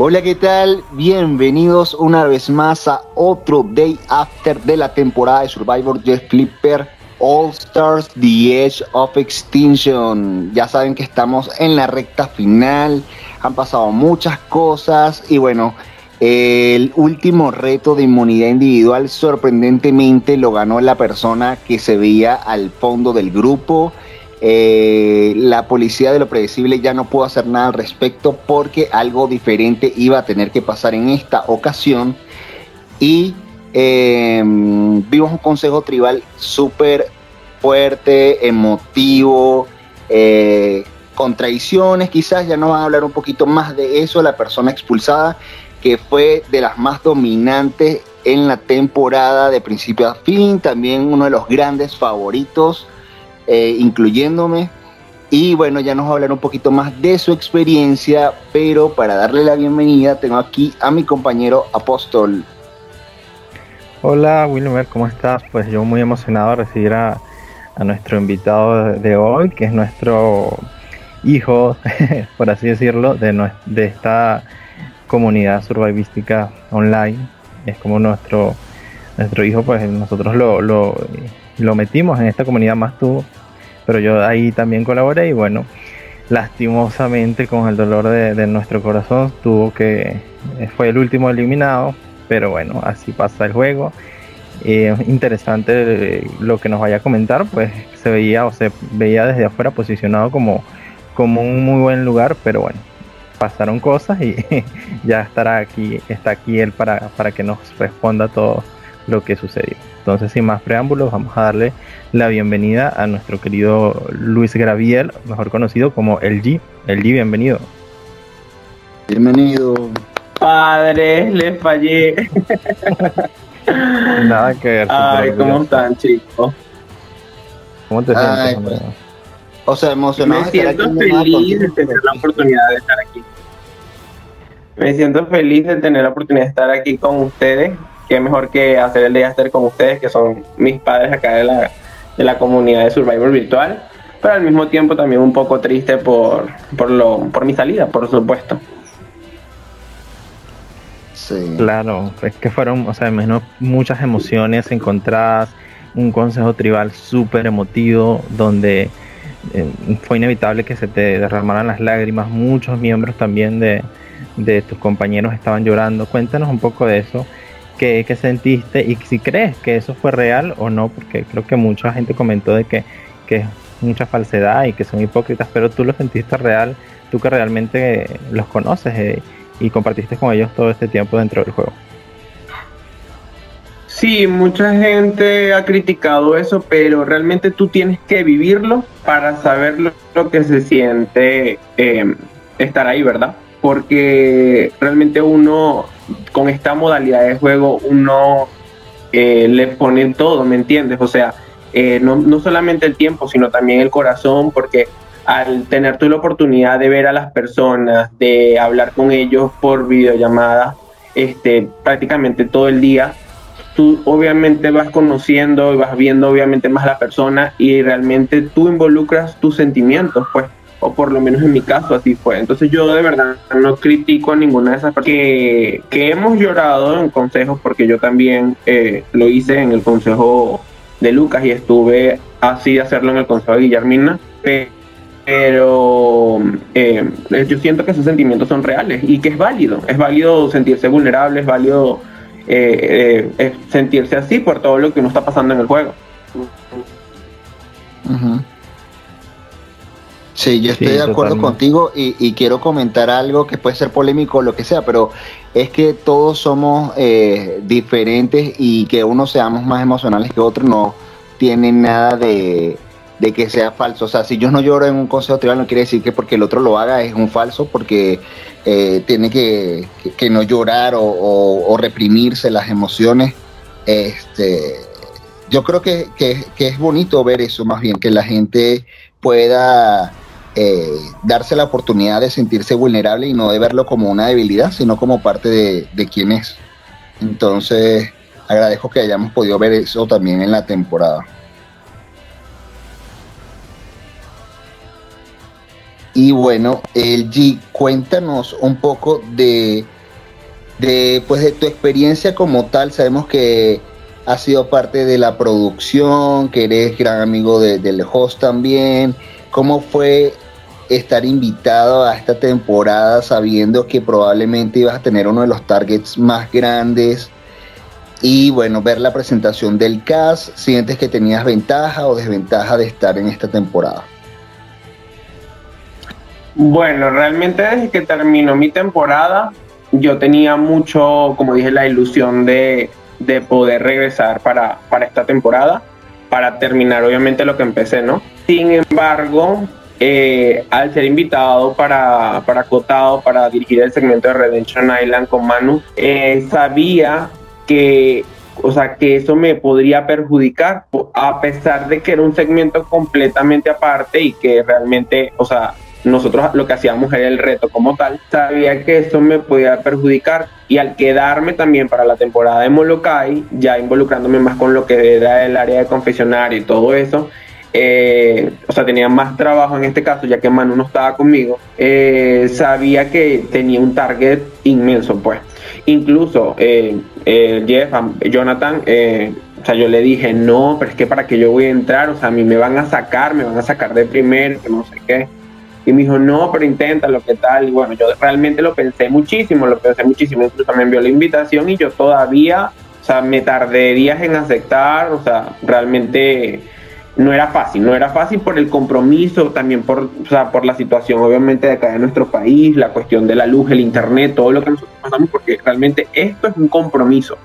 Hola, ¿qué tal? Bienvenidos una vez más a otro Day After de la temporada de Survivor Jet Flipper All Stars The Edge of Extinction. Ya saben que estamos en la recta final, han pasado muchas cosas y bueno, el último reto de inmunidad individual sorprendentemente lo ganó la persona que se veía al fondo del grupo. Eh, la policía de lo predecible ya no pudo hacer nada al respecto porque algo diferente iba a tener que pasar en esta ocasión. Y eh, vimos un consejo tribal súper fuerte, emotivo, eh, con traiciones, quizás ya nos van a hablar un poquito más de eso, la persona expulsada, que fue de las más dominantes en la temporada de principio a fin, también uno de los grandes favoritos eh, incluyéndome. Y bueno, ya nos va a hablar un poquito más de su experiencia, pero para darle la bienvenida tengo aquí a mi compañero Apóstol. Hola Wilmer, ¿cómo estás? Pues yo muy emocionado de recibir a, nuestro invitado de hoy, que es nuestro hijo, por así decirlo, de, de esta comunidad survivística online. Es como nuestro, nuestro hijo, pues nosotros lo, lo metimos en esta comunidad más tú pero yo ahí también colaboré y bueno, lastimosamente con el dolor de, nuestro corazón tuvo que, fue el último eliminado, pero bueno, así pasa el juego. Eh, interesante eh, lo que nos vaya a comentar, pues se veía o se veía desde afuera posicionado como, como un muy buen lugar, pero bueno, pasaron cosas y ya estará aquí, está aquí él para, para que nos responda todo lo que sucedió. Entonces, sin más preámbulos, vamos a darle la bienvenida a nuestro querido Luis Graviel, mejor conocido como El G. El G, bienvenido. Bienvenido. Padre, le fallé. Nada que ver. Ay, ¿cómo están, chicos? ¿Cómo te sientes? Pues, o sea, emocionado. Me siento feliz de tener la oportunidad de estar aquí. Me siento feliz de tener la oportunidad de estar aquí con ustedes qué mejor que hacer el día con ustedes, que son mis padres acá de la, de la comunidad de Survivor Virtual, pero al mismo tiempo también un poco triste por, por, lo, por mi salida, por supuesto. Sí. Claro, es que fueron, o sea, menos muchas emociones encontradas, un consejo tribal súper emotivo, donde eh, fue inevitable que se te derramaran las lágrimas, muchos miembros también de, de tus compañeros estaban llorando. Cuéntanos un poco de eso ¿Qué, sentiste y si crees que eso fue real o no, porque creo que mucha gente comentó de que, es mucha falsedad y que son hipócritas, pero tú lo sentiste real, tú que realmente los conoces eh, y compartiste con ellos todo este tiempo dentro del juego. Sí, mucha gente ha criticado eso, pero realmente tú tienes que vivirlo para saber lo, que se siente eh, estar ahí, ¿verdad? Porque realmente uno con esta modalidad de juego uno eh, le pone todo, ¿me entiendes? O sea, eh, no, solamente el tiempo, sino también el corazón, porque al tener tú la oportunidad de ver a las personas, de hablar con ellos por videollamada, este, prácticamente todo el día, tú obviamente vas conociendo y vas viendo obviamente más a la persona y realmente tú involucras tus sentimientos, pues o por lo menos en mi caso así fue. Entonces yo de verdad no critico a ninguna de esas personas que, hemos llorado en consejos, porque yo también eh, lo hice en el consejo de Lucas y estuve así de hacerlo en el consejo de Guillermina, pero eh, yo siento que esos sentimientos son reales y que es válido, es válido sentirse vulnerable, es válido eh, sentirse así por todo lo que uno está pasando en el juego. Sí, yo estoy de acuerdo contigo y, quiero comentar algo que puede ser polémico o lo que sea, pero es que todos somos eh, diferentes y que unos seamos más emocionales que otros no tiene nada de, que sea falso. O sea, si yo no lloro en un consejo tribal no quiere decir que porque el otro lo haga es un falso, porque eh, tiene que, no llorar o, reprimirse las emociones. Este, yo creo que, que es bonito ver eso más bien, que la gente pueda eh, darse la oportunidad de sentirse vulnerable y no de verlo como una debilidad, sino como parte de, de quién es. Entonces, agradezco que hayamos podido ver eso también en la temporada. Y bueno, el G, cuéntanos un poco de, de, pues de tu experiencia como tal. Sabemos que has sido parte de la producción, que eres gran amigo del host también. ¿Cómo fue estar invitado a esta temporada sabiendo que probablemente ibas a tener uno de los targets más grandes? Y bueno, ver la presentación del cast, ¿sientes que tenías ventaja o desventaja de estar en esta temporada? Bueno, realmente desde que terminó mi temporada, yo tenía mucho, como dije, la ilusión de, poder regresar para, para esta temporada, para terminar obviamente lo que empecé, ¿no? Sin embargo, eh, al ser invitado para, para Cotado, para dirigir el segmento de Redemption Island con Manu, eh, sabía que, o sea, que eso me podría perjudicar, a pesar de que era un segmento completamente aparte y que realmente, o sea, nosotros lo que hacíamos era el reto como tal, sabía que eso me podía perjudicar y al quedarme también para la temporada de Molokai, ya involucrándome más con lo que era el área de confesionario y todo eso, eh, o sea, tenía más trabajo en este caso, ya que Manu no estaba conmigo, eh, sabía que tenía un target inmenso, pues. Incluso eh, Jeff, Jonathan, o sea, yo le dije, no, pero es que para que yo voy a entrar, o sea, a mí me van a sacar, me van a sacar de primero, que no sé qué. Y me dijo, no, pero inténtalo, ¿qué tal? Y bueno, yo realmente lo pensé muchísimo, lo pensé muchísimo. Incluso me envió la invitación y yo todavía, o sea, me tardé días en aceptar, o sea, realmente no era fácil, no era fácil por el compromiso, también por, o sea, por la situación obviamente de acá en nuestro país, la cuestión de la luz, el internet, todo lo que nosotros pasamos, porque realmente esto es un compromiso.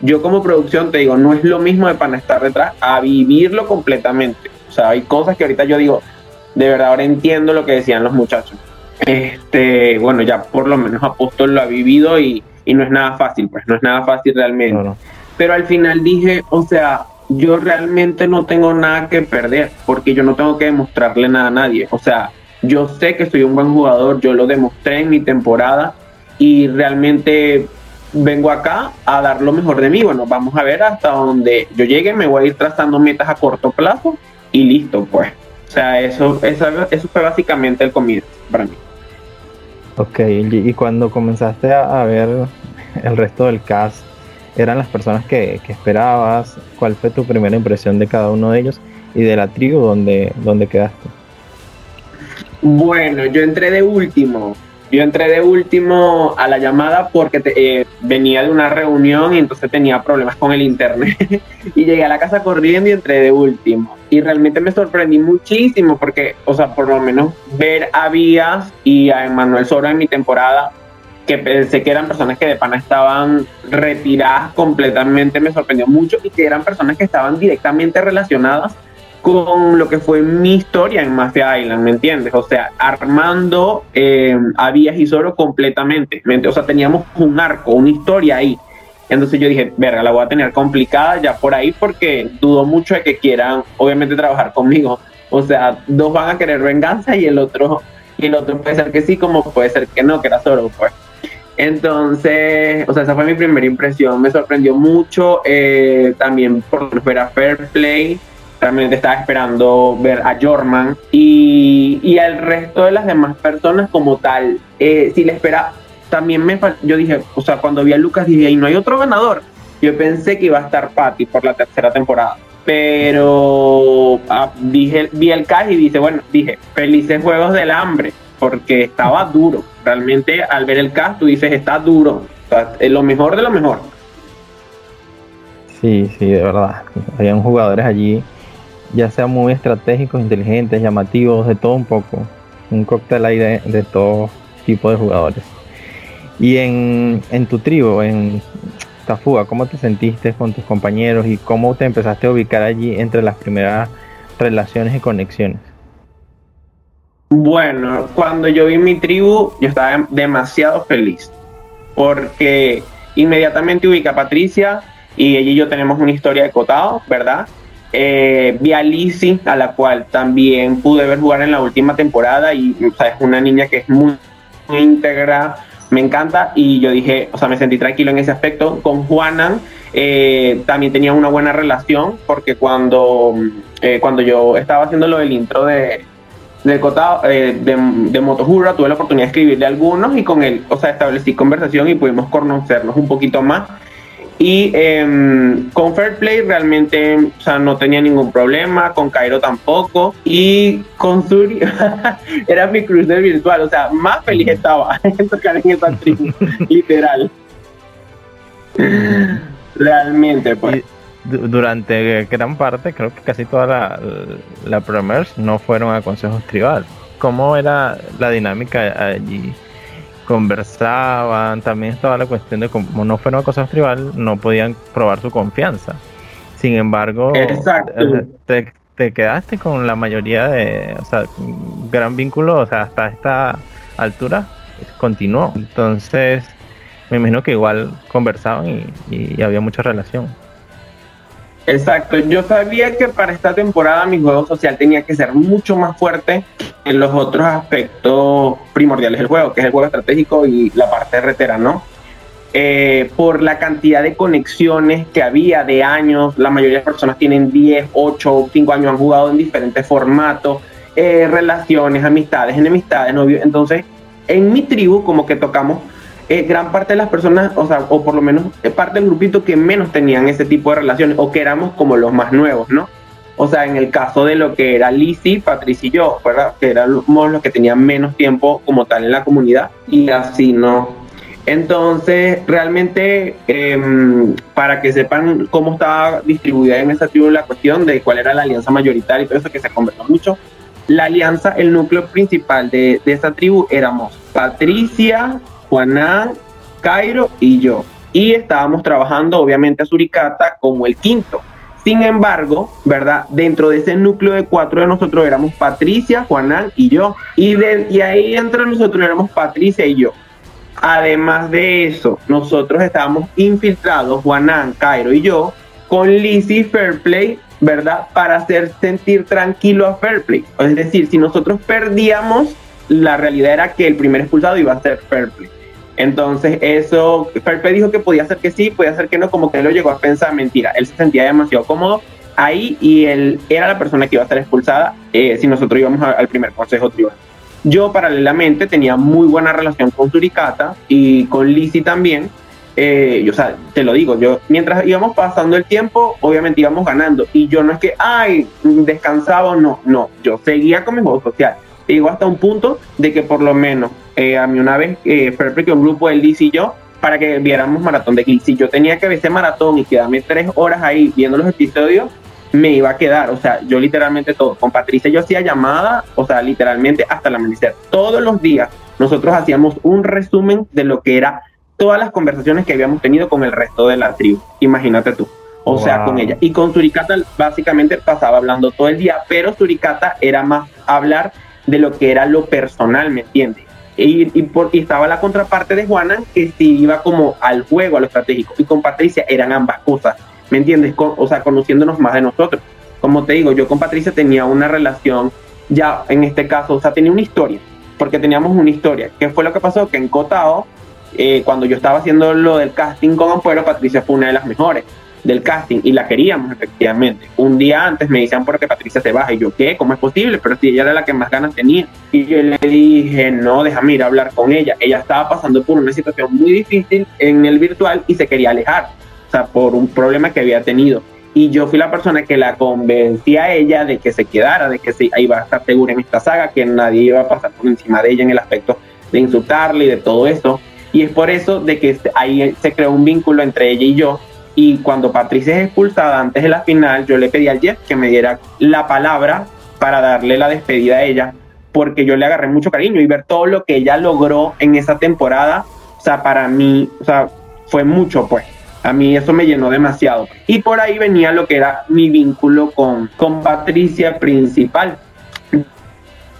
Yo como producción te digo, no es lo mismo de para estar detrás a vivirlo completamente. O sea, hay cosas que ahorita yo digo, de verdad ahora entiendo lo que decían los muchachos. Este, bueno, ya por lo menos Apóstol lo ha vivido y, y no es nada fácil, pues no es nada fácil realmente. Pero al final dije, o sea, yo realmente no tengo nada que perder porque yo no tengo que demostrarle nada a nadie. O sea, yo sé que soy un buen jugador, yo lo demostré en mi temporada y realmente vengo acá a dar lo mejor de mí. Bueno, vamos a ver hasta donde yo llegue, me voy a ir trazando metas a corto plazo y listo, pues. O sea, eso, eso, eso fue básicamente el comienzo para mí. Ok, y cuando comenzaste a ver el resto del cast, eran las personas que, esperabas? ¿Cuál fue tu primera impresión de cada uno de ellos y de la tribu donde, donde quedaste? Bueno, yo entré de último. Yo entré de último a la llamada porque eh, venía de una reunión y entonces tenía problemas con el internet. y llegué a la casa corriendo y entré de último. Y realmente me sorprendí muchísimo porque, o sea, por lo menos ver a Vías y a Emanuel Soro en mi temporada que pensé que eran personas que de pana estaban retiradas completamente, me sorprendió mucho y que eran personas que estaban directamente relacionadas con lo que fue mi historia en Mafia Island, ¿me entiendes? O sea, armando eh, a Vías y Zoro completamente, o sea, teníamos un arco, una historia ahí. Entonces yo dije, verga, la voy a tener complicada ya por ahí porque dudo mucho de que quieran, obviamente, trabajar conmigo. O sea, dos van a querer venganza y el otro, y el otro puede ser que sí, como puede ser que no, que era Zoro, pues. Entonces, o sea, esa fue mi primera impresión. Me sorprendió mucho eh, también por ver a Fair Play. Realmente estaba esperando ver a Jorman y, y al resto de las demás personas como tal. Eh, si le espera, también me yo dije, o sea, cuando vi a Lucas dije, y no hay otro ganador. Yo pensé que iba a estar Patty por la tercera temporada. Pero ah, dije, vi el cash y dice, bueno, dije, felices juegos del hambre porque estaba duro. Realmente al ver el cast tú dices, está duro. es lo mejor de lo mejor. Sí, sí, de verdad. Habían jugadores allí, ya sean muy estratégicos, inteligentes, llamativos, de todo un poco. Un cóctel ahí de, todo tipo de jugadores. Y en, en tu tribu, en Tafuga, ¿cómo te sentiste con tus compañeros y cómo te empezaste a ubicar allí entre las primeras relaciones y conexiones? Bueno, cuando yo vi mi tribu, yo estaba demasiado feliz porque inmediatamente ubica a Patricia y ella y yo tenemos una historia de cotado, ¿verdad? Eh, vi a Lizzie, a la cual también pude ver jugar en la última temporada y o sea, es una niña que es muy, íntegra, me encanta y yo dije, o sea, me sentí tranquilo en ese aspecto. Con Juanan eh, también tenía una buena relación porque cuando, eh, cuando yo estaba haciendo lo del intro de, del Cotado, eh, de, de Motojura, tuve la oportunidad de escribirle a algunos y con él, o sea, establecí conversación y pudimos conocernos un poquito más. Y em, con Fair Play realmente o sea, no tenía ningún problema, con Cairo tampoco. Y con Suri era mi cruiser virtual, o sea, más feliz estaba en tocar en esa tribu, literal. realmente, pues. Durante gran parte, creo que casi toda la, la Premiers no fueron a consejos tribal. ¿Cómo era la dinámica allí? conversaban, también estaba la cuestión de como no fueron a cosas tribal, no podían probar su confianza. Sin embargo, eh, te, te, quedaste con la mayoría de, o sea, gran vínculo, o sea, hasta esta altura continuó. Entonces, me imagino que igual conversaban y, y había mucha relación. Exacto, yo sabía que para esta temporada mi juego social tenía que ser mucho más fuerte en los otros aspectos primordiales del juego, que es el juego estratégico y la parte retera, ¿no? Eh, por la cantidad de conexiones que había de años, la mayoría de personas tienen 10, 8, 5 años, han jugado en diferentes formatos, eh, relaciones, amistades, enemistades, novios. Entonces, en mi tribu, como que tocamos eh, gran parte de las personas, o sea, o por lo menos parte del grupito que menos tenían ese tipo de relaciones, o que éramos como los más nuevos, ¿no? O sea, en el caso de lo que era Lizzie, Patricia y yo, ¿verdad? Que éramos los que tenían menos tiempo como tal en la comunidad y así no. Entonces, realmente, em, para que sepan cómo estaba distribuida en esa tribu la cuestión de cuál era la alianza mayoritaria y todo eso que se conversó mucho, la alianza, el núcleo principal de, de esa tribu éramos Patricia, Juaná, Cairo y yo. Y estábamos trabajando, obviamente, a Suricata como el quinto. Sin embargo, ¿verdad? Dentro de ese núcleo de cuatro de nosotros éramos Patricia, Juanán y yo. Y, de, y ahí entre nosotros éramos Patricia y yo. Además de eso, nosotros estábamos infiltrados, Juanán, Cairo y yo, con Lizzie Fairplay, ¿verdad? Para hacer sentir tranquilo a Fairplay. Es decir, si nosotros perdíamos, la realidad era que el primer expulsado iba a ser Fairplay. Entonces, eso, Fairplay dijo que podía ser que sí, podía ser que no, como que él lo llegó a pensar mentira. Él se sentía demasiado cómodo ahí y él era la persona que iba a ser expulsada eh, si nosotros íbamos al primer consejo tribal. Yo, paralelamente, tenía muy buena relación con Suricata y con Lizzie también. Eh, yo, o sea, te lo digo, yo mientras íbamos pasando el tiempo, obviamente íbamos ganando. Y yo no es que, ay, descansaba o no, no, yo seguía con mi juego social. Llegó hasta un punto de que por lo menos eh, a mí una vez, eh, que un grupo de Liz y yo, para que viéramos maratón de Glee. Si yo tenía que ver ese maratón y quedarme tres horas ahí viendo los episodios, me iba a quedar. O sea, yo literalmente todo. Con Patricia yo hacía llamada, o sea, literalmente hasta el amanecer. Todos los días nosotros hacíamos un resumen de lo que era todas las conversaciones que habíamos tenido con el resto de la tribu. Imagínate tú. O sea, con ella. Y con Suricata básicamente pasaba hablando todo el día, pero Suricata era más hablar de lo que era lo personal, ¿me entiendes? Y, por, estaba la contraparte de Juana, que sí iba como al juego, a lo estratégico. Y con Patricia eran ambas cosas, ¿me entiendes? o sea, conociéndonos más de nosotros. Como te digo, yo con Patricia tenía una relación, ya en este caso, o sea, tenía una historia, porque teníamos una historia. ¿Qué fue lo que pasó? Que en Cotao, eh, cuando yo estaba haciendo lo del casting con Ampuero, Patricia fue una de las mejores del casting y la queríamos efectivamente. Un día antes me decían porque Patricia se baja y yo, ¿qué? ¿Cómo es posible? Pero si ella era la que más ganas tenía. Y yo le dije, no, déjame ir a hablar con ella. Ella estaba pasando por una situación muy difícil en el virtual y se quería alejar, o sea, por un problema que había tenido. Y yo fui la persona que la convencí a ella de que se quedara, de que se iba a estar segura en esta saga, que nadie iba a pasar por encima de ella en el aspecto de insultarle y de todo eso. Y es por eso de que ahí se creó un vínculo entre ella y yo, y cuando Patricia es expulsada antes de la final, yo le pedí al Jeff que me diera la palabra para darle la despedida a ella, porque yo le agarré mucho cariño y ver todo lo que ella logró en esa temporada, o sea, para mí, o sea, fue mucho, pues. A mí eso me llenó demasiado. Y por ahí venía lo que era mi vínculo con, con Patricia principal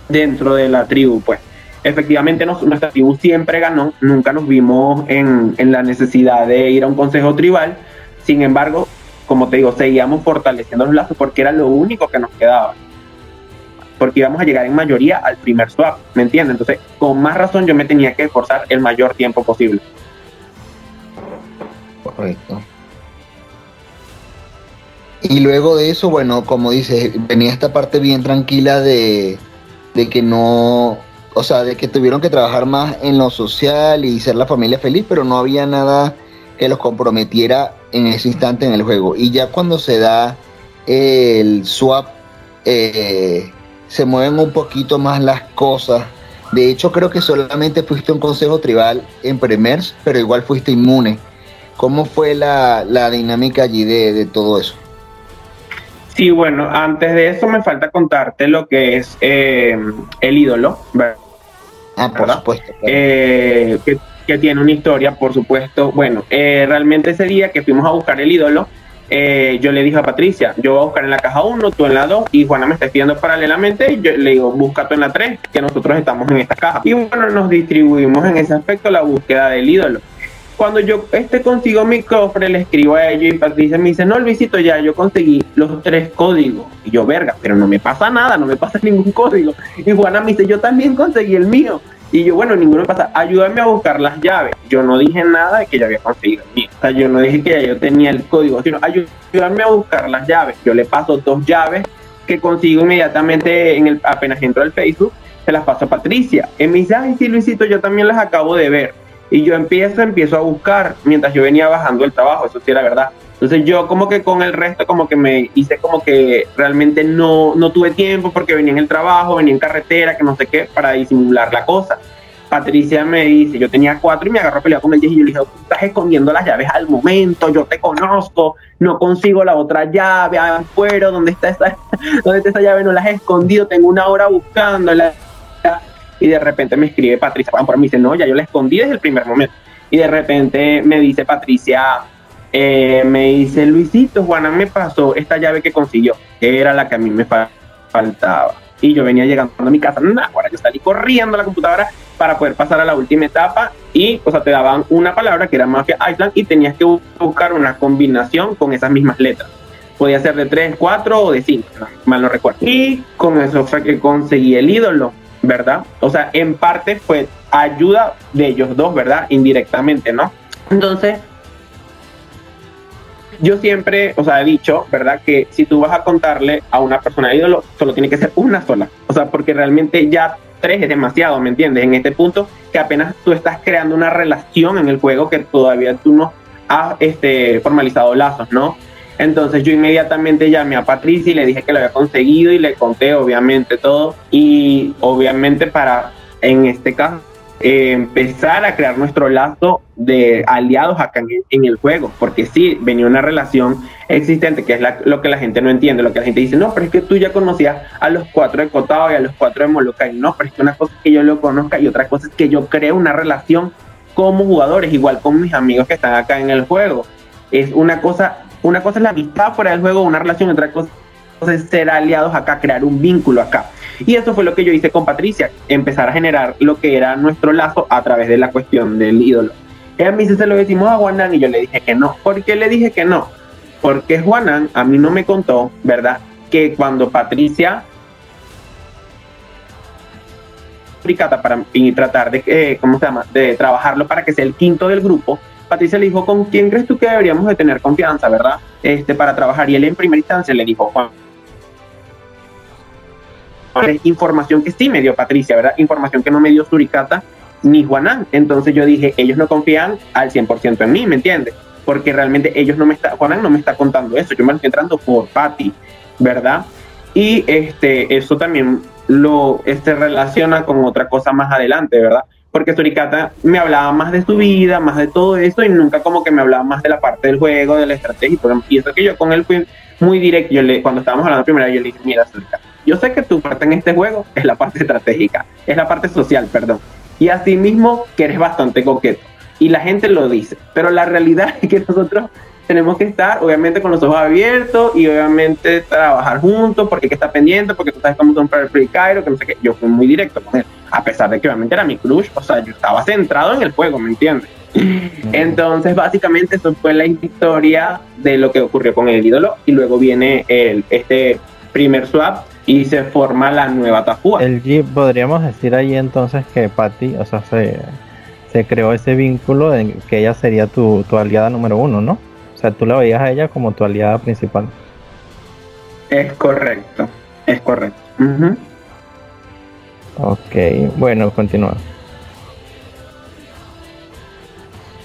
dentro de la tribu, pues. Efectivamente, nuestra tribu siempre ganó, nunca nos vimos en, en la necesidad de ir a un consejo tribal, sin embargo, como te digo, seguíamos fortaleciendo los lazos porque era lo único que nos quedaba. Porque íbamos a llegar en mayoría al primer swap, ¿me entiendes? Entonces, con más razón yo me tenía que esforzar el mayor tiempo posible. Correcto. Y luego de eso, bueno, como dices, venía esta parte bien tranquila de, de que no, o sea, de que tuvieron que trabajar más en lo social y ser la familia feliz, pero no había nada que los comprometiera en ese instante en el juego. Y ya cuando se da el swap, eh, se mueven un poquito más las cosas. De hecho, creo que solamente fuiste un consejo tribal en Premiers, pero igual fuiste inmune. ¿Cómo fue la, dinámica allí de, todo eso? Sí, bueno, antes de eso me falta contarte lo que es eh, el ídolo, Ah, por supuesto. Eh, que, tiene una historia, por supuesto. Bueno, eh, realmente ese día que fuimos a buscar el ídolo, eh, yo le dije a Patricia, yo voy a buscar en la caja 1, tú en la 2, y Juana me está pidiendo paralelamente, y yo le digo, busca tú en la 3, que nosotros estamos en esta caja. Y bueno, nos distribuimos en ese aspecto la búsqueda del ídolo. Cuando yo este consigo mi cofre, le escribo a ella y Patricia me dice, no, Luisito, ya yo conseguí los tres códigos. Y yo, verga, pero no me pasa nada, no me pasa ningún código. Y Juana me dice, yo también conseguí el mío. Y yo, bueno, ninguno pasa, ayúdame a buscar las llaves. Yo no dije nada de que yo había conseguido el. O sea, yo no dije que ya yo tenía el código, sino ayúdame a buscar las llaves. Yo le paso dos llaves que consigo inmediatamente en el, apenas entro al Facebook, se las paso a Patricia. En mis ay, sí, Luisito, yo también las acabo de ver. Y yo empiezo, empiezo a buscar mientras yo venía bajando el trabajo, eso sí era verdad. Entonces yo como que con el resto como que me hice como que realmente no, no tuve tiempo porque venía en el trabajo, venía en carretera, que no sé qué, para disimular la cosa. Patricia me dice, yo tenía cuatro y me agarró a pelear con el 10 y yo le dije, tú estás escondiendo las llaves al momento, yo te conozco, no consigo la otra llave afuera, ¿dónde está esa, dónde está esa llave? No la he escondido, tengo una hora buscándola. Y de repente me escribe Patricia, por mí dice, no, ya yo la escondí desde el primer momento. Y de repente me dice Patricia, eh, me dice, Luisito, Juana me pasó esta llave que consiguió, era la que a mí me faltaba. Y yo venía llegando a mi casa, ahora yo salí corriendo a la computadora para poder pasar a la última etapa y, o sea, te daban una palabra que era Mafia Island y tenías que buscar una combinación con esas mismas letras. Podía ser de 3, 4 o de 5, mal no recuerdo. Y con eso fue que conseguí el ídolo, ¿verdad? O sea, en parte fue ayuda de ellos dos, ¿verdad? Indirectamente, ¿no? Entonces, yo siempre, o sea, he dicho, ¿verdad? Que si tú vas a contarle a una persona ídolo, solo tiene que ser una sola. O sea, porque realmente ya tres es demasiado, ¿me entiendes? En este punto que apenas tú estás creando una relación en el juego que todavía tú no has este, formalizado lazos, ¿no? Entonces yo inmediatamente llamé a Patricia y le dije que lo había conseguido y le conté obviamente todo. Y obviamente para, en este caso, empezar a crear nuestro lazo de aliados acá en, el juego, porque sí, venía una relación existente, que es lo que la gente no entiende, lo que la gente dice, no, pero es que tú ya conocías a los cuatro de Cotao y a los cuatro de Molokai, no, pero es que una cosa es que yo lo conozca y otra cosa es que yo creo una relación como jugadores, igual con mis amigos que están acá en el juego. Es una cosa, una cosa es la amistad fuera del juego, una relación, otra cosa es ser aliados acá, crear un vínculo acá. Y eso fue lo que yo hice con Patricia, empezar a generar lo que era nuestro lazo a través de la cuestión del ídolo. Ella me dice, se lo decimos a Juanan y yo le dije que no. ¿Por qué le dije que no? Porque Juanan a mí no me contó, ¿verdad? Que cuando Patricia para y tratar de, eh, ¿cómo se llama? de trabajarlo para que sea el quinto del grupo, Patricia le dijo, ¿con quién crees tú que deberíamos de tener confianza, verdad? Este, para trabajar. Y él en primera instancia le dijo, Juan, información que sí me dio Patricia, ¿verdad? Información que no me dio Suricata ni Juanán. Entonces yo dije, ellos no confían al 100% en mí, ¿me entiendes? Porque realmente ellos no me está, Juanán no me está contando eso, yo me estoy entrando por Patti, ¿verdad? Y este, eso también lo este, relaciona con otra cosa más adelante, ¿verdad? Porque Suricata me hablaba más de su vida, más de todo eso, y nunca como que me hablaba más de la parte del juego, de la estrategia. Y eso que yo con él fui muy directo. Yo cuando estábamos hablando primero, yo le dije, mira, Suricata, yo sé que tu parte en este juego es la parte estratégica, es la parte social, perdón. Y asimismo que eres bastante coqueto. Y la gente lo dice. Pero la realidad es que nosotros tenemos que estar, obviamente, con los ojos abiertos y obviamente trabajar juntos porque hay que estar pendiente, porque tú sabes cómo comprar el Free Cairo, que no sé qué. Yo fui muy directo con él, a pesar de que obviamente era mi crush, o sea, yo estaba centrado en el juego, ¿me entiendes? Entonces, básicamente, eso fue la historia de lo que ocurrió con el ídolo y luego viene el, este primer swap y se forma la nueva Tafua. El G, podríamos decir ahí entonces que Patty, o sea, se, se creó ese vínculo de que ella sería tu, tu aliada número uno, ¿no? O sea, tú la veías a ella como tu aliada principal. Es correcto, es correcto. Ok, bueno, continúa.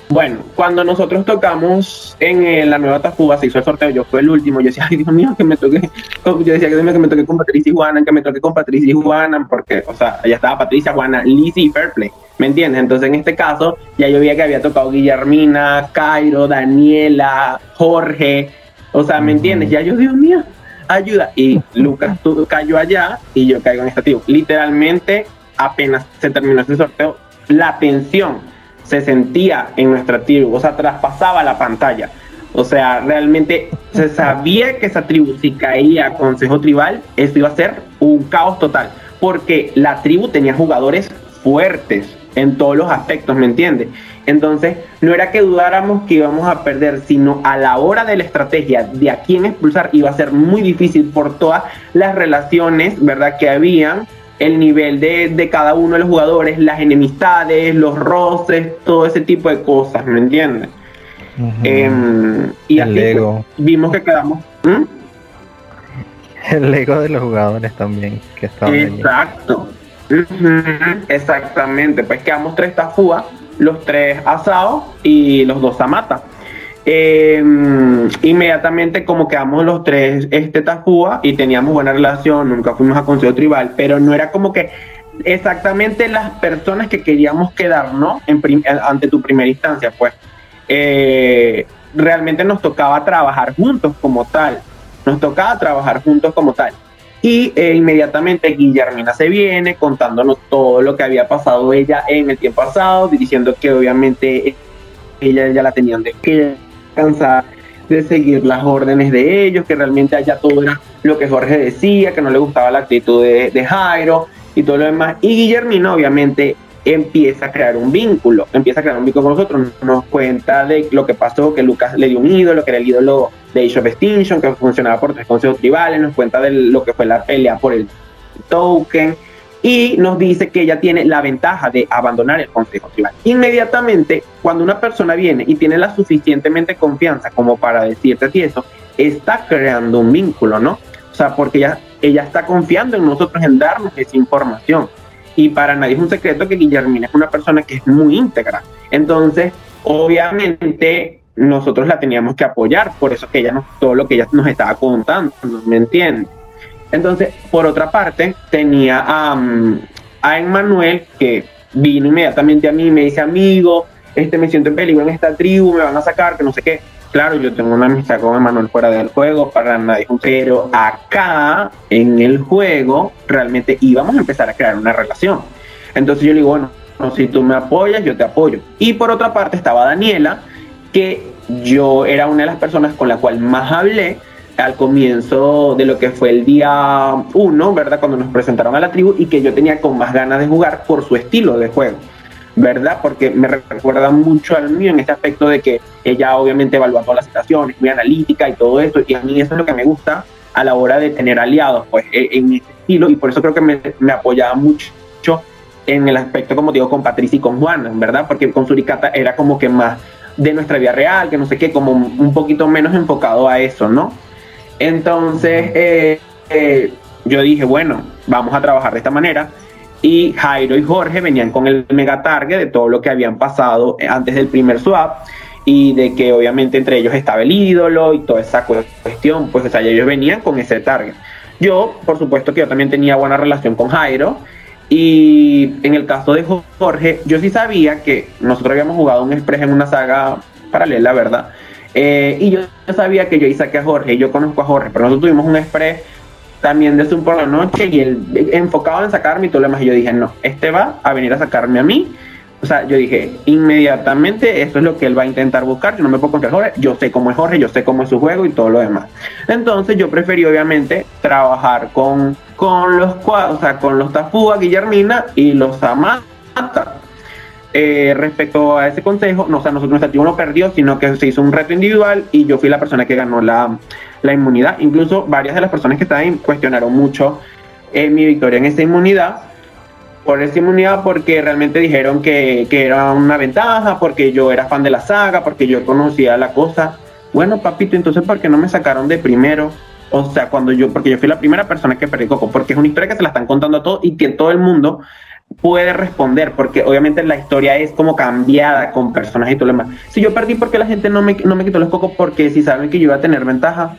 Bueno, cuando nosotros tocamos en eh, la nueva Tafuga, se hizo el sorteo, yo fui el último, yo decía, ay Dios mío, que me toque, yo decía que me toque con Patricia y Juana, que me toque con Patricia y Juana, porque, o sea, ya estaba Patricia, Juana, Lizzie y Fairplay, ¿me entiendes? Entonces en este caso, ya yo veía que había tocado Guillermina, Cairo, Daniela, Jorge, o sea, ¿me entiendes? Ya yo, Dios mío, ayuda. Y Lucas tú, cayó allá y yo caigo en esta tribu. Literalmente, apenas se terminó ese sorteo, la tensión se sentía en nuestra tribu, o sea, traspasaba la pantalla. O sea, realmente se sabía que esa tribu, si caía consejo tribal, eso iba a ser un caos total, porque la tribu tenía jugadores fuertes en todos los aspectos, ¿me entiendes? Entonces, no era que dudáramos que íbamos a perder, sino a la hora de la estrategia de a quién expulsar iba a ser muy difícil por todas las relaciones, ¿verdad?, que habían el nivel de, cada uno de los jugadores, las enemistades, los roces, todo ese tipo de cosas, ¿me entiendes? Em, y el así pues, vimos que quedamos. El ego de los jugadores también, que Exacto. Exactamente, pues quedamos tres tafúas, los tres asados y los dos amata. Eh, inmediatamente como quedamos los tres este Tafúa y teníamos buena relación, nunca fuimos a Consejo Tribal, pero no era como que exactamente las personas que queríamos quedar, ¿no? En ante tu primera instancia, pues eh, realmente nos tocaba trabajar juntos como tal, nos tocaba trabajar juntos como tal. Y eh, inmediatamente Guillermina se viene contándonos todo lo que había pasado ella en el tiempo pasado, diciendo que obviamente ella ya la tenían de que cansada de seguir las órdenes de ellos, que realmente allá todo era lo que Jorge decía, que no le gustaba la actitud de, Jairo y todo lo demás. Y Guillermino obviamente empieza a crear un vínculo, empieza a crear un vínculo con nosotros, nos cuenta de lo que pasó, que Lucas le dio un ídolo, que era el ídolo de Age of Extinction, que funcionaba por tres consejos tribales, nos cuenta de lo que fue la pelea por el token, y nos dice que ella tiene la ventaja de abandonar el consejo tribal. Inmediatamente, cuando una persona viene y tiene la suficientemente confianza como para decirte ti eso, está creando un vínculo, ¿no? O sea, porque ella, ella está confiando en nosotros en darnos esa información. Y para nadie es un secreto que Guillermina es una persona que es muy íntegra. Entonces, obviamente, nosotros la teníamos que apoyar, por eso que ella nos, todo lo que ella nos estaba contando, ¿me entiendes? Entonces, por otra parte, tenía a, a Emmanuel que vino inmediatamente a mí y me dice, amigo, este me siento en peligro en esta tribu, me van a sacar, que no sé qué. Claro, yo tengo una amistad con Emmanuel fuera del juego, para nadie, pero acá en el juego realmente íbamos a empezar a crear una relación. Entonces yo le digo, bueno, si tú me apoyas, yo te apoyo. Y por otra parte estaba Daniela, que yo era una de las personas con la cual más hablé, al comienzo de lo que fue el día 1, ¿verdad? Cuando nos presentaron a la tribu y que yo tenía con más ganas de jugar por su estilo de juego, ¿verdad? Porque me recuerda mucho al mío en este aspecto de que ella obviamente evalúa todas las situaciones, muy analítica y todo eso, y a mí eso es lo que me gusta a la hora de tener aliados, pues, e, en este estilo, y por eso creo que me, me apoyaba mucho en el aspecto, como digo, con Patricia y con Juana, ¿verdad? Porque con Suricata era como que más de nuestra vida real, que no sé qué, como un poquito menos enfocado a eso, ¿no? Entonces, eh, eh, yo dije, bueno, vamos a trabajar de esta manera. Y Jairo y Jorge venían con el mega target de todo lo que habían pasado antes del primer swap y de que obviamente entre ellos estaba el ídolo y toda esa cuestión, pues o sea, ellos venían con ese target. Yo, por supuesto que yo también tenía buena relación con Jairo y en el caso de Jorge, yo sí sabía que nosotros habíamos jugado un express en una saga paralela, ¿verdad? Eh, y yo, sabía que yo hice saqué a Jorge, yo conozco a Jorge, pero nosotros tuvimos un express también de Zoom por la noche y él enfocado en sacarme y todo lo demás. Y yo dije, no, este va a venir a sacarme a mí. O sea, yo dije, inmediatamente esto es lo que él va a intentar buscar. Yo no me puedo contra Jorge, yo sé cómo es Jorge, yo sé cómo es su juego y todo lo demás. Entonces yo preferí obviamente trabajar con, con los o sea, con los Tafúa, Guillermina y los Amata eh, respecto a ese consejo, no, o sea, nosotros, nuestro equipo no perdió, sino que se hizo un reto individual y yo fui la persona que ganó la, inmunidad. Incluso varias de las personas que estaban cuestionaron mucho eh, mi victoria en esa inmunidad, por esa inmunidad porque realmente dijeron que, que, era una ventaja, porque yo era fan de la saga, porque yo conocía la cosa. Bueno, papito, entonces ¿por qué no me sacaron de primero? o sea, cuando yo, porque yo fui la primera persona que perdí Coco, porque es una historia que se la están contando a todos y que todo el mundo puede responder, porque obviamente la historia es como cambiada con personas y todo lo demás. Si yo perdí porque la gente no me, no me quitó los cocos, porque si saben que yo iba a tener ventaja,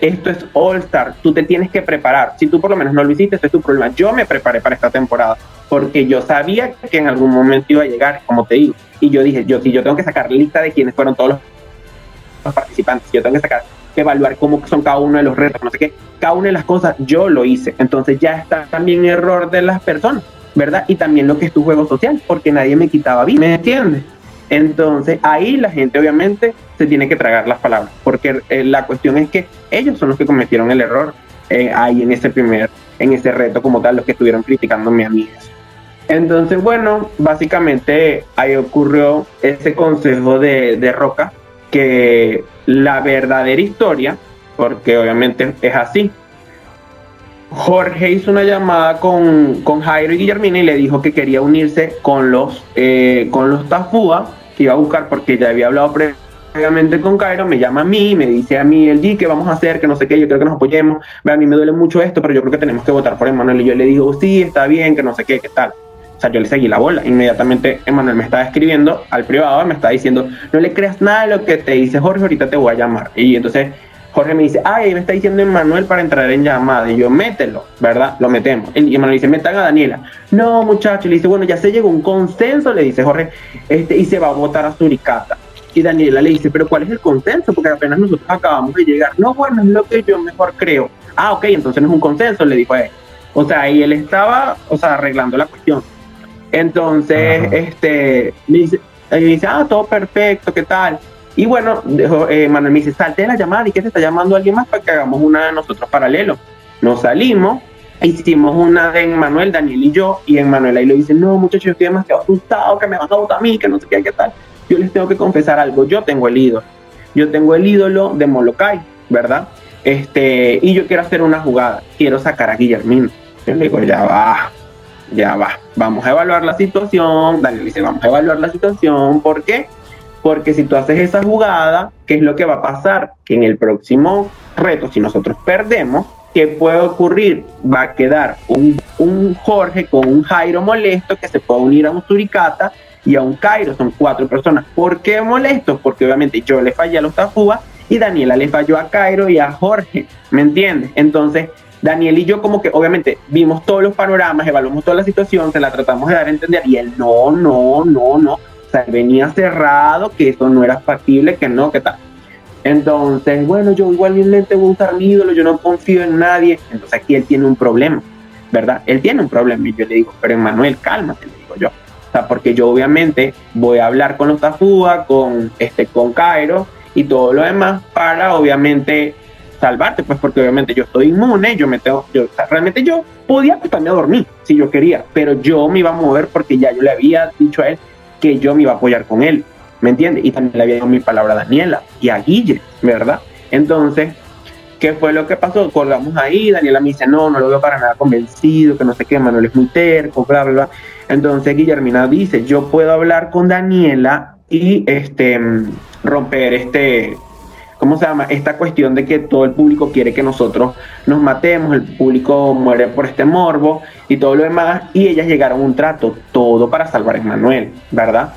esto es All Star, tú te tienes que preparar. Si tú por lo menos no lo hiciste, ese es tu problema. Yo me preparé para esta temporada porque yo sabía que en algún momento iba a llegar, como te digo. Y yo dije, yo si yo tengo que sacar lista de quiénes fueron todos los participantes, yo tengo que sacar evaluar cómo son cada uno de los retos, no sé qué, cada una de las cosas yo lo hice. Entonces ya está también error de las personas, ¿verdad? Y también lo que es tu juego social, porque nadie me quitaba vida, ¿me entiendes? Entonces ahí la gente obviamente se tiene que tragar las palabras, porque eh, la cuestión es que ellos son los que cometieron el error eh, ahí en ese primer, en ese reto como tal, los que estuvieron criticándome a mí. Entonces, bueno, básicamente ahí ocurrió ese consejo de, de Roca, que la verdadera historia, porque obviamente es así, Jorge hizo una llamada con, con Jairo y Guillermina y le dijo que quería unirse con los, eh, con los Tafúa, que iba a buscar porque ya había hablado previamente con Cairo, me llama a mí, me dice a mí el G, ¿qué vamos a hacer? Que no sé qué, yo creo que nos apoyemos. a mí me duele mucho esto, pero yo creo que tenemos que votar por Emanuel. Y yo le digo, sí, está bien, que no sé qué, qué tal. O sea, yo le seguí la bola. Inmediatamente Emanuel me estaba escribiendo al privado, me estaba diciendo, no le creas nada de lo que te dice Jorge, ahorita te voy a llamar. Y entonces Jorge me dice, ay, me está diciendo Emanuel para entrar en llamada. Y yo, mételo, ¿verdad? Lo metemos. Y Emanuel dice, metan a Daniela. No, muchacho. Le dice, bueno, ya se llegó un consenso, le dice Jorge, este, y se va a votar a Suricata. Y Daniela le dice, pero ¿cuál es el consenso? Porque apenas nosotros acabamos de llegar. No, bueno, es lo que yo mejor creo. Ah, ok, entonces no es un consenso, le dijo a él. O sea, y él estaba, o sea, arreglando la cuestión. Entonces, este, me dice, y dice, ah, todo perfecto, ¿qué tal? Y bueno, eh, Manuel me dice, salte de la llamada y que se está llamando alguien más para que hagamos una de nosotros paralelo. Nos salimos, hicimos una de Manuel, Daniel y yo, y Manuel ahí lo dice, no muchachos, yo estoy demasiado asustado, que me van a votar a mí, que no sé qué, qué tal. Yo les tengo que confesar algo, yo tengo el ídolo. Yo tengo el ídolo de Molokai, ¿verdad? Este, y yo quiero hacer una jugada, quiero sacar a Guillermino. Yo le digo, ya va, ya va, vamos a evaluar la situación. Daniel dice, vamos a evaluar la situación, ¿por qué? Porque si tú haces esa jugada, ¿qué es lo que va a pasar? Que en el próximo reto, si nosotros perdemos, ¿qué puede ocurrir? Va a quedar un, un Jorge con un Jairo molesto que se puede unir a un Suricata y a un Cairo. Son cuatro personas. ¿Por qué molesto? Porque obviamente yo le fallé a los Tafúa y Daniela le falló a Cairo y a Jorge. ¿Me entiendes? Entonces, Daniel y yo como que obviamente vimos todos los panoramas, evaluamos toda la situación, se la tratamos de dar a entender y él no, no, no, no. O sea, venía cerrado, que eso no era factible, que no, que tal. Entonces, bueno, yo igualmente voy a usar mi ídolo, yo no confío en nadie. Entonces aquí él tiene un problema, ¿verdad? Él tiene un problema y yo le digo, pero Emanuel, cálmate, le digo yo. O sea, porque yo obviamente voy a hablar con los Tafúa, con, este, con Cairo y todo lo demás para obviamente salvarte, pues porque obviamente yo estoy inmune, yo me tengo, yo, realmente yo podía acostarme a dormir si yo quería, pero yo me iba a mover porque ya yo le había dicho a él que yo me iba a apoyar con él, ¿me entiendes? Y también le había dado mi palabra a Daniela y a Guille, ¿verdad? Entonces, ¿qué fue lo que pasó? Colgamos ahí, Daniela me dice, no, no lo veo para nada convencido, que no sé qué, Manuel es muy terco, bla, bla, bla. Entonces Guillermina dice, yo puedo hablar con Daniela y este romper este ¿cómo se llama? Esta cuestión de que todo el público quiere que nosotros nos matemos, el público muere por este morbo y todo lo demás, y ellas llegaron a un trato, todo para salvar a Manuel, ¿verdad?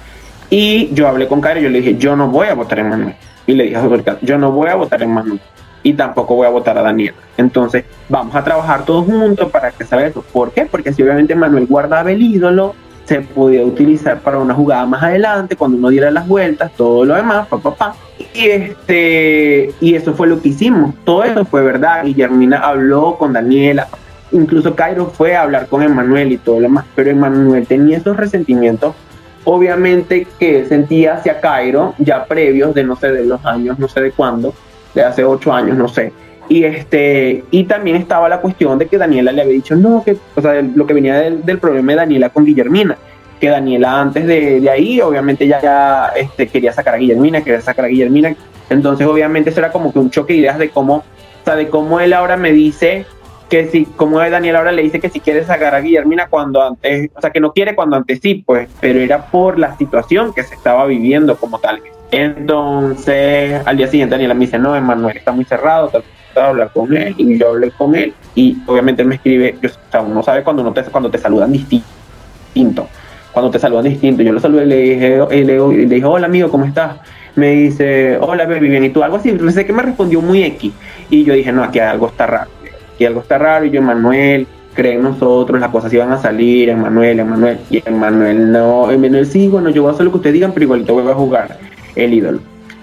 Y yo hablé con y yo le dije, yo no voy a votar en Manuel. Y le dije a yo no voy a votar en Manuel. Y tampoco voy a votar a Daniel. Entonces, vamos a trabajar todos juntos para que salga eso. ¿Por qué? Porque si obviamente Manuel guardaba el ídolo, se podía utilizar para una jugada más adelante, cuando uno diera las vueltas, todo lo demás, papá, papá. Y, este, y eso fue lo que hicimos. Todo eso fue verdad. Guillermina habló con Daniela. Incluso Cairo fue a hablar con Emanuel y todo lo demás. Pero Emanuel tenía esos resentimientos, obviamente, que sentía hacia Cairo, ya previos de no sé, de los años, no sé de cuándo, de hace ocho años, no sé. Y este, y también estaba la cuestión de que Daniela le había dicho, no, que, o sea, lo que venía del, del problema de Daniela con Guillermina que Daniela antes de, ahí, obviamente ya, ya este, quería sacar a Guillermina, quería sacar a Guillermina. Entonces, obviamente, eso era como que un choque de ideas de cómo, o sea, de cómo él ahora me dice que si, como Daniela ahora le dice que si quiere sacar a Guillermina cuando antes, o sea, que no quiere cuando antes sí, pues, pero era por la situación que se estaba viviendo como tal. Entonces, al día siguiente Daniela me dice, no, Emanuel está muy cerrado. Hablar con él y yo hablé con él y obviamente él me escribe, o sea, uno sabe cuando, uno te, cuando te saludan distinto, cuando te saludan distinto, yo lo saludé y le dije, y le, dije, hola amigo, ¿cómo estás? Me dice, hola baby, bien, y tú algo así, sé que me respondió muy X y yo dije, no, aquí algo está raro, aquí algo está raro y yo, Manuel, creen en nosotros, las cosas iban a salir, Emanuel, Emanuel, y Emanuel no, Emanuel sí, bueno, yo voy a hacer lo que ustedes digan, pero igualito voy a jugar el ídolo.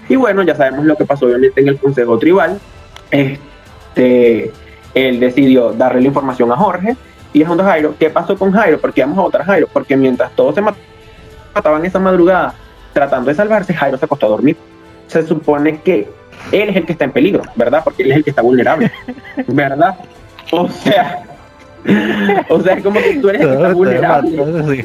Y bueno, ya sabemos lo que pasó obviamente en el Consejo Tribal. Este, él decidió darle la información a Jorge y es a Jairo. ¿Qué pasó con Jairo? Porque vamos a otra Jairo, porque mientras todos se mataban esa madrugada tratando de salvarse, Jairo se acostó a dormir. Se supone que él es el que está en peligro, ¿verdad? Porque él es el que está vulnerable, ¿verdad? O sea, o sea, es como que tú eres el que está vulnerable.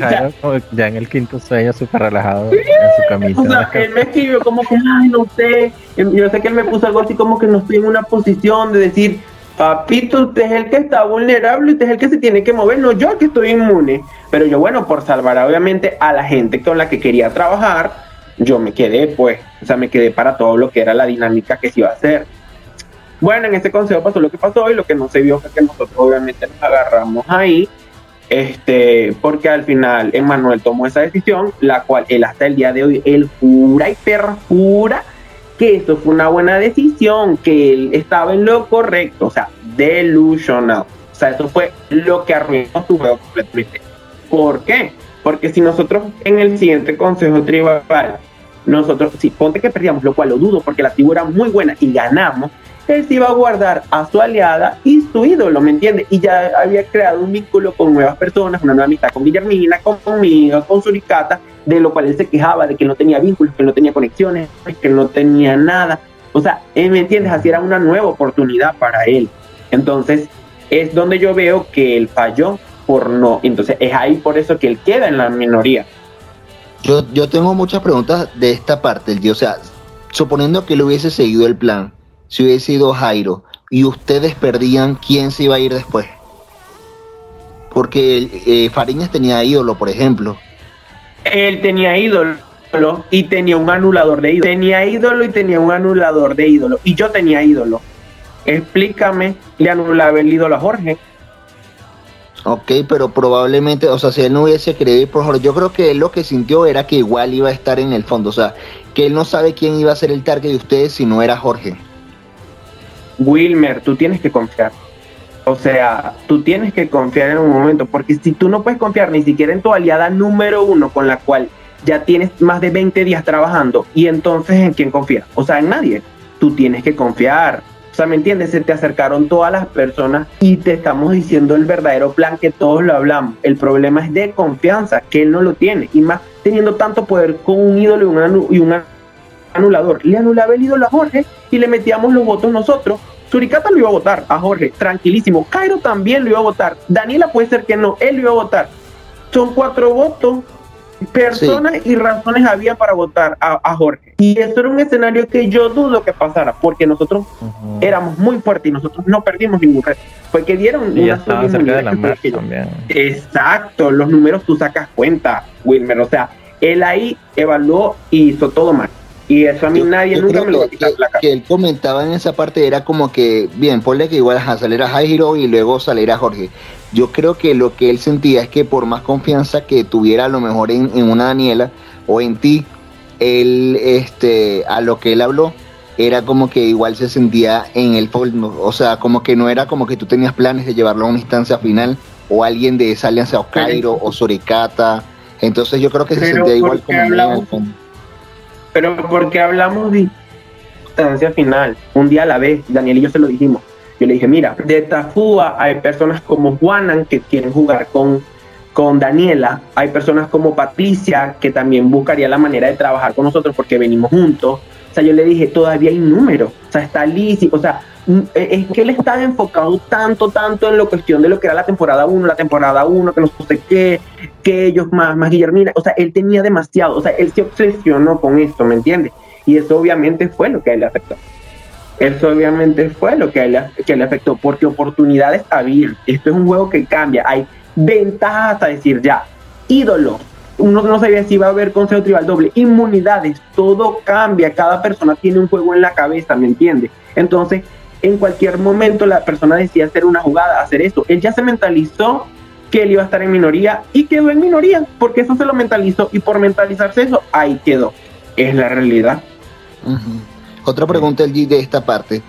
ya en el quinto sueño súper relajado en su camisa. O sea, él me escribió como que, ay, no sé. Yo sé que él me puso algo así como que no estoy en una posición de decir, papito, usted es el que está vulnerable, usted es el que se tiene que mover, no yo que estoy inmune. Pero yo, bueno, por salvar obviamente a la gente con la que quería trabajar, yo me quedé, pues, o sea, me quedé para todo lo que era la dinámica que se iba a hacer. Bueno, en este consejo pasó lo que pasó y lo que no se vio fue que nosotros obviamente nos agarramos ahí, este, porque al final Emanuel tomó esa decisión, la cual él hasta el día de hoy, él jura y perjura que eso fue una buena decisión, que él estaba en lo correcto, o sea, delusional. O sea, eso fue lo que arruinó su juego completamente. ¿Por qué? Porque si nosotros en el siguiente consejo tribal, nosotros, si ponte que perdíamos, lo cual lo dudo, porque la tribu era muy buena y ganamos, él se iba a guardar a su aliada y su ídolo, ¿me entiendes? Y ya había creado un vínculo con nuevas personas, una nueva amistad con Guillermina, conmigo, con Suricata, de lo cual él se quejaba de que no tenía vínculos, que no tenía conexiones, que no tenía nada. O sea, ¿me entiendes? Así era una nueva oportunidad para él. Entonces, es donde yo veo que él falló por no. Entonces, es ahí por eso que él queda en la minoría. Yo, yo tengo muchas preguntas de esta parte, o sea, suponiendo que él hubiese seguido el plan, si hubiese sido Jairo y ustedes perdían, ¿quién se iba a ir después? Porque eh, Fariñas tenía ídolo, por ejemplo. Él tenía ídolo y tenía un anulador de ídolo. Tenía ídolo y tenía un anulador de ídolo. Y yo tenía ídolo. Explícame, le anulaba el ídolo a Jorge. Ok, pero probablemente, o sea, si él no hubiese creído por Jorge, yo creo que él lo que sintió era que igual iba a estar en el fondo. O sea, que él no sabe quién iba a ser el target de ustedes si no era Jorge. Wilmer, tú tienes que confiar. O sea, tú tienes que confiar en un momento, porque si tú no puedes confiar ni siquiera en tu aliada número uno con la cual ya tienes más de 20 días trabajando, y entonces en quién confías? O sea, en nadie. Tú tienes que confiar. O sea, ¿me entiendes? Se te acercaron todas las personas y te estamos diciendo el verdadero plan que todos lo hablamos. El problema es de confianza, que él no lo tiene. Y más teniendo tanto poder con un ídolo y un, y anulador. Le anulaba el ídolo a Jorge y le metíamos los votos nosotros. Suricata lo iba a votar a Jorge, tranquilísimo. Cairo también lo iba a votar. Daniela puede ser que no, él lo iba a votar. Son cuatro votos, personas y razones había para votar a, Jorge. Y eso era un escenario que yo dudo que pasara, porque nosotros éramos muy fuertes y nosotros no perdimos ningún reto. Fue que dieron y una cerca de la también. Exacto, los números tú sacas cuenta, Wilmer. O sea, él ahí evaluó y hizo todo mal. Y eso a mí nadie nunca me lo va a quitar que, la cara. Que él comentaba en esa parte era como que, bien, ponle que igual a salir a Jairo y luego salir a Jorge. Yo creo que lo que él sentía es que por más confianza que tuviera a lo mejor en, una Daniela o en ti, él, este, a lo que él habló, era como que igual se sentía en el fondo. O sea, como que no era como que tú tenías planes de llevarlo a una instancia final o alguien de esa alianza o Cairo o Soricata. Entonces yo creo que se sentía igual como en el fondo pero porque hablamos de instancia final, un día a la vez, Daniel y yo se lo dijimos. Yo le dije, mira, de Tafúa hay personas como Juanan que quieren jugar con, con Daniela, hay personas como Patricia que también buscaría la manera de trabajar con nosotros porque venimos juntos. O sea, yo le dije, todavía hay números, o sea, está Lizzy, o sea, mm, e, es que él estaba enfocado tanto, tanto en la cuestión de lo que era la temporada 1, la temporada 1, que no sé qué, que ellos más, más Guillermina, o sea, él tenía demasiado, o sea, él se obsesionó con esto, ¿me entiendes? Y eso obviamente fue lo que a él le afectó. Eso obviamente fue lo que a él, que le afectó, porque oportunidades había. Esto es un juego que cambia, hay ventajas a decir ya, ídolo, uno no sabía si iba a haber consejo tribal doble, inmunidades, todo cambia, cada persona tiene un juego en la cabeza, ¿me entiendes? Entonces, en cualquier momento la persona decía hacer una jugada, hacer esto. Él ya se mentalizó que él iba a estar en minoría y quedó en minoría, porque eso se lo mentalizó y por mentalizarse eso, ahí quedó. Es la realidad. Otra pregunta de esta parte,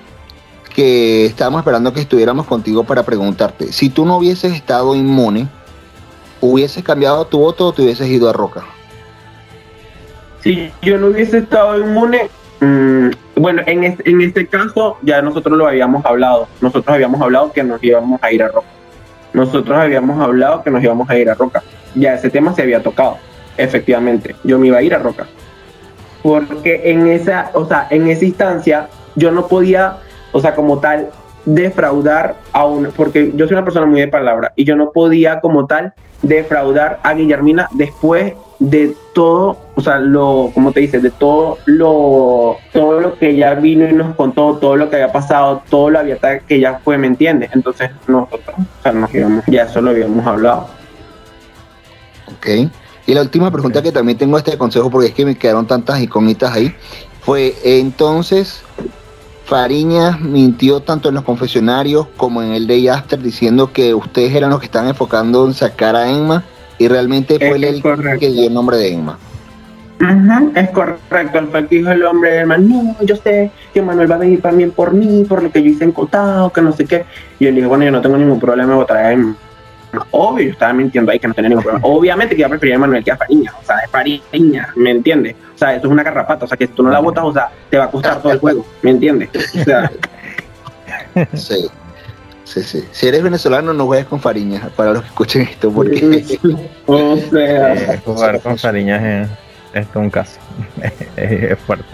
que estábamos esperando que estuviéramos contigo para preguntarte, si tú no hubieses estado inmune, ¿hubieses cambiado tu voto o te hubieses ido a Roca? Si yo no hubiese estado inmune, mm, bueno, en este, en este caso ya nosotros lo habíamos hablado, nosotros habíamos hablado que nos íbamos a ir a Roca. Nosotros habíamos hablado que nos íbamos a ir a Roca. Ya ese tema se había tocado, efectivamente. Yo me iba a ir a Roca. Porque en esa, o sea, en esa instancia yo no podía, o sea, como tal, defraudar a un, porque yo soy una persona muy de palabra y yo no podía como tal defraudar a Guillermina después de todo, o sea, lo, como te dice, de todo lo, todo lo que ella vino y nos contó, todo lo que había pasado, todo lo abierta que ella fue, ¿me entiendes? Entonces nosotros, o sea, nos íbamos, ya eso lo habíamos hablado. Ok. Y la última pregunta que también tengo este consejo, porque es que me quedaron tantas incógnitas ahí, fue entonces Fariña mintió tanto en los confesionarios como en el Day After diciendo que ustedes eran los que estaban enfocando en sacar a Emma y realmente fue él que dio el nombre de Emma. es correcto, el fue dijo el hombre de Emma, no, yo sé que Manuel va a venir también por mí, por lo que yo hice en Cotado, que no sé qué. Y él dijo, bueno, yo no tengo ningún problema en votar a Emma. Obvio, yo estaba mintiendo ahí que no tenía ningún problema. Obviamente que iba a preferir a Manuel que a Fariña, o sea, es Fariña, ¿me entiendes? O sea, eso es una carrapata, o sea, que si tú no la votas, o sea, te va a costar todo el juego, ¿me entiendes? O sea, sí. Sí, sí. Si eres venezolano, no juegues con Fariñas, para los que escuchen esto, porque... o sea... Eh, jugar con Fariñas es, es un caso, es fuerte.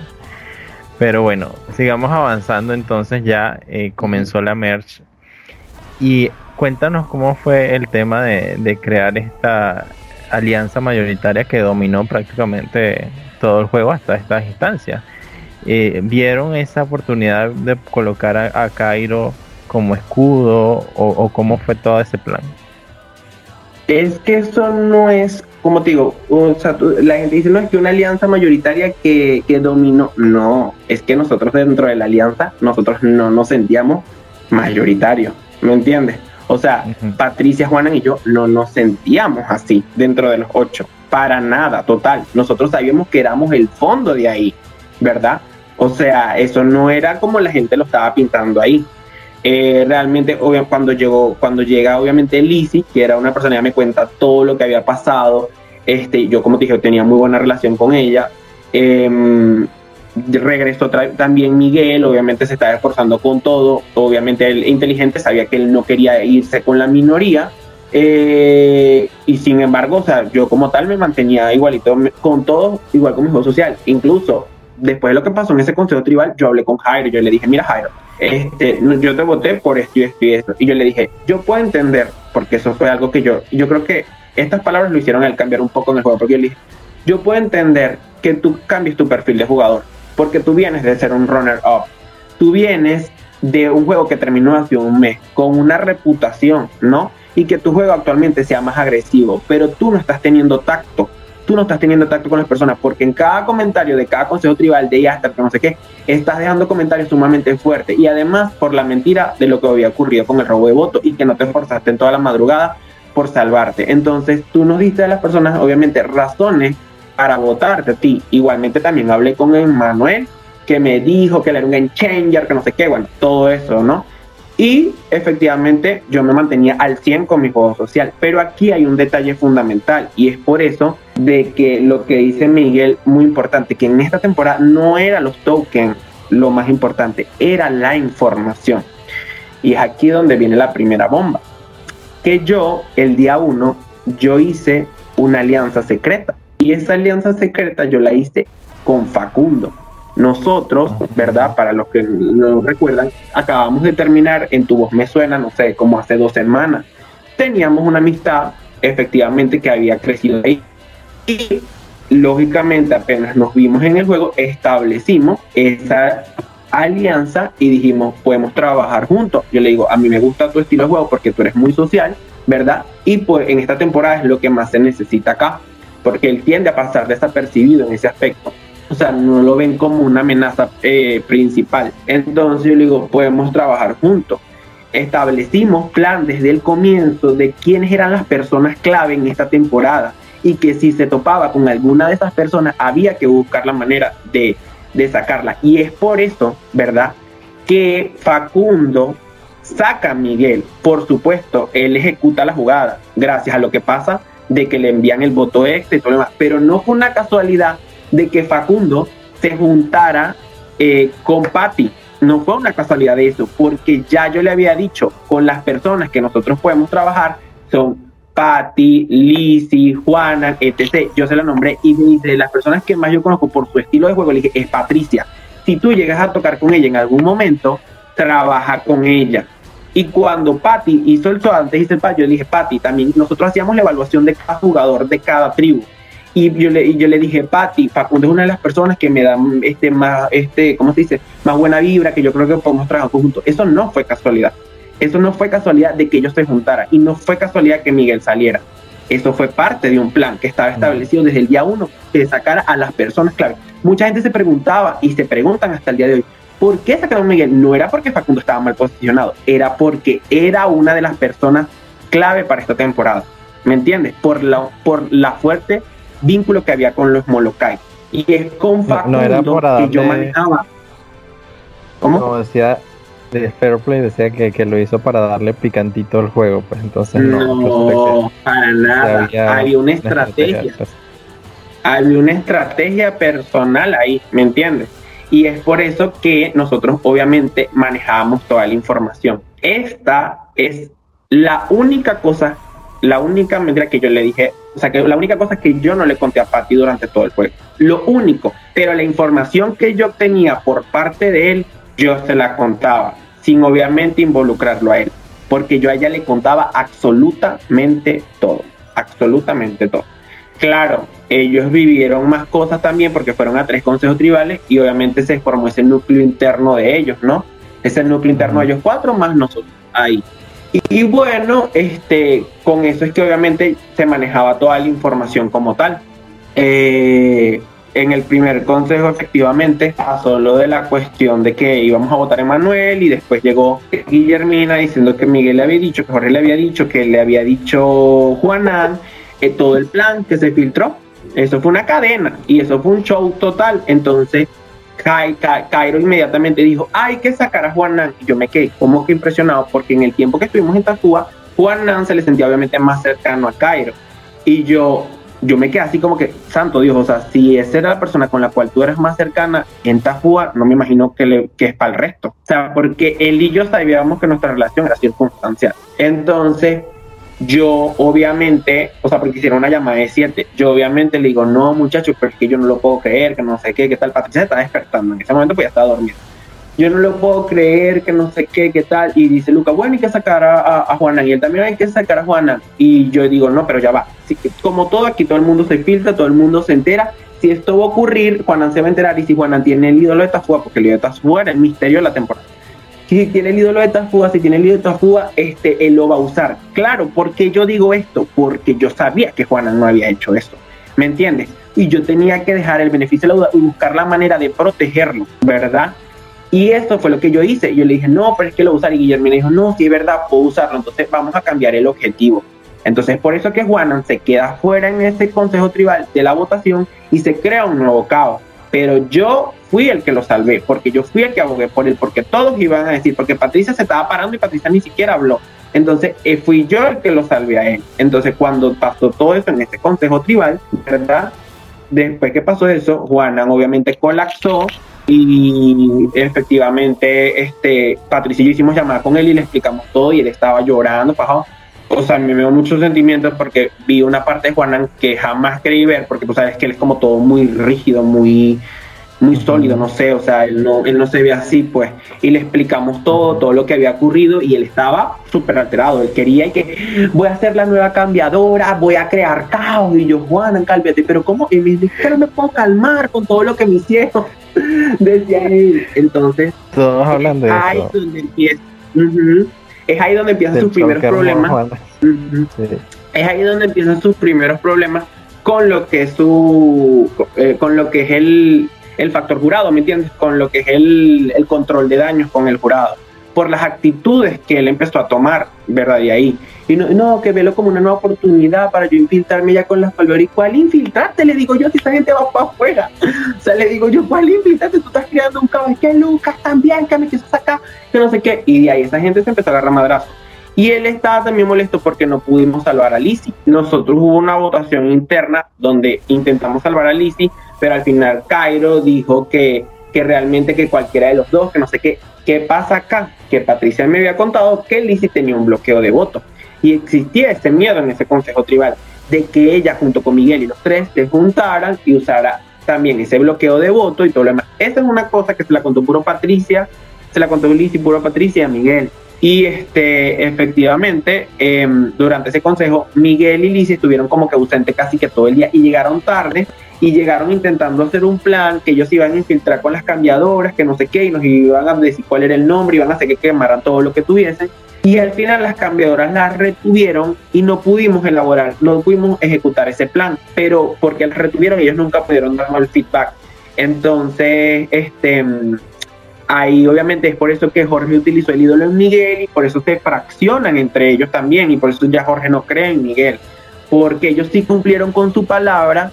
Pero bueno, sigamos avanzando entonces, ya eh, comenzó la merch. Y cuéntanos cómo fue el tema de, crear esta alianza mayoritaria que dominó prácticamente todo el juego hasta estas instancias. Eh, ¿Vieron esa oportunidad de colocar a, Cairo como escudo o, cómo fue todo ese plan? Es que eso no es, como te digo, o sea, la gente dice, no es que una alianza mayoritaria que, que dominó, no, es que nosotros dentro de la alianza, nosotros no nos sentíamos mayoritario, ¿me entiendes? O sea, Patricia, Juana y yo no nos sentíamos así dentro de los ocho, para nada, total. Nosotros sabíamos que éramos el fondo de ahí, ¿verdad? O sea, eso no era como la gente lo estaba pintando ahí. Eh, realmente, cuando llegó, cuando llega obviamente Lizzie, que era una persona que me cuenta todo lo que había pasado, este, yo como te dije, tenía muy buena relación con ella. Eh, regresó también Miguel, obviamente se estaba esforzando con todo, obviamente el inteligente sabía que él no quería irse con la minoría, eh, y sin embargo, o sea, yo como tal me mantenía igualito con todo, igual con mi juego social, incluso después de lo que pasó en ese consejo tribal, yo hablé con Jairo, yo le dije, mira Jairo, este, yo te voté por esto y esto y esto. Y yo le dije, yo puedo entender, porque eso fue algo que yo, yo creo que estas palabras lo hicieron al cambiar un poco en el juego, porque yo le dije, yo puedo entender que tú cambies tu perfil de jugador, porque tú vienes de ser un runner-up, tú vienes de un juego que terminó hace un mes, con una reputación, ¿no? Y que tu juego actualmente sea más agresivo, pero tú no estás teniendo tacto tú no estás teniendo tacto con las personas, porque en cada comentario de cada consejo tribal de hasta que no sé qué, estás dejando comentarios sumamente fuertes. Y además por la mentira de lo que había ocurrido con el robo de voto y que no te esforzaste en toda la madrugada por salvarte. Entonces tú nos diste a las personas, obviamente, razones para votarte a ti. Igualmente también hablé con Emmanuel, que me dijo que él era un game changer, que no sé qué, bueno, todo eso, ¿no? Y efectivamente yo me mantenía al 100 con mi juego social. Pero aquí hay un detalle fundamental y es por eso de que lo que dice Miguel, muy importante, que en esta temporada no era los tokens lo más importante, era la información. Y es aquí donde viene la primera bomba. Que yo, el día 1, yo hice una alianza secreta. Y esa alianza secreta yo la hice con Facundo. Nosotros, ¿verdad? Para los que no recuerdan, acabamos de terminar en Tu Voz Me Suena, no sé, como hace dos semanas. Teníamos una amistad, efectivamente, que había crecido ahí. Y lógicamente, apenas nos vimos en el juego, establecimos esa alianza y dijimos, podemos trabajar juntos. Yo le digo, a mí me gusta tu estilo de juego porque tú eres muy social, ¿verdad? Y pues en esta temporada es lo que más se necesita acá, porque él tiende a pasar desapercibido en ese aspecto o sea, no lo ven como una amenaza eh, principal. Entonces yo le digo, podemos trabajar juntos. Establecimos plan desde el comienzo de quiénes eran las personas clave en esta temporada y que si se topaba con alguna de esas personas había que buscar la manera de, de sacarla. Y es por eso, ¿verdad? Que Facundo saca a Miguel. Por supuesto, él ejecuta la jugada gracias a lo que pasa de que le envían el voto extra y todo lo demás. Pero no fue una casualidad de que Facundo se juntara eh, con Patti. No fue una casualidad de eso, porque ya yo le había dicho con las personas que nosotros podemos trabajar son Patti, Lizzie, Juana, etc. Yo se la nombré y de las personas que más yo conozco por su estilo de juego, le dije, es Patricia. Si tú llegas a tocar con ella en algún momento, trabaja con ella. Y cuando Patti hizo el show antes hice el yo le dije, Patti, también nosotros hacíamos la evaluación de cada jugador de cada tribu. Y yo le, dije, Patti, Facundo es una de las personas que me da este, más, este, ¿cómo se dice? Más buena vibra, que yo creo que podemos trabajar juntos. Eso no fue casualidad. Eso no fue casualidad de que ellos se juntaran. Y no fue casualidad que Miguel saliera. Eso fue parte de un plan que estaba establecido desde el día uno, de sacar a las personas clave. Mucha gente se preguntaba y se preguntan hasta el día de hoy, ¿Por qué sacaron a Miguel? No era porque Facundo estaba mal posicionado, era porque era una de las personas clave para esta temporada. ¿Me entiendes? Por la, por la fuerte vínculo que había con los Molokai. Y es con Facundo que yo manejaba. ¿Cómo? Como decía de Fairplay, decía que, que, lo hizo para darle picantito al juego, pues entonces no. No, para nada. Había, una estrategia. estrategia pues. Había una estrategia personal ahí, ¿me entiendes? Y es por eso que nosotros obviamente manejamos toda la información. Esta es la única cosa, la única mentira que yo le dije, o sea, que la única cosa que yo no le conté a Patty durante todo el juego. Lo único, pero la información que yo tenía por parte de él, yo se la contaba, sin obviamente involucrarlo a él, porque yo a ella le contaba absolutamente todo, absolutamente todo. Claro, ellos vivieron más cosas también porque fueron a tres consejos tribales y obviamente se formó ese núcleo interno de ellos, ¿no? Ese núcleo interno de ellos cuatro más nosotros ahí. Y, bueno, este, con eso es que obviamente se manejaba toda la información como tal. Eh, en el primer consejo efectivamente pasó lo de la cuestión de que íbamos a votar a Manuel y después llegó Guillermina diciendo que Miguel le había dicho, que Jorge le había dicho, que le había dicho Juanán todo el plan que se filtró. Eso fue una cadena y eso fue un show total. Entonces, Cairo inmediatamente dijo, hay que sacar a Juan Y yo me quedé como que impresionado porque en el tiempo que estuvimos en Tafúa, Juan se le sentía obviamente más cercano a Cairo. Y yo, yo me quedé así como que, santo Dios, o sea, si esa era la persona con la cual tú eres más cercana en Tafúa, no me imagino que, le, que es para el resto. O sea, porque él y yo sabíamos que nuestra relación era circunstancial. Entonces, yo obviamente, o sea, porque hicieron una llamada de 7, yo obviamente le digo, no muchachos, pero es que yo no lo puedo creer, que no sé qué, qué tal, Patricia se está despertando, en ese momento pues ya estaba dormido. Yo no lo puedo creer, que no sé qué, qué tal, y dice Luca, bueno, hay que sacar a, a, Juana, y él también hay que sacar a Juana, y yo digo, no, pero ya va, Así que, como todo aquí, todo el mundo se filtra, todo el mundo se entera, si esto va a ocurrir, Juanan se va a enterar, y si Juanan tiene el ídolo de Tafua, porque el ídolo de Tafua era el misterio de la temporada si tiene el ídolo de Tafúa, si tiene el ídolo de Tafúa, este, él lo va a usar. Claro, ¿por qué yo digo esto? Porque yo sabía que Juana no había hecho eso. ¿Me entiendes? Y yo tenía que dejar el beneficio de la duda y buscar la manera de protegerlo, ¿verdad? Y eso fue lo que yo hice. Yo le dije, no, pero es que lo usar. Y Guillermo me dijo, no, si es verdad, puedo usarlo. Entonces vamos a cambiar el objetivo. Entonces, por eso que Juanan se queda fuera en ese consejo tribal de la votación y se crea un nuevo caos pero yo fui el que lo salvé, porque yo fui el que abogué por él, porque todos iban a decir, porque Patricia se estaba parando y Patricia ni siquiera habló. Entonces eh, fui yo el que lo salvé a él. Entonces cuando pasó todo eso en este consejo tribal, ¿verdad? Después que pasó eso, Juanan obviamente colapsó y efectivamente este Patricia y yo hicimos llamada con él y le explicamos todo y él estaba llorando, pajado. O sea, me dio muchos sentimientos porque vi una parte de Juanan que jamás creí ver, porque tú sabes que él es como todo muy rígido, muy, muy sólido, no sé, o sea, él no, él no se ve así, pues. Y le explicamos todo, todo lo que había ocurrido y él estaba súper alterado. Él quería y que voy a hacer la nueva cambiadora, voy a crear caos. Y yo, Juanan, cálmate, pero ¿cómo? Y me dice, no me puedo calmar con todo lo que me hicieron. Decía él. Entonces, todos hablando de ahí eso. donde empieza. Es ahí donde empiezan sus primeros problemas. Es ahí donde empiezan sus primeros problemas con lo que es su, eh, con lo que es el, el factor jurado, ¿me entiendes? Con lo que es el, el control de daños con el jurado por las actitudes que él empezó a tomar, ¿verdad? De ahí. Y no, no, que velo como una nueva oportunidad para yo infiltrarme ya con las palabras. ¿Y cuál infiltrarte? Le digo yo, si esa gente va para afuera. O sea, le digo yo, ¿cuál infiltrarte? Tú estás creando un caos. Que Lucas también, que me quiso sacar, que no sé qué. Y de ahí esa gente se empezó a agarrar madrazo. Y él estaba también molesto porque no pudimos salvar a Lizzie. Nosotros hubo una votación interna donde intentamos salvar a Lizzie, pero al final Cairo dijo que, que realmente que cualquiera de los dos, que no sé qué. ¿Qué pasa acá? Que Patricia me había contado que Lizzie tenía un bloqueo de voto y existía ese miedo en ese consejo tribal de que ella junto con Miguel y los tres se juntaran y usara también ese bloqueo de voto y todo lo demás. Esa es una cosa que se la contó puro Patricia, se la contó Lizzie puro Patricia y a Miguel. Y este, efectivamente, em, durante ese consejo, Miguel y Lizzie estuvieron como que ausentes casi que todo el día y llegaron tarde y llegaron intentando hacer un plan que ellos iban a infiltrar con las cambiadoras, que no sé qué, y nos iban a decir cuál era el nombre, iban a hacer que quemaran todo lo que tuviesen. Y al final las cambiadoras las retuvieron y no pudimos elaborar, no pudimos ejecutar ese plan, pero porque las retuvieron ellos nunca pudieron darnos el feedback. Entonces, este, ahí obviamente es por eso que Jorge utilizó el ídolo en Miguel y por eso se fraccionan entre ellos también y por eso ya Jorge no cree en Miguel, porque ellos sí cumplieron con su palabra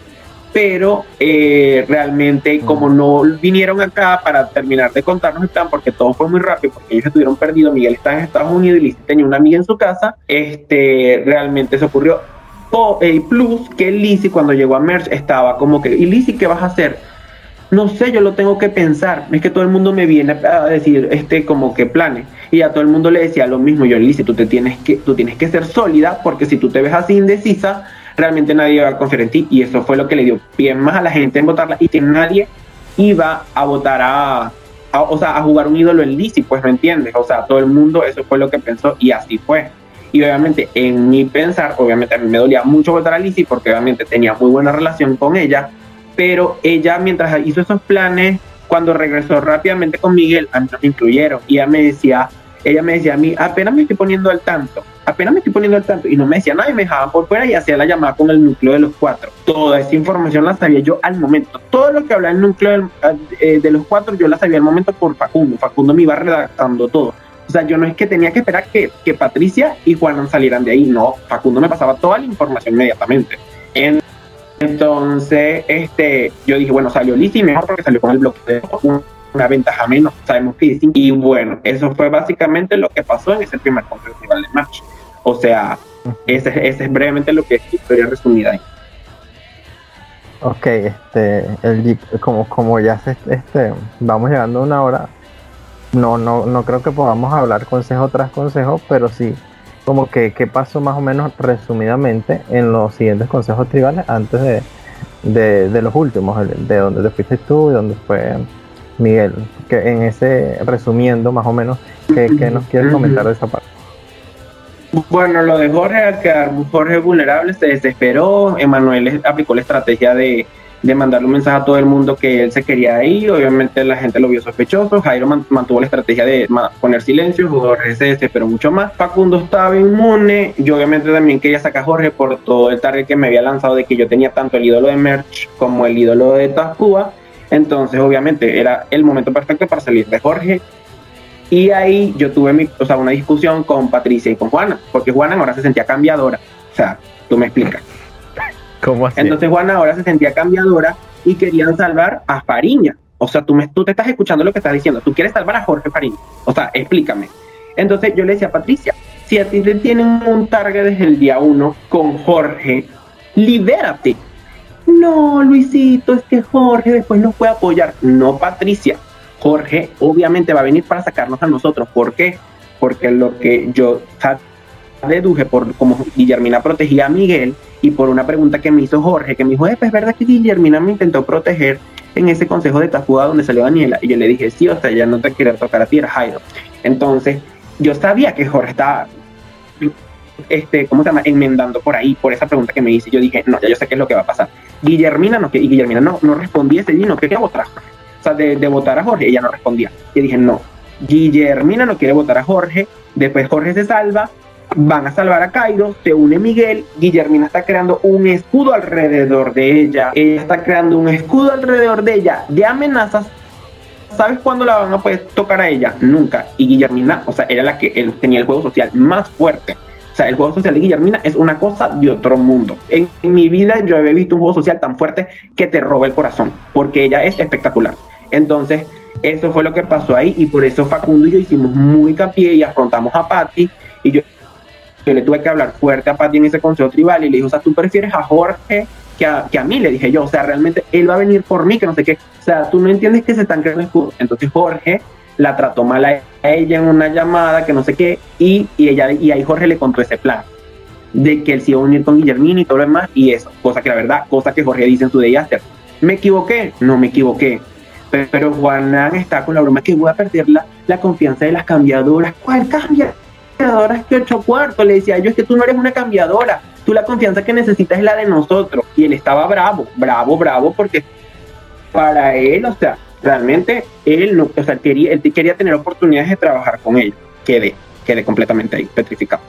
pero eh, realmente como no vinieron acá para terminar de contarnos el plan, porque todo fue muy rápido, porque ellos estuvieron perdidos, Miguel está en Estados Unidos y Lizzie tenía una amiga en su casa, este, realmente se ocurrió. El plus que Lizzie cuando llegó a Merch estaba como que, ¿y Lizzie qué vas a hacer? No sé, yo lo tengo que pensar. Es que todo el mundo me viene a decir, este, como que planes. Y a todo el mundo le decía lo mismo. Yo, Lizzie, tú, te tienes que, tú tienes que ser sólida, porque si tú te ves así indecisa, realmente nadie iba a confiar en ti y eso fue lo que le dio pie más a la gente en votarla y que nadie iba a votar a, o sea, a jugar un ídolo en Lizzie, pues me entiendes, o sea, todo el mundo eso fue lo que pensó y así fue. Y obviamente en mi pensar, obviamente a mí me dolía mucho votar a Lizzie porque obviamente tenía muy buena relación con ella, pero ella mientras hizo esos planes, cuando regresó rápidamente con Miguel, a mí no me incluyeron y ella me decía, ella me decía a mí, apenas me estoy poniendo al tanto, apenas me estoy poniendo al tanto, y no me decía nada y me dejaban por fuera y hacía la llamada con el núcleo de los cuatro. Toda esa información la sabía yo al momento. Todo lo que hablaba el núcleo eh, de, los cuatro, yo la sabía al momento por Facundo. Facundo me iba redactando todo. O sea, yo no es que tenía que esperar que, Patricia y Juan salieran de ahí, no, Facundo me pasaba toda la información inmediatamente. entonces, este, yo dije, bueno, salió Lizzie mejor porque salió con el bloque de una ventaja menos, sabemos que. Y bueno, eso fue básicamente lo que pasó en ese primer festival de match. O sea, ese, ese, es brevemente lo que es historia resumida ahí. Ok, este, el como, como ya se, este, vamos llegando a una hora, no, no, no creo que podamos hablar consejo tras consejo, pero sí, como que qué pasó más o menos resumidamente en los siguientes consejos tribales antes de, de, de los últimos, de donde te fuiste tú y donde fue Miguel, que en ese resumiendo más o menos, ¿qué, nos quieres comentar de esa parte? Bueno, lo de Jorge, al quedar Jorge vulnerable, se desesperó. Emanuel aplicó la estrategia de, de mandarle un mensaje a todo el mundo que él se quería ir. Obviamente la gente lo vio sospechoso. Jairo mantuvo la estrategia de poner silencio. Jorge se desesperó mucho más. Facundo estaba inmune. Yo obviamente también quería sacar a Jorge por todo el target que me había lanzado de que yo tenía tanto el ídolo de Merch como el ídolo de Tascua. Entonces, obviamente, era el momento perfecto para salir de Jorge. Y ahí yo tuve mi, o sea, una discusión con Patricia y con Juana, porque Juana ahora se sentía cambiadora. O sea, tú me explicas. ¿Cómo así? Entonces Juana ahora se sentía cambiadora y querían salvar a Fariña. O sea, tú, me, tú te estás escuchando lo que estás diciendo. Tú quieres salvar a Jorge Fariña. O sea, explícame. Entonces yo le decía a Patricia, si a ti te tienen un target desde el día uno con Jorge, libérate no, Luisito, es que Jorge después nos puede apoyar. No, Patricia. Jorge obviamente va a venir para sacarnos a nosotros. ¿Por qué? Porque lo que yo deduje por como Guillermina protegía a Miguel y por una pregunta que me hizo Jorge, que me dijo, es verdad que Guillermina me intentó proteger en ese consejo de Tafuga donde salió Daniela. Y yo le dije, sí, o sea, ya no te quiere tocar a ti, era Jairo. Entonces, yo sabía que Jorge estaba este, ¿cómo se llama? Enmendando por ahí, por esa pregunta que me hice. Yo dije, no, ya yo sé qué es lo que va a pasar. Guillermina no, y Guillermina no, no respondía ese día, no quería votar. O sea, de, votar a Jorge, ella no respondía. Y dije, no, Guillermina no quiere votar a Jorge, después Jorge se salva, van a salvar a Cairo, se une Miguel, Guillermina está creando un escudo alrededor de ella, ella está creando un escudo alrededor de ella de amenazas. ¿Sabes cuándo la van a poder tocar a ella? Nunca. Y Guillermina, o sea, era la que él tenía el juego social más fuerte. Sea, el juego social de Guillermina es una cosa de otro mundo. En, en mi vida yo había visto un juego social tan fuerte que te roba el corazón, porque ella es espectacular. Entonces, eso fue lo que pasó ahí y por eso Facundo y yo hicimos muy capié y afrontamos a Patty y yo, le tuve que hablar fuerte a Patty en ese consejo tribal y le dije, o sea, tú prefieres a Jorge que a, que a mí, le dije yo, o sea, realmente él va a venir por mí, que no sé qué, o sea, tú no entiendes que se están creando escudos. Entonces Jorge la trató mal a ella en una llamada, que no sé qué, y, y, ella, y ahí Jorge le contó ese plan de que él se iba a unir con Guillermín y todo lo demás, y eso, cosa que la verdad, cosa que Jorge dice en su Day After. ¿Me equivoqué? No me equivoqué pero Juanán está con la broma que voy a perder la, confianza de las cambiadoras. ¿Cuál cambiadora? que ocho cuartos. Le decía yo, es que tú no eres una cambiadora. Tú la confianza que necesitas es la de nosotros. Y él estaba bravo, bravo, bravo, porque para él, o sea, realmente él no, o sea, quería, él quería tener oportunidades de trabajar con ellos. Quedé, quedé completamente ahí, petrificado.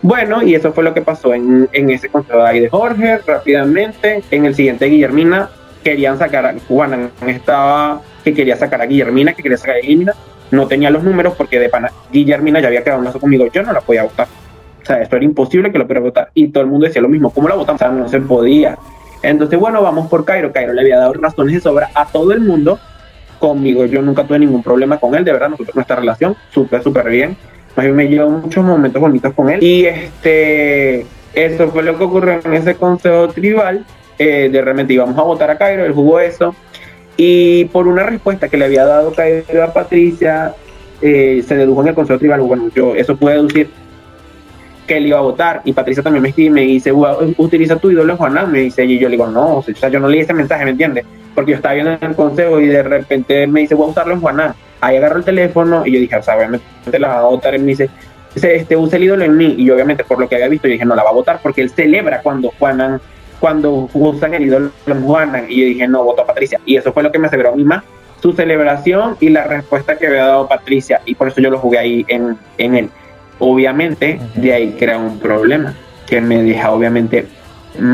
Bueno, y eso fue lo que pasó en, en ese ahí de Jorge, rápidamente. En el siguiente, Guillermina querían sacar a Juana, estaba que quería sacar a Guillermina, que quería sacar a Guillermina, no tenía los números porque de pana Guillermina ya había quedado un lazo conmigo, yo no la podía votar. O sea, esto era imposible que lo pudiera votar. Y todo el mundo decía lo mismo, ¿cómo la votamos? O sea, no se podía. Entonces, bueno, vamos por Cairo. Cairo le había dado razones de sobra a todo el mundo. Conmigo yo nunca tuve ningún problema con él, de verdad, nosotros, nuestra relación súper, súper bien. A mí me llevo muchos momentos bonitos con él. Y este, eso fue lo que ocurrió en ese consejo tribal. Eh, de repente íbamos a votar a Cairo, él jugó eso, y por una respuesta que le había dado Cairo a Patricia, eh, se dedujo en el Consejo Tribal, bueno, yo eso puede deducir que él iba a votar, y Patricia también me escribe y me dice, utiliza tu ídolo Juan me dice, y yo le digo, no, o sea, yo no leí ese mensaje, ¿me entiendes? Porque yo estaba viendo en el consejo y de repente me dice, voy a usarlo en Juan Ahí agarro el teléfono y yo dije, o sea, obviamente la va a votar. Y me dice, este, usa el ídolo en mí. Y yo, obviamente, por lo que había visto, yo dije, no la va a votar porque él celebra cuando Juanan cuando usan el ídolo Juana y yo dije, no, voto a Patricia. Y eso fue lo que me aseveró a mí más, su celebración y la respuesta que había dado Patricia. Y por eso yo lo jugué ahí en, en él. Obviamente, de ahí crea un problema que me deja obviamente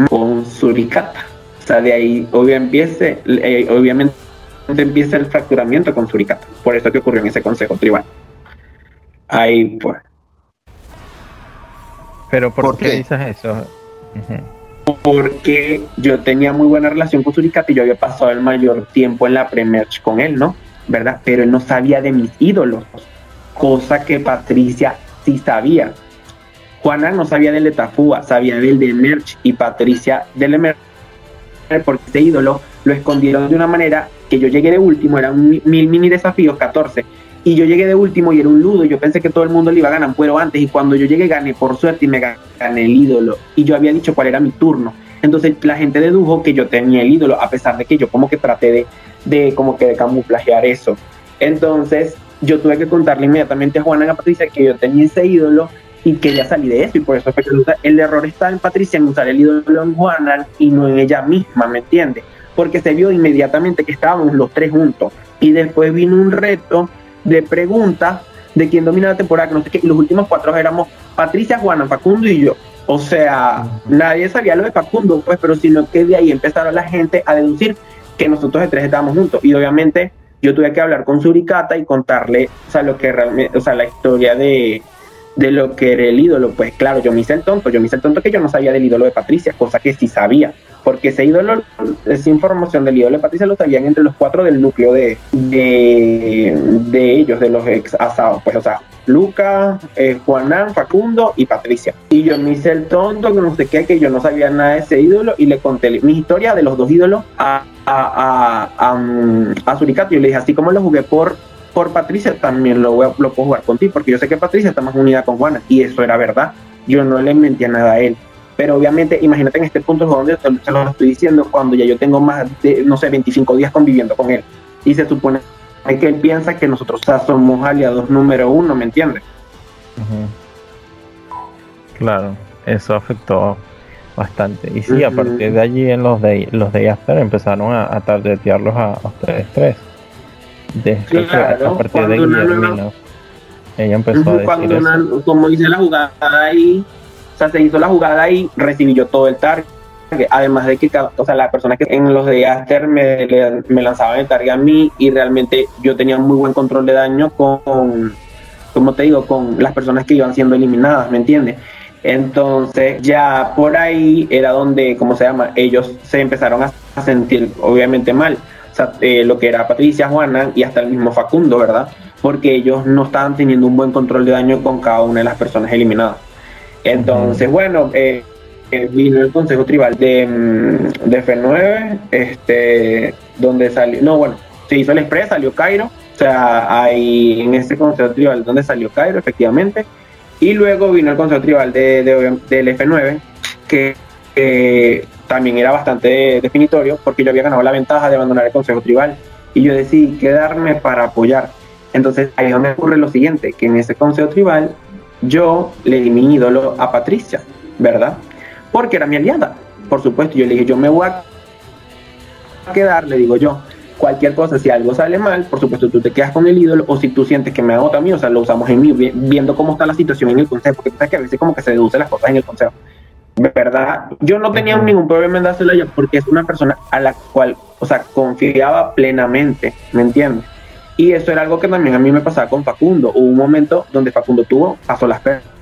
con Suricata. O sea, de ahí obviamente, eh, obviamente empieza el fracturamiento con Suricata. Por eso que ocurrió en ese consejo tribal. Ahí pues. Pero ¿por, qué? dices eso? porque yo tenía muy buena relación con Suricata y yo había pasado el mayor tiempo en la Premier con él, ¿no? ¿Verdad? Pero él no sabía de mis ídolos, cosa que Patricia sí sabía. Juana no sabía del de Tafúa, sabía del de Merch y Patricia del Merch, porque ese ídolo lo escondieron de una manera que yo llegué de último, eran mil mini desafíos, 14, y yo llegué de último y era un ludo. Yo pensé que todo el mundo le iba a ganar, pero antes. Y cuando yo llegué, gané por suerte y me gané el ídolo. Y yo había dicho cuál era mi turno. Entonces la gente dedujo que yo tenía el ídolo, a pesar de que yo como que traté de, de como que de camuflajear eso. Entonces yo tuve que contarle inmediatamente a Juana y a Patricia que yo tenía ese ídolo y que ya salí de eso. Y por eso fue que el error está en Patricia en usar el ídolo en Juana y no en ella misma, ¿me entiendes? Porque se vio inmediatamente que estábamos los tres juntos. Y después vino un reto de preguntas de quién domina la temporada, que no sé qué, y los últimos cuatro éramos Patricia, Juana, Facundo y yo. O sea, nadie sabía lo de Facundo, pues, pero sino que de ahí empezaron la gente a deducir que nosotros de tres estábamos juntos. Y obviamente yo tuve que hablar con Suricata y contarle, o sea, lo que realmente, o sea, la historia de, de lo que era el ídolo. Pues claro, yo me hice el tonto, yo me hice el tonto que yo no sabía del ídolo de Patricia, cosa que sí sabía porque ese ídolo, esa información del ídolo de Patricia lo sabían entre los cuatro del núcleo de, de, ellos, de los ex asados, pues, o sea, Luca, eh, Juanán, Facundo y Patricia. Y yo me hice el tonto, que no sé qué, que yo no sabía nada de ese ídolo y le conté mi historia de los dos ídolos a, a, a, a, Suricato y le dije, así como lo jugué por por Patricia también lo, voy a, lo puedo jugar contigo, porque yo sé que Patricia está más unida con Juana, y eso era verdad. Yo no le mentía nada a él. Pero obviamente, imagínate en este punto donde se lo estoy diciendo cuando ya yo tengo más de, no sé, 25 días conviviendo con él. Y se supone que él piensa que nosotros somos aliados número uno, ¿me entiendes? Claro, eso afectó bastante. Y sí, a partir de allí en los de los de After empezaron a, a targetearlos a, ustedes tres. claro, a partir de ella empezó a decir Cuando como hice la jugada ahí, o sea, se hizo la jugada ahí, recibí yo todo el target. Además de que, o sea, las personas que en los de Aster me, me lanzaban el target a mí y realmente yo tenía muy buen control de daño con, como te digo, con las personas que iban siendo eliminadas, ¿me entiendes? Entonces ya por ahí era donde, ¿cómo se llama? Ellos se empezaron a sentir obviamente mal. O sea, eh, lo que era Patricia, Juana y hasta el mismo Facundo, ¿verdad? Porque ellos no estaban teniendo un buen control de daño con cada una de las personas eliminadas. Entonces, bueno, eh, vino el Consejo Tribal de, mm, de F9, este, donde salió, no, bueno, se hizo el Express, salió Cairo, o sea, ahí en ese Consejo Tribal donde salió Cairo, efectivamente, y luego vino el Consejo Tribal de, del F9, que también era bastante definitorio, porque yo había ganado la ventaja de abandonar el Consejo Tribal, y yo decidí quedarme para apoyar. Entonces ahí es donde ocurre lo siguiente, que en ese Consejo Tribal yo le di mi ídolo a Patricia, ¿verdad? Porque era mi aliada, por supuesto. Yo le dije, yo me voy a quedar, le digo yo, cualquier cosa, si algo sale mal, por supuesto tú te quedas con el ídolo, o si tú sientes que me hago también, o sea, lo usamos en mí, viendo cómo está la situación en el consejo, porque tú sabes que a veces como que se deducen las cosas en el consejo. ¿Verdad? Yo no tenía ningún problema en dárselo a ella porque es una persona a la cual, o sea, confiaba plenamente, ¿me entiendes? Y eso era algo que también a mí me pasaba con Facundo. Hubo un momento donde Facundo tuvo, pasó las fair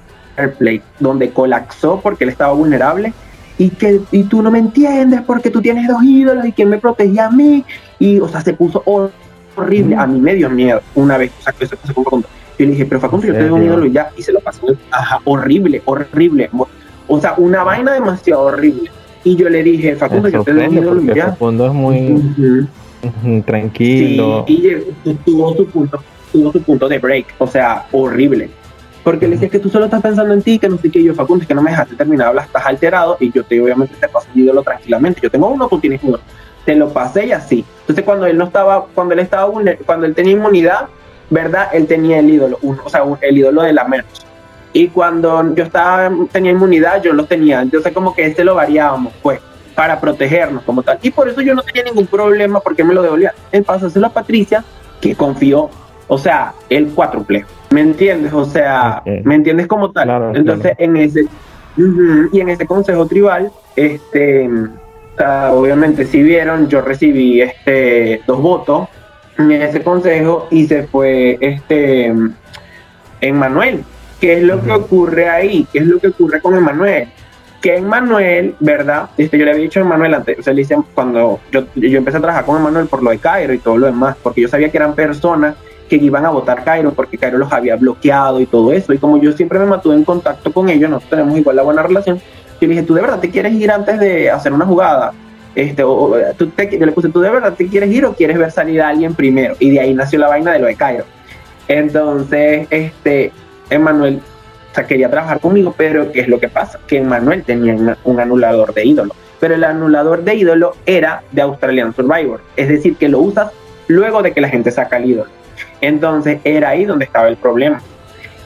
play, donde colapsó porque él estaba vulnerable y que y tú no me entiendes porque tú tienes dos ídolos y quién me protegía a mí. Y o sea se puso horrible. A mí me dio miedo una vez o sea que se puso con yo le dije pero Facundo yo tengo un ídolo y ya y se lo pasó. Ajá, horrible horrible. O sea una vaina demasiado horrible. Y yo le dije Facundo yo tengo un ídolo y ya Facundo es muy tranquilo. y tuvo su punto, tuvo su punto de break, o sea, horrible. Porque le decía que tú solo estás pensando en ti, que no sé qué, yo Facundo, es que no me dejaste terminar, estás alterado y yo te obviamente te paso el ídolo tranquilamente. Yo tengo uno, tú tienes uno. Te lo pasé y así. Entonces cuando él no estaba, cuando él estaba cuando él tenía inmunidad, ¿verdad? Él tenía el ídolo, o sea, el ídolo de la merch. Y cuando yo estaba, tenía inmunidad, yo lo tenía. Entonces como que este lo variábamos, pues para protegernos como tal. Y por eso yo no tenía ningún problema porque me lo devolvía. El pasárselo a Patricia, que confió, o sea, el cuádruple. ¿Me entiendes? O sea, ¿me entiendes como tal? Entonces, en ese y en ese consejo tribal, este, obviamente si vieron, yo recibí este dos votos en ese consejo y se fue este Manuel ¿Qué es lo que ocurre ahí? ¿Qué es lo que ocurre con Emanuel? que Emmanuel, ¿verdad? Este, yo le había dicho a Emmanuel antes, o sea, le cuando yo, yo empecé a trabajar con Emmanuel por lo de Cairo y todo lo demás, porque yo sabía que eran personas que iban a votar Cairo porque Cairo los había bloqueado y todo eso. Y como yo siempre me mantuve en contacto con ellos, nosotros tenemos igual la buena relación, yo le dije, ¿tú de verdad te quieres ir antes de hacer una jugada? Este, o, ¿tú te, yo le puse, ¿tú de verdad te quieres ir o quieres ver salir a alguien primero? Y de ahí nació la vaina de lo de Cairo. Entonces, este, Emmanuel o sea, quería trabajar conmigo, pero ¿qué es lo que pasa? Que Manuel tenía un anulador de ídolo, pero el anulador de ídolo era de Australian Survivor, es decir, que lo usas luego de que la gente saca el ídolo. Entonces era ahí donde estaba el problema,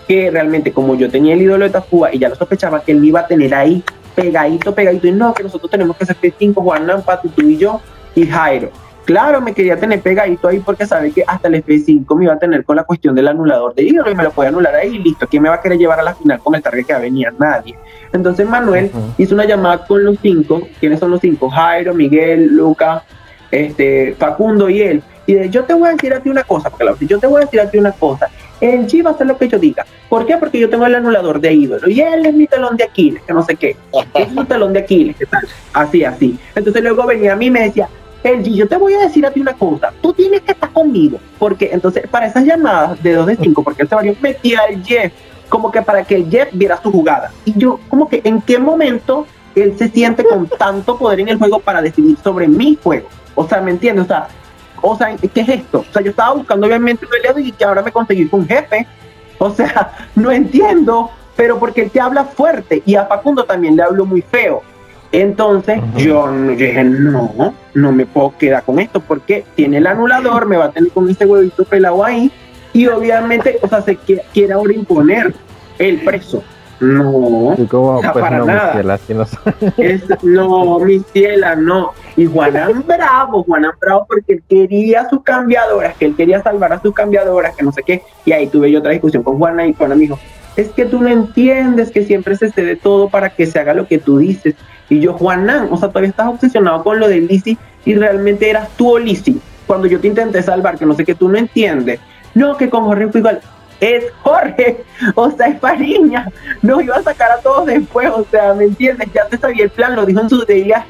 que realmente como yo tenía el ídolo de Tafúa y ya lo sospechaba que él iba a tener ahí pegadito, pegadito, y no, que nosotros tenemos que hacer P5, Juan Lampati, tú y yo, y Jairo. Claro, me quería tener pegadito ahí porque sabe que hasta el F5 me iba a tener con la cuestión del anulador de ídolo y me lo puede anular ahí y listo. ¿Quién me va a querer llevar a la final con el target que venía? Nadie. Entonces Manuel hizo una llamada con los cinco. ¿Quiénes son los cinco? Jairo, Miguel, Luca, este, Facundo y él. Y de, yo te voy a decir a ti una cosa, porque la, yo te voy a decir a ti una cosa. El G va a hacer lo que yo diga. ¿Por qué? Porque yo tengo el anulador de ídolo y él es mi talón de Aquiles, que no sé qué. Es mi talón de Aquiles, ¿qué tal? Así, así. Entonces luego venía a mí y me decía, Elgi, yo te voy a decir a ti una cosa, tú tienes que estar conmigo, porque entonces para esas llamadas de 2 de 5, porque él se varió, metía al Jeff, como que para que el Jeff viera su jugada. Y yo, como que, ¿en qué momento él se siente con tanto poder en el juego para decidir sobre mi juego? O sea, ¿me entiendes? O sea, o sea, ¿qué es esto? O sea, yo estaba buscando obviamente un aliado y que ahora me conseguí un jefe. O sea, no entiendo, pero porque él te habla fuerte y a Facundo también le hablo muy feo. Entonces yo, dije, no, no me puedo quedar con esto porque tiene el anulador, me va a tener con ese huevito pelado ahí y obviamente, o sea, se quiere, ahora imponer el preso. No, como, pues, para no, nada. No, es, no, no. Y Juanán bravo, Juanán bravo porque él quería sus cambiadoras, que él quería salvar a sus cambiadoras, que no sé qué. Y ahí tuve yo otra discusión con Juana y Juana me dijo, es que tú no entiendes que siempre se cede todo para que se haga lo que tú dices. Y yo, Juanán, o sea, todavía estás obsesionado con lo de Lizzie y realmente eras tú o. Cuando yo te intenté salvar, que no sé qué, tú no entiendes. No, que con Jorge fue igual. Es Jorge, o sea, es Fariña. Nos iba a sacar a todos después, o sea, ¿me entiendes? Ya te sabía el plan, lo dijo en su día.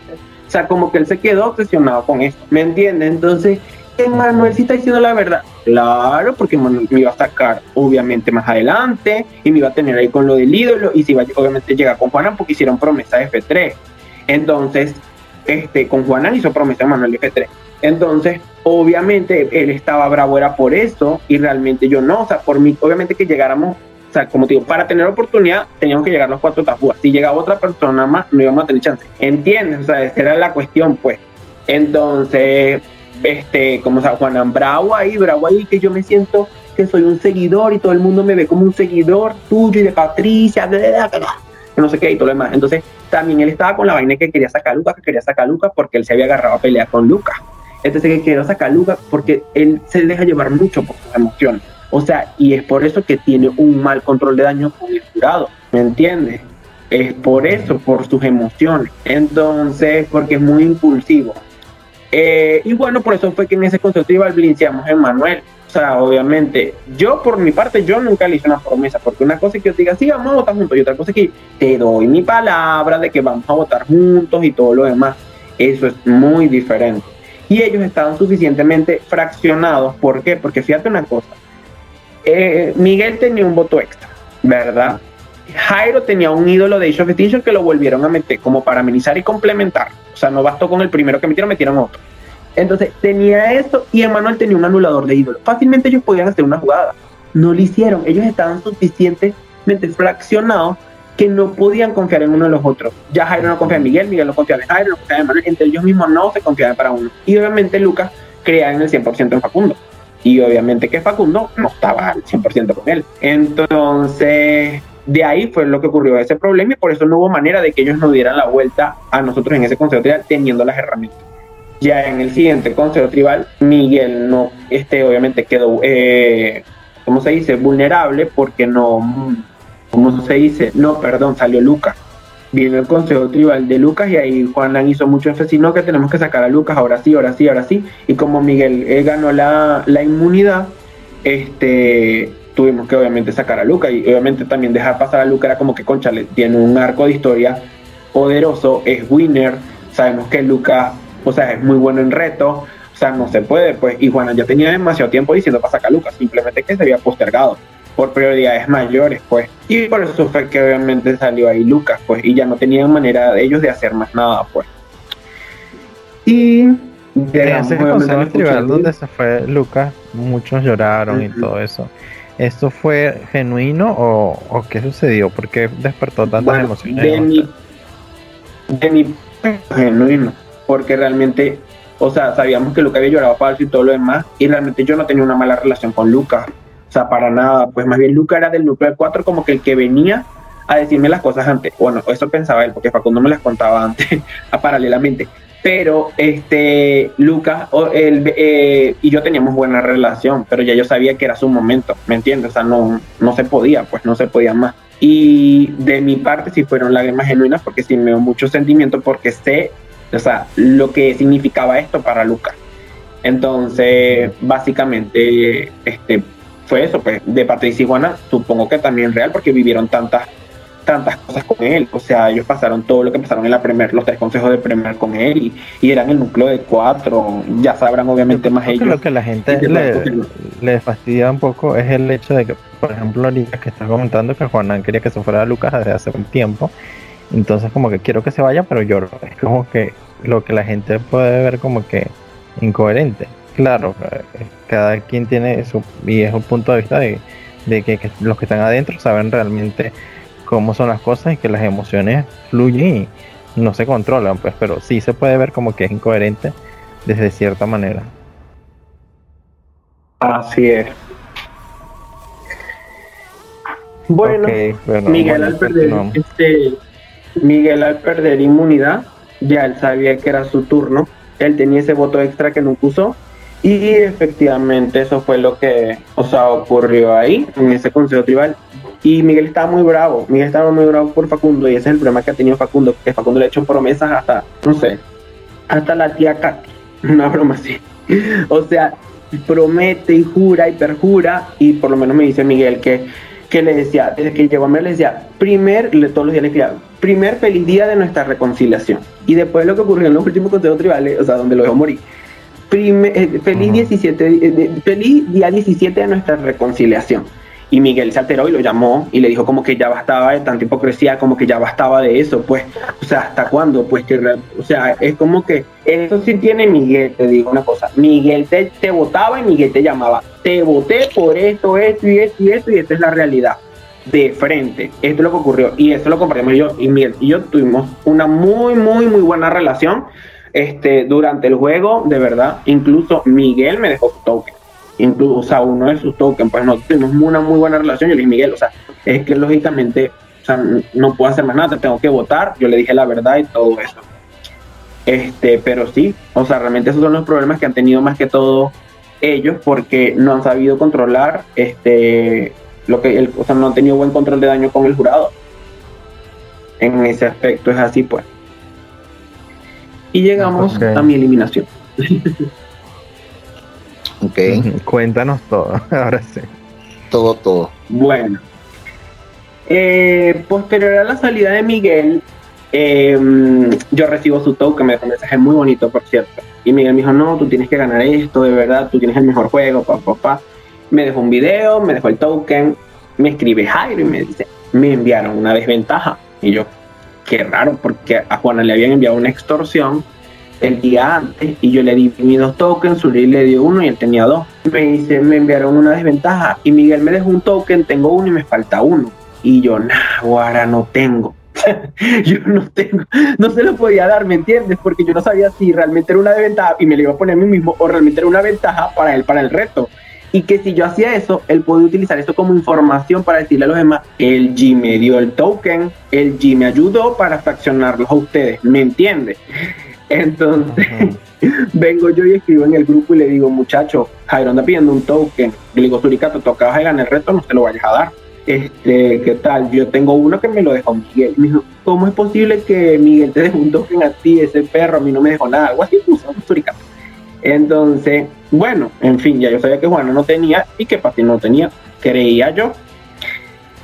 O sea, como que él se quedó obsesionado con esto, ¿me entiendes? Entonces, Manuel sí está diciendo la verdad. Claro, porque Manuel me iba a sacar, obviamente, más adelante, y me iba a tener ahí con lo del ídolo, y si iba, obviamente, llega con Juanan porque hicieron promesa de F3. Entonces, este, con Juanan hizo promesa de Manuel de F3. Entonces, obviamente, él estaba bravo, era por eso, y realmente yo no, o sea, por mí, obviamente que llegáramos, o sea, como te digo, para tener oportunidad, teníamos que llegar los cuatro tapúas. Si llegaba otra persona más, no íbamos a tener chance. ¿Entiendes? O sea, esa era la cuestión, pues. Entonces, este, como sea, Juan Bravo ahí, Bravo ahí, que yo me siento que soy un seguidor y todo el mundo me ve como un seguidor tuyo y de Patricia, que no sé qué y todo lo demás. Entonces, también él estaba con la vaina que quería sacar a Lucas, que quería sacar a Lucas porque él se había agarrado a pelear con Lucas. Entonces, que quería sacar a Lucas porque él se deja llevar mucho por sus emociones. O sea, y es por eso que tiene un mal control de daño con el jurado, ¿me entiendes? Es por eso, por sus emociones. Entonces, porque es muy impulsivo. Eh, y bueno, por eso fue que en ese concepto iba en Manuel. O sea, obviamente, yo por mi parte, yo nunca le hice una promesa, porque una cosa es que yo diga, sí, vamos a votar juntos, y otra cosa es que te doy mi palabra de que vamos a votar juntos y todo lo demás. Eso es muy diferente. Y ellos estaban suficientemente fraccionados. ¿Por qué? Porque fíjate una cosa. Eh, Miguel tenía un voto extra, ¿verdad? Jairo tenía un ídolo de Age of Extinction que lo volvieron a meter como para amenizar y complementar. O sea, no bastó con el primero que metieron, metieron otro. Entonces tenía eso y Emanuel tenía un anulador de ídolo. Fácilmente ellos podían hacer una jugada. No lo hicieron. Ellos estaban suficientemente fraccionados que no podían confiar en uno de los otros. Ya Jairo no confía en Miguel, Miguel no confía en Jairo, no confía en Emanuel. Entre ellos mismos no se confiaban para uno. Y obviamente Lucas creía en el 100% en Facundo. Y obviamente que Facundo no estaba al 100% con él. Entonces, de ahí fue lo que ocurrió ese problema y por eso no hubo manera de que ellos nos dieran la vuelta a nosotros en ese consejo tribal teniendo las herramientas. Ya en el siguiente consejo tribal, Miguel no, este obviamente quedó, eh, ¿cómo se dice? Vulnerable porque no, ¿cómo se dice? No, perdón, salió Lucas. Vino el consejo tribal de Lucas y ahí Juan hizo mucho énfasis, no, que tenemos que sacar a Lucas, ahora sí, ahora sí, ahora sí. Y como Miguel él ganó la, la inmunidad, este tuvimos que obviamente sacar a Luca y obviamente también dejar pasar a Luca era como que concha le tiene un arco de historia poderoso, es winner, sabemos que Luca, o sea, es muy bueno en reto, o sea, no se puede, pues, y Juana ya tenía demasiado tiempo diciendo para sacar a Lucas, simplemente que se había postergado por prioridades mayores, pues, y por eso fue que obviamente salió ahí Lucas, pues, y ya no tenían manera de ellos de hacer más nada, pues. Y ese tribal donde se fue Lucas, muchos lloraron y todo eso. ¿Esto fue genuino o, o qué sucedió? ¿Por qué despertó tantas emociones? De mi, de mi genuino, porque realmente, o sea, sabíamos que Luca había llorado falso y todo lo demás, y realmente yo no tenía una mala relación con Luca, o sea, para nada, pues más bien Luca era del núcleo 4 como que el que venía a decirme las cosas antes, bueno, eso pensaba él, porque Facundo me las contaba antes, paralelamente, pero este Lucas él, eh, y yo teníamos buena relación, pero ya yo sabía que era su momento, ¿me entiendes? O sea, no, no se podía, pues no se podía más. Y de mi parte sí fueron lágrimas genuinas porque sí me dio mucho sentimiento porque sé, o sea, lo que significaba esto para Lucas. Entonces, básicamente, este, fue eso, pues, de Patricia y Juana, supongo que también real porque vivieron tantas tantas cosas con él. O sea, ellos pasaron todo lo que pasaron en la primer, los tres consejos de primer con él y, y eran el núcleo de cuatro. Ya sabrán obviamente más ellos. Lo que la gente le, fastidia un poco es el hecho de que, por ejemplo, ahorita que está comentando que Juanan quería que se fuera a Lucas desde hace un tiempo. Entonces como que quiero que se vaya, pero yo es como que lo que la gente puede ver como que incoherente. Claro, cada quien tiene su y es un punto de vista de, de que los que están adentro saben realmente cómo son las cosas y que las emociones fluyen y no se controlan, pues, pero sí se puede ver como que es incoherente desde cierta manera. Así es. Bueno, Miguel al perder este, Miguel al perder inmunidad, ya él sabía que era su turno, él tenía ese voto extra que nunca usó y efectivamente eso fue lo que, o sea, ocurrió ahí, en ese consejo tribal. Y Miguel estaba muy bravo, Miguel estaba muy bravo por Facundo y ese es el problema que ha tenido Facundo, que Facundo le ha hecho promesas hasta, no sé, hasta la tía Katy, una broma así. o sea, promete y jura y perjura y por lo menos me dice Miguel que, que le decía, desde que llegó a mí le decía, primer, todos los días le decía, primer feliz día de nuestra reconciliación. Y después lo que ocurrió en los últimos consejos tribales, o sea, donde lo dejó morir, eh, feliz, 17, eh, feliz día 17 de nuestra reconciliación. Y Miguel se alteró y lo llamó y le dijo como que ya bastaba de tanta hipocresía, como que ya bastaba de eso, pues, o sea, ¿hasta cuándo? Pues que, o sea, es como que eso sí tiene Miguel, te digo una cosa, Miguel te, te votaba y Miguel te llamaba, te voté por esto, esto y esto y esto y esta es la realidad de frente. Esto es lo que ocurrió y eso lo compartimos yo y Miguel y yo tuvimos una muy, muy, muy buena relación este, durante el juego, de verdad, incluso Miguel me dejó su token. Incluso, o uno de sus tokens, pues no tuvimos una muy buena relación. Yo le dije, Miguel, o sea, es que lógicamente, o sea, no puedo hacer más nada, tengo que votar. Yo le dije la verdad y todo eso. Este, pero sí, o sea, realmente esos son los problemas que han tenido más que todo ellos porque no han sabido controlar este lo que el, o sea, no han tenido buen control de daño con el jurado. En ese aspecto es así, pues. Y llegamos a mi eliminación. ok. Cuéntanos todo, ahora sí. Todo, todo. Bueno. Eh, posterior a la salida de Miguel, em, yo recibo su token, me dejó un mensaje muy bonito, por cierto. Y Miguel me dijo, no, tú tienes que ganar esto, de verdad, tú tienes el mejor juego, papá, papá. Me dejó un video, me dejó el token, me escribe Jairo y me dice, me enviaron una desventaja. Y yo, qué raro, porque a Juana le habían enviado una extorsión el día antes y yo le di mis dos tokens, Uri le dio uno y él tenía dos. Me dice, me enviaron una desventaja y Miguel me dejó un token, tengo uno y me falta uno. Y yo, nah, ahora no tengo. yo no tengo, no se lo podía dar, ¿me entiendes? Porque yo no sabía si realmente era una desventaja y me lo iba a poner a mí mismo o realmente era una ventaja para él, para el reto y que si yo hacía eso, él podía utilizar eso como información para decirle a los demás, el G me dio el token, el G me ayudó para fraccionarlos a ustedes, ¿me entiende? Entonces, vengo yo y escribo en el grupo y le digo, muchacho, Jairo anda pidiendo un token. Le digo, Suricato, tú acabas de ganar el reto, no se lo vayas a dar. Este, ¿qué tal? Yo tengo uno que me lo dejó Miguel. Me dijo, ¿cómo es posible que Miguel te deje un token a ti? Ese perro a mí no me dejó nada. Algo así puso Suricato. Entonces, bueno, en fin, ya yo sabía que Juana no tenía y que Pati no tenía, creía yo.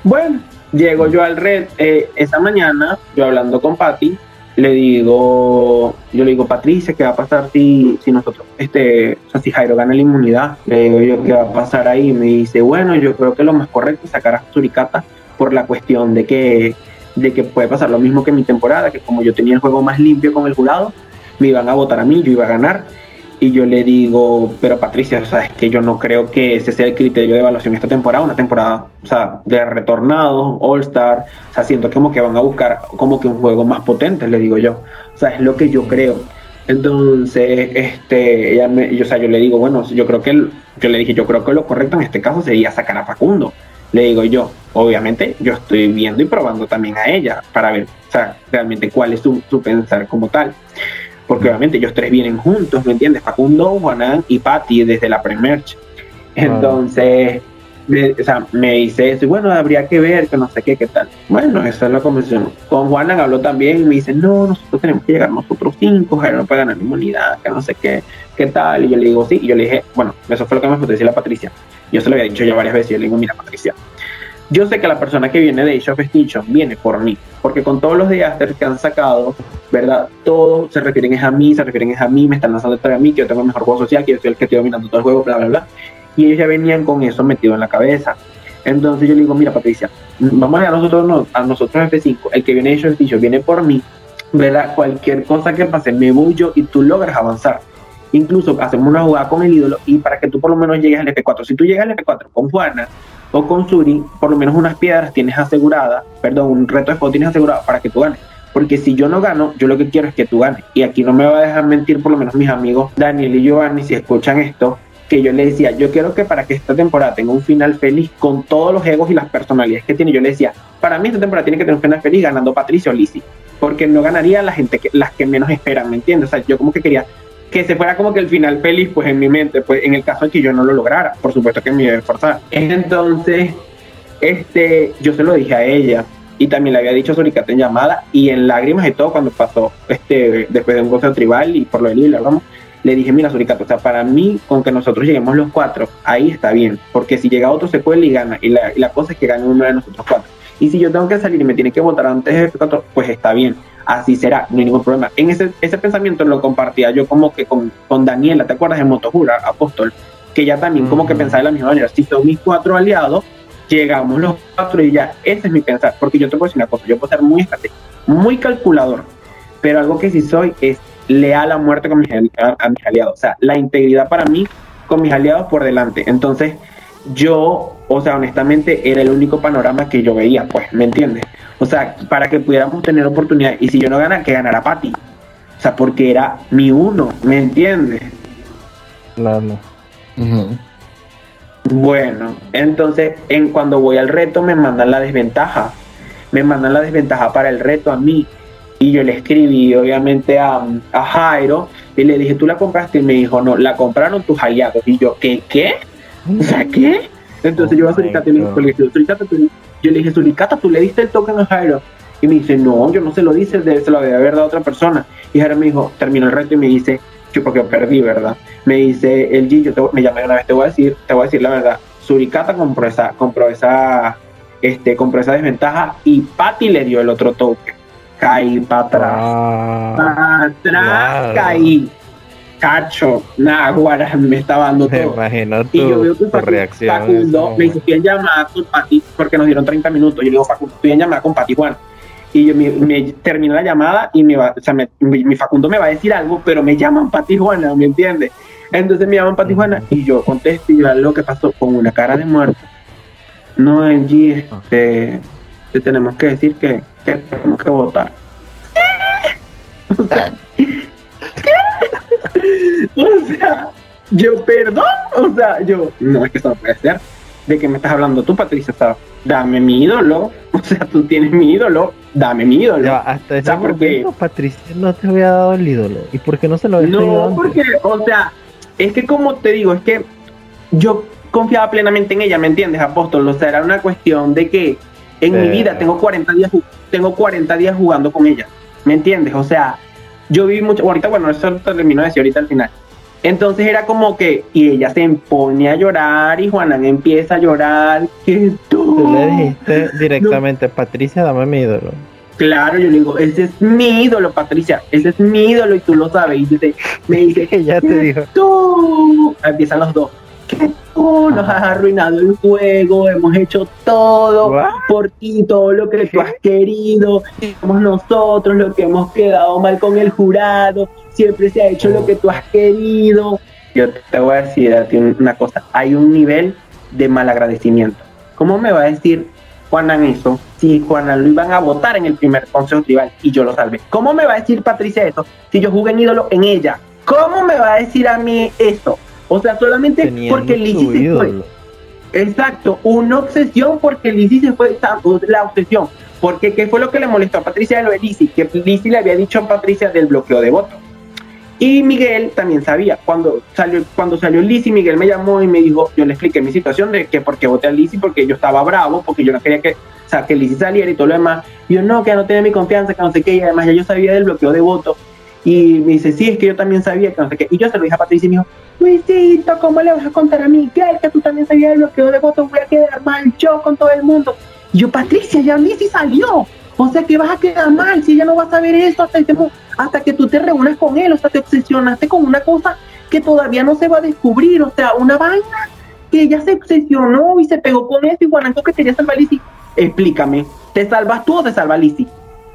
Bueno, llego yo al red eh, esa mañana, yo hablando con Pati, le digo, yo le digo, Patricia, ¿qué va a pasar si, si nosotros, este, o sea, si Jairo gana la inmunidad? Le digo yo, ¿qué va a pasar ahí? Me dice, bueno, yo creo que lo más correcto es sacar a Suricata por la cuestión de que, de que puede pasar lo mismo que mi temporada, que como yo tenía el juego más limpio con el jurado, me iban a votar a mí, yo iba a ganar y yo le digo, pero Patricia, o sea, es que yo no creo que ese sea el criterio de evaluación esta temporada, una temporada, o sea, de retornados, All Star, o sea, siento como que van a buscar como que un juego más potente, le digo yo, o sea, es lo que yo creo. Entonces, este, ella me, yo, o sea, yo le digo, bueno, yo creo que, yo le dije, yo creo que lo correcto en este caso sería sacar a Facundo. Le digo yo, obviamente, yo estoy viendo y probando también a ella para ver, o sea, realmente cuál es su, su pensar como tal porque obviamente ellos tres vienen juntos, ¿me entiendes? Facundo, Juanán y Patti desde la pre-merch. Entonces, me, o sea, me dice eso, y bueno, habría que ver, que no sé qué, qué tal. Bueno, esa es la convención. Con Juanan habló también y me dice, no, nosotros tenemos que llegar nosotros cinco, Jairo no puede ganar inmunidad, que no sé qué, qué tal. Y yo le digo, sí, y yo le dije, bueno, eso fue lo que me decir la Patricia. Yo se lo había dicho ya varias veces, yo le digo, mira, Patricia, yo sé que la persona que viene de Age of Extinction viene por mí, porque con todos los diasters que han sacado, ¿verdad? Todos se refieren a mí, se refieren a mí, me están lanzando a mí, que yo tengo el mejor juego social, que yo soy el que estoy dominando todo el juego, bla, bla, bla. Y ellos ya venían con eso metido en la cabeza. Entonces yo le digo, mira Patricia, vamos a nosotros, a nosotros F5, el que viene de Age of Extinction viene por mí, ¿verdad? Cualquier cosa que pase, me voy yo y tú logras avanzar. Incluso hacemos una jugada con el ídolo y para que tú por lo menos llegues al F4. Si tú llegas al F4 con Juana, o con Suri, por lo menos unas piedras tienes asegurada, perdón, un reto de spot tienes asegurado para que tú ganes. Porque si yo no gano, yo lo que quiero es que tú ganes. Y aquí no me va a dejar mentir por lo menos mis amigos Daniel y Giovanni, si escuchan esto, que yo le decía, yo quiero que para que esta temporada tenga un final feliz con todos los egos y las personalidades que tiene, yo le decía, para mí esta temporada tiene que tener un final feliz ganando Patricio Lizzie, porque no ganaría la gente que, las que menos esperan, ¿me entiendes? O sea, yo como que quería que se fuera como que el final feliz, pues en mi mente, pues en el caso de que yo no lo lograra, por supuesto que me iba a esforzar. Entonces, este, yo se lo dije a ella y también le había dicho a Suricata en llamada y en lágrimas y todo cuando pasó este, después de un gozo tribal y por lo del hablamos le dije, mira, Suricata, o sea, para mí, con que nosotros lleguemos los cuatro, ahí está bien, porque si llega otro secuela y gana, y la, y la cosa es que gane uno de nosotros cuatro. Y si yo tengo que salir y me tiene que votar antes de F4, pues está bien, así será, no hay ningún problema. En ese, ese pensamiento lo compartía yo como que con, con Daniela, ¿te acuerdas de Motojura, Apóstol? Que ya también como que pensaba de la misma manera, si son mis cuatro aliados, llegamos los cuatro y ya, ese es mi pensar, porque yo te puedo decir una cosa, yo puedo ser muy estratégico, muy calculador, pero algo que sí soy es leal a muerte con mis, a, mis aliados. O sea, la integridad para mí con mis aliados por delante. Entonces, yo, o sea, honestamente, era el único panorama que yo veía, pues, ¿me entiendes? O sea, para que pudiéramos tener oportunidad. Y si yo no gana, que ganara Pati. O sea, porque era mi uno, ¿me entiendes? Claro. Bueno, entonces, en cuando voy al reto, me mandan la desventaja. Me mandan la desventaja para el reto a mí. Y yo le escribí, obviamente, a, a Jairo y le dije, ¿tú la compraste? Y me dijo, no, la compraron tus aliados. Y yo, ¿qué? ¿Qué? O sea, ¿qué? Entonces yo a Suricata y le dije, Suricata, tú, yo le dije, Suricata, ¿tú le diste el token a Jairo? Y me dice, no, yo no se lo dice, se lo debe haber dado a otra persona. Y Jairo me dijo, terminó el reto y me dice, yo porque perdí, ¿verdad? Me dice, el G, yo te, me llamé una vez, te voy a decir, te voy a decir la verdad, Suricata compró esa, compró esa, este, compró esa desventaja y Patty le dio el otro token caí para atrás. Ah, para atrás caí. Cacho, Naguara, me estaba dando todo. Imagino tu, y yo veo que reacción. Facundo me dice, en llamada con Pati, porque nos dieron 30 minutos. Yo le digo, Facundo, estoy en llamada con Pati Juan. Y yo me, me termino la llamada y me va, o sea, me, mi, Facundo me va a decir algo, pero me llaman Pati Juana, ¿me entiendes? Entonces me llaman Pati Juana y yo contesto y yo lo que pasó con una cara de muerto. No, G, este, te tenemos que decir que que tenemos que votar. O sea, o sea, yo perdón, o sea, yo, no es que eso no puede ser. ¿De qué me estás hablando tú, Patricia? dame mi ídolo, o sea, tú tienes mi ídolo, dame mi ídolo. hasta ese momento, Patricia no te había dado el ídolo. ¿Y por qué no se lo había No, porque, o sea, es que como te digo, es que yo confiaba plenamente en ella, ¿me entiendes, apóstol? O sea, era una cuestión de que en mi vida tengo 40 días tengo 40 días jugando con ella. ¿Me entiendes? O sea, yo vi mucho, ahorita, bueno, eso termino de decir ahorita al final. Entonces era como que, y ella se pone a llorar y Juanan empieza a llorar. Que tú, tú le dijiste directamente, Patricia, dame mi ídolo. Claro, yo le digo, ese es mi ídolo, Patricia, ese es mi ídolo y tú lo sabes. Y dice, me dice, ella te dijo. Tú, empiezan los dos que tú nos has arruinado el juego, hemos hecho todo por ti, todo lo que tú has querido, somos nosotros los que hemos quedado mal con el jurado, siempre se ha hecho lo que tú has querido. Yo te voy a decir a ti una cosa, hay un nivel de malagradecimiento. ¿Cómo me va a decir Juanan eso si Juanan lo iban a votar en el primer consejo tribal y yo lo salvé? ¿Cómo me va a decir Patricia eso si yo jugué en ídolo en ella? ¿Cómo me va a decir a mí eso o sea, solamente porque Lizzie se fue. Exacto, una obsesión porque Lizzie se fue, la obsesión. Porque ¿qué fue lo que le molestó a Patricia de lo de Lizzie? Que Lizzie le había dicho a Patricia del bloqueo de voto. Y Miguel también sabía. Cuando salió, cuando salió Lizzie, Miguel me llamó y me dijo, yo le expliqué mi situación de que porque voté a Lizzie, porque yo estaba bravo, porque yo no quería que, o sea, que Lizzie saliera y todo lo demás. Y yo no, que no tenía mi confianza, que no sé qué, y además ya yo sabía del bloqueo de voto. Y me dice, sí, es que yo también sabía que no sé qué. Y yo se lo dije a Patricia y me dijo, Luisito, ¿cómo le vas a contar a Miguel que tú también sabías el bloqueo de votos? Voy a quedar mal yo con todo el mundo. Y yo, Patricia, ya Lizzy salió. O sea que vas a quedar mal si ella no va a saber eso hasta, hasta que tú te reúnes con él. O sea, te obsesionaste con una cosa que todavía no se va a descubrir. O sea, una vaina que ella se obsesionó y se pegó con eso y Guanaco que quería salvar a Lizzy. Explícame, ¿te salvas tú o te salva Lizzy?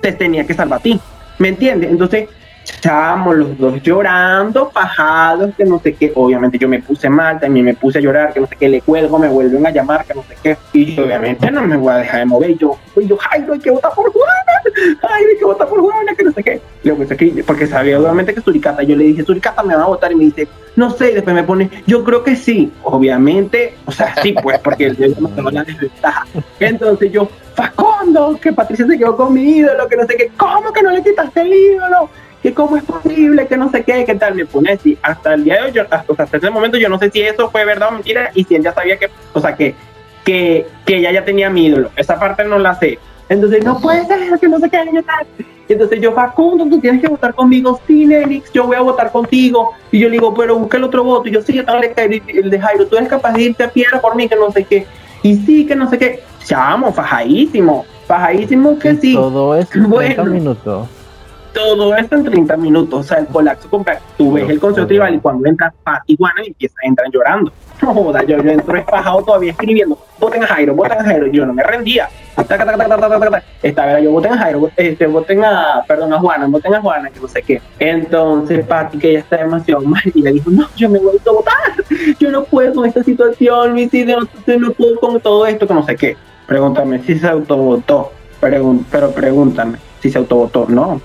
Te tenía que salvar a ti. ¿Me entiendes? Entonces, Estábamos los dos llorando, fajados, que no sé qué. Obviamente yo me puse mal, también me puse a llorar, que no sé qué, le cuelgo, me vuelven a llamar, que no sé qué. Y obviamente no me voy a dejar de mover. Yo, yo, Jairo, hay que votar por Juana, Jairo, hay que votar por Juana, que no sé qué. Le porque sabía obviamente que Suricata, yo le dije, Suricata me va a votar y me dice, no sé, y después me pone, yo creo que sí, obviamente, o sea, sí, pues, porque el me la desventaja. Entonces yo, Facundo, que Patricia se quedó con mi ídolo, que no sé qué, ¿cómo que no le quitaste el ídolo? Que cómo es posible, que no sé qué, qué tal, me pone así, hasta el día de hoy, yo, hasta, hasta ese momento yo no sé si eso fue verdad o mentira, y si él ya sabía que, o sea, que, que, que ella ya tenía mi ídolo, esa parte no la sé, entonces, no puede ser que no se qué, tal. Y entonces yo, Facundo, tú tienes que votar conmigo. Sí, Nelix, yo voy a votar contigo. Y yo le digo, pero busca el otro voto. Y yo, sí, yo tengo el de Jairo. Tú eres capaz de irte a piedra por mí, que no sé qué. Y sí, que no sé qué. Chamo, fajadísimo. Fajadísimo que sí. Todo es en 30 minutos. Todo esto en 30 minutos. O sea, el colapso completo. Tú ves el consejo tribal y cuando entra Paz y Juana empiezan, entran llorando. No joda, yo, yo entro espajado todavía escribiendo. Voten a Jairo, voten a Jairo. Y yo no me rendía esta vez yo voten a Jairo, este, voten a, perdón, a Juana, voten a Juana, que no sé qué. Entonces, Pati, que ella está demasiado mal, y le dijo, no, yo me voy a votar, yo no puedo con esta situación, mi no, no puedo con todo esto, que no sé qué. Pregúntame si se autovotó, pero pregúntame si se autovotó. No,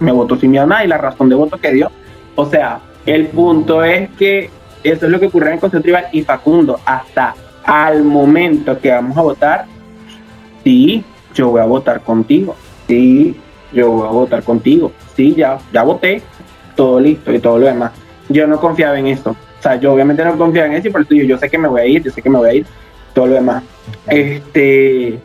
me votó sin miedo nada y la razón de voto que dio. O sea, el punto es que eso es lo que ocurre en Consejo Tribal y Facundo, hasta al momento que vamos a votar, sí, yo voy a votar contigo, sí, yo voy a votar contigo, sí, ya, ya voté, todo listo y todo lo demás. Yo no confiaba en esto, o sea, yo obviamente no confiaba en eso y por eso yo, yo sé que me voy a ir, yo sé que me voy a ir, todo lo demás. Este,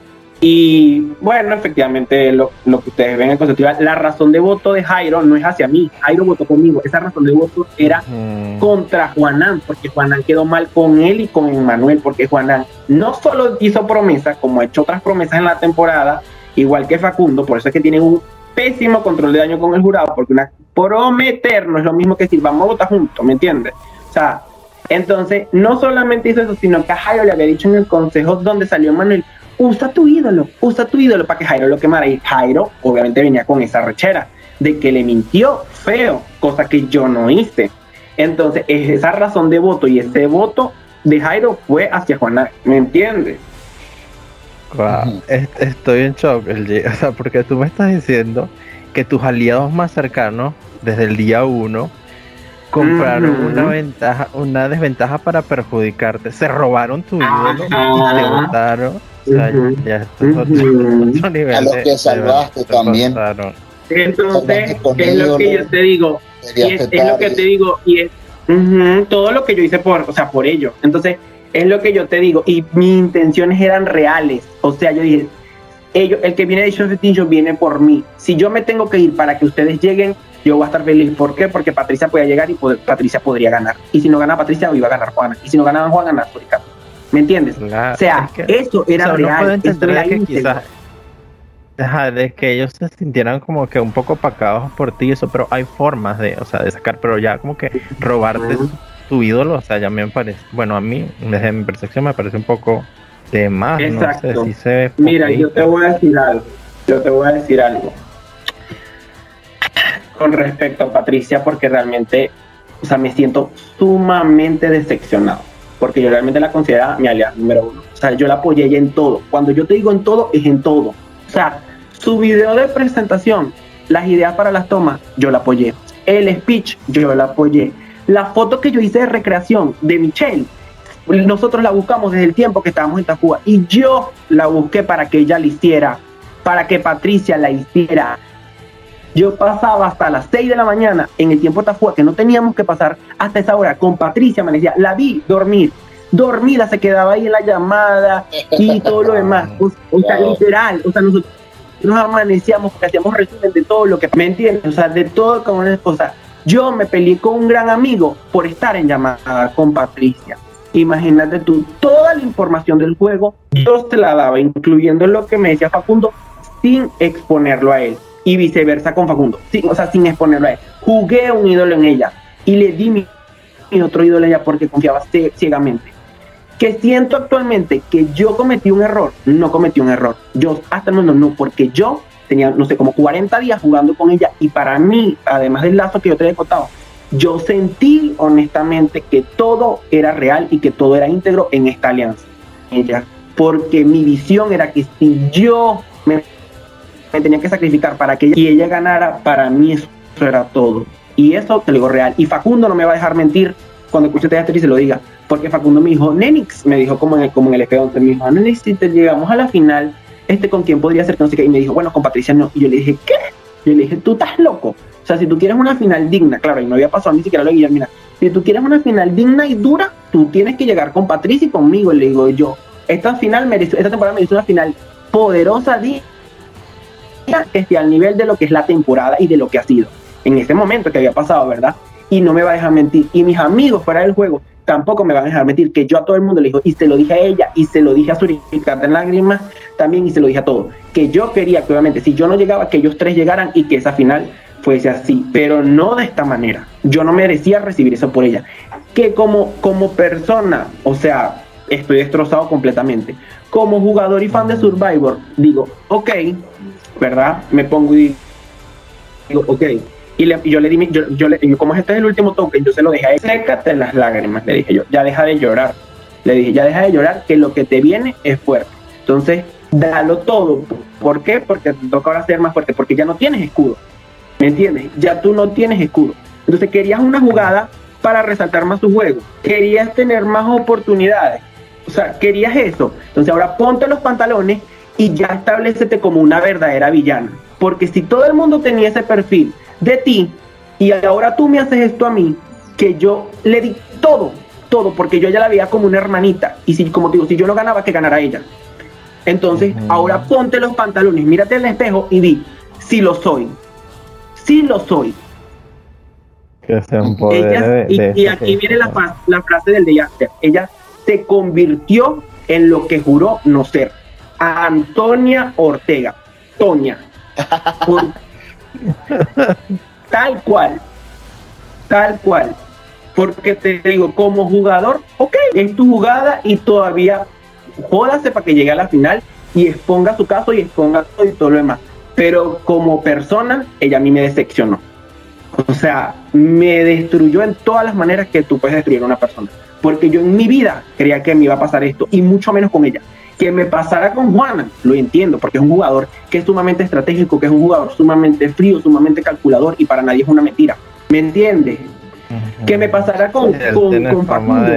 y bueno, efectivamente, lo, lo que ustedes ven en conceptual, la razón de voto de Jairo no es hacia mí, Jairo votó conmigo, esa razón de voto era contra Juanán, porque Juanán quedó mal con él y con Manuel, porque Juanán no solo hizo promesas, como ha hecho otras promesas en la temporada, igual que Facundo, por eso es que tienen un pésimo control de daño con el jurado, porque una prometer no es lo mismo que decir vamos a votar juntos, ¿me entiendes? O sea, entonces no solamente hizo eso, sino que a Jairo le había dicho en el consejo donde salió Manuel, usa tu ídolo, usa tu ídolo para que Jairo lo quemara. Y Jairo obviamente venía con esa rechera de que le mintió feo, cosa que yo no hice. Entonces, es esa razón de voto y ese voto de Jairo fue hacia Juana, ¿me entiendes? estoy en shock, o sea, porque tú me estás diciendo que tus aliados más cercanos, desde el día uno, compraron una ventaja, una desventaja para perjudicarte, se robaron tu ídolo y te votaron a los que salvaste también. Entonces, es lo que yo te digo. Y es, lo que te digo. Y es todo lo que yo hice por, o sea, por ello. Entonces, es lo que yo te digo. Y mis intenciones eran reales. O sea, yo dije, ellos, el que viene de Show viene por mí. Si yo me tengo que ir para que ustedes lleguen, yo voy a estar feliz. ¿Por qué? Porque Patricia puede llegar y Patricia podría ganar. Y si no gana Patricia, iba a ganar Juana. Y si no ganaba Juan, ganar Suricato. ¿Me entiendes? o sea, eso era real. de que ellos se sintieran como que un poco opacados por ti eso, pero hay formas de, o sea, de sacar, pero ya como que robarte tu ídolo, o sea, ya me parece, bueno, a mí, desde mi percepción me parece un poco de más, Exacto. no sé si se Mira, yo te voy a decir algo, yo te voy a decir algo con respecto a Patricia, porque realmente, o sea, me siento sumamente decepcionado porque yo realmente la consideraba mi aliada número uno. O sea, yo la apoyé ella en todo. Cuando yo te digo en todo, es en todo. O sea, su video de presentación, las ideas para las tomas, yo la apoyé. El speech, yo la apoyé. La foto que yo hice de recreación de Michelle, nosotros la buscamos desde el tiempo que estábamos en Tacuba y yo la busqué para que ella la hiciera, para que Patricia la hiciera. Yo pasaba hasta las 6 de la mañana en el tiempo de Tafua, que no teníamos que pasar hasta esa hora con Patricia, me decía, la vi dormir, dormida, se quedaba ahí en la llamada y todo lo demás. O, sea, literal, o sea, nosotros nos amanecíamos porque hacíamos resumen de todo lo que, ¿me entiendes? O sea, de todo como una esposa. Yo me peleé con un gran amigo por estar en llamada con Patricia. Imagínate tú, toda la información del juego, yo te la daba, incluyendo lo que me decía Facundo, sin exponerlo a él y viceversa con Facundo, o sea, sin exponerlo a él. Jugué un ídolo en ella y le di mi, otro ídolo a ella porque confiaba ciegamente. Que siento actualmente que yo cometí un error, no cometí un error. Yo hasta el momento no, porque yo tenía, no sé, como 40 días jugando con ella y para mí, además del lazo que yo te he contado, yo sentí honestamente que todo era real y que todo era íntegro en esta alianza. Ella, porque mi visión era que si yo me tenía que sacrificar para que ella, y ella ganara, para mí eso era todo. Y eso te lo digo real. Y Facundo no me va a dejar mentir cuando escuche teatro y se lo diga. Porque Facundo me dijo, Nenix, me dijo como en el, como en el F11, me dijo, Nenix, si te llegamos a la final, este con quién podría ser, no sé qué. Y me dijo, bueno, con Patricia no. Y yo le dije, ¿qué? Yo le dije, tú estás loco. O sea, si tú quieres una final digna, claro, y no había pasado ni siquiera lo de mira, si tú quieres una final digna y dura, tú tienes que llegar con Patricia y conmigo. Y le digo yo, esta final merece, esta temporada merece una final poderosa, digna, esté al nivel de lo que es la temporada y de lo que ha sido en ese momento que había pasado, ¿verdad? Y no me va a dejar mentir. Y mis amigos fuera del juego tampoco me van a dejar mentir, que yo a todo el mundo le digo, y se lo dije a ella, y se lo dije a Suricata en lágrimas también, y se lo dije a todos, que yo quería que obviamente si yo no llegaba, que ellos tres llegaran y que esa final fuese así, pero no de esta manera. Yo no merecía recibir eso por ella. Que como, como persona, o sea, estoy destrozado completamente. Como jugador y fan de Survivor, digo, ok, ¿verdad? Me pongo y digo, ok, y, yo le di, yo, yo le, como este es el último toque, yo se lo dejé a él, sécate las lágrimas, le dije yo, ya deja de llorar. Le dije, ya deja de llorar, que lo que te viene es fuerte. Entonces, dalo todo. ¿Por qué? Porque te toca ahora ser más fuerte, porque ya no tienes escudo. ¿Me entiendes? Ya tú no tienes escudo. Entonces, querías una jugada para resaltar más tu juego. Querías tener más oportunidades. O sea, querías eso. Entonces, ahora ponte los pantalones y ya establecete como una verdadera villana. Porque si todo el mundo tenía ese perfil de ti y ahora tú me haces esto a mí, que yo le di todo, todo, porque yo ya la veía como una hermanita. Y si, como digo, si yo no ganaba, que ganara ella. Entonces, ahora ponte los pantalones, mírate el espejo y di, si lo soy, si lo soy. y, aquí viene la, la, frase del de Ella se convirtió en lo que juró no ser. A Antonia Ortega. Toña. tal cual, tal cual. Porque te digo, como jugador, ok, es tu jugada y todavía jódase para que llegue a la final y exponga su caso y exponga todo y todo lo demás. Pero como persona, ella a mí me decepcionó. O sea, me destruyó en todas las maneras que tú puedes destruir a una persona. Porque yo en mi vida creía que me iba a pasar esto y mucho menos con ella. Que me pasara con Juana, lo entiendo, porque es un jugador que es sumamente estratégico, que es un jugador sumamente frío, sumamente calculador y para nadie es una mentira. ¿Me entiendes? Que me pasara con, con, Facundo.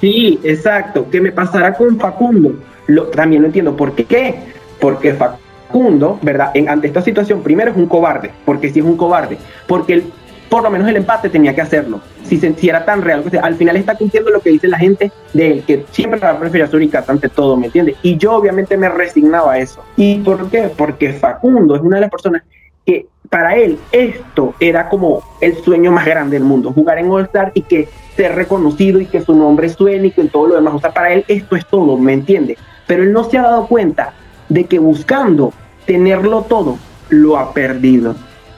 Sí, exacto. Que me pasara con Facundo. Lo, también lo entiendo. ¿Por qué? Porque Facundo, ¿verdad? En, ante esta situación, primero es un cobarde, porque si es un cobarde, porque él por lo menos el empate tenía que hacerlo. Si, se, era tan real, al final está cumpliendo lo que dice la gente de él, que siempre va a preferir a Suricata ante todo, ¿me entiendes? Y yo obviamente me resignaba a eso. ¿Y por qué? Porque Facundo es una de las personas que para él esto era como el sueño más grande del mundo, jugar en All Star y que ser reconocido y que su nombre suene y que todo lo demás. O sea, para él esto es todo, ¿me entiende? Pero él no se ha dado cuenta de que buscando tenerlo todo, lo ha perdido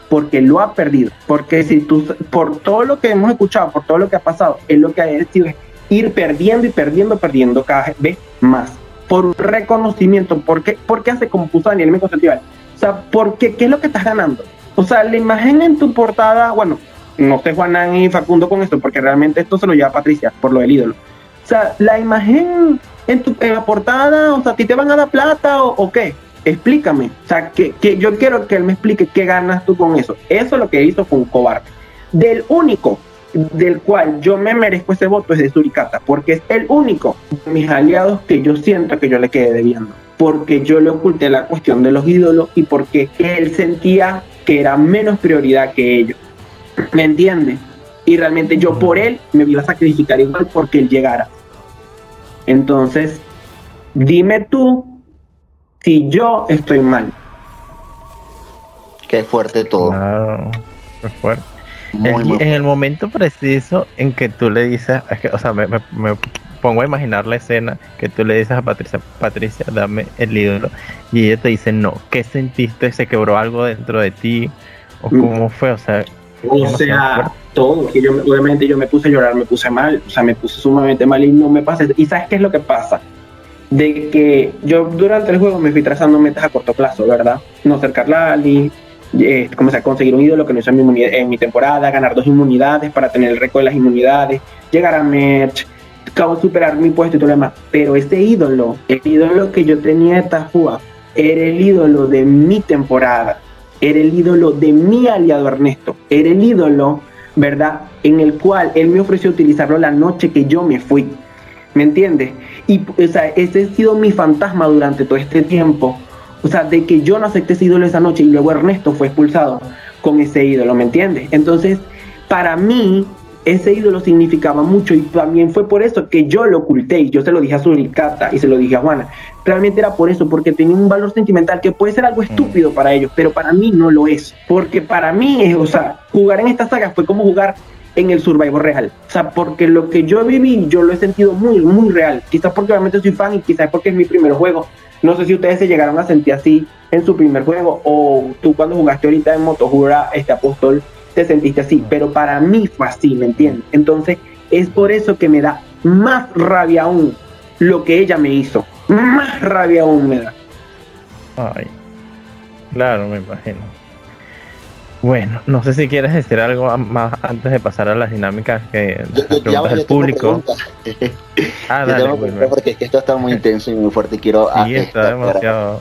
porque lo ha perdido. Porque si tú, por todo lo que hemos escuchado, por todo lo que ha pasado, es lo que ha decidido ir perdiendo y perdiendo, perdiendo cada vez más. Por un reconocimiento, porque, porque hace como puso Daniel me O sea, porque, ¿qué es lo que estás ganando? O sea, la imagen en tu portada, bueno, no sé Juanan y Facundo con esto, porque realmente esto se lo lleva Patricia, por lo del ídolo. O sea, la imagen en, tu, en la portada, o sea, ¿a ti te van a dar plata o qué? Explícame. O sea, que, que, yo quiero que él me explique qué ganas tú con eso. Eso es lo que hizo fue un cobarde. Del único del cual yo me merezco ese voto es de Suricata, porque es el único de mis aliados que yo siento que yo le quedé debiendo. Porque yo le oculté la cuestión de los ídolos y porque él sentía que era menos prioridad que ellos. ¿Me entiendes? Y realmente yo por él me iba a sacrificar igual porque él llegara. Entonces, dime tú si yo estoy mal. Qué fuerte todo. qué fuerte. en, el momento preciso en que tú le dices, o sea, me, pongo a imaginar la escena que tú le dices a Patricia, Patricia, dame el ídolo, y ella te dice no, ¿qué sentiste? ¿Se quebró algo dentro de ti? ¿O mm. cómo fue? O sea, o sea, todo, que yo obviamente yo me puse a llorar, me puse mal, o sea, me puse sumamente mal y no me pasa. ¿Y sabes qué es lo que pasa? De que yo durante el juego me fui trazando metas a corto plazo, ¿verdad? No ser Carlali, eh, a conseguir un ídolo que no hizo en mi, en mi temporada, ganar dos inmunidades para tener el récord de las inmunidades, llegar a Merch, superar mi puesto y todo lo demás. Pero ese ídolo, el ídolo que yo tenía de Tajúa, era el ídolo de mi temporada. era el ídolo de mi aliado Ernesto, era el ídolo, ¿verdad? En el cual él me ofreció utilizarlo la noche que yo me fui. ¿Me entiendes? Y o sea, ese ha sido mi fantasma durante todo este tiempo. O sea, de que yo no acepté ese ídolo esa noche y luego Ernesto fue expulsado con ese ídolo, ¿me entiendes? Entonces, para mí, ese ídolo significaba mucho y también fue por eso que yo lo oculté y yo se lo dije a Suricata y se lo dije a Juana. Realmente era por eso, porque tenía un valor sentimental que puede ser algo mm. estúpido para ellos, pero para mí no lo es. Porque para mí, es, o sea, jugar en esta saga fue como jugar en el Survivor real. O sea, porque lo que yo viví, yo lo he sentido muy, muy real. Quizás porque realmente soy fan y quizás porque es mi primer juego. No sé si ustedes se llegaron a sentir así en su primer juego o tú cuando jugaste ahorita en Motojura, este Apóstol te sentiste así, pero para mí fue así, ¿me entiendes? Entonces es por eso que me da más rabia aún lo que ella me hizo, más rabia aún me da. Ay, claro, me imagino. Bueno, no sé si quieres decir algo más antes de pasar a las dinámicas que yo, del público. ah, dale, pues, porque es que esto está muy intenso y muy fuerte. Quiero. Sí, está demasiado.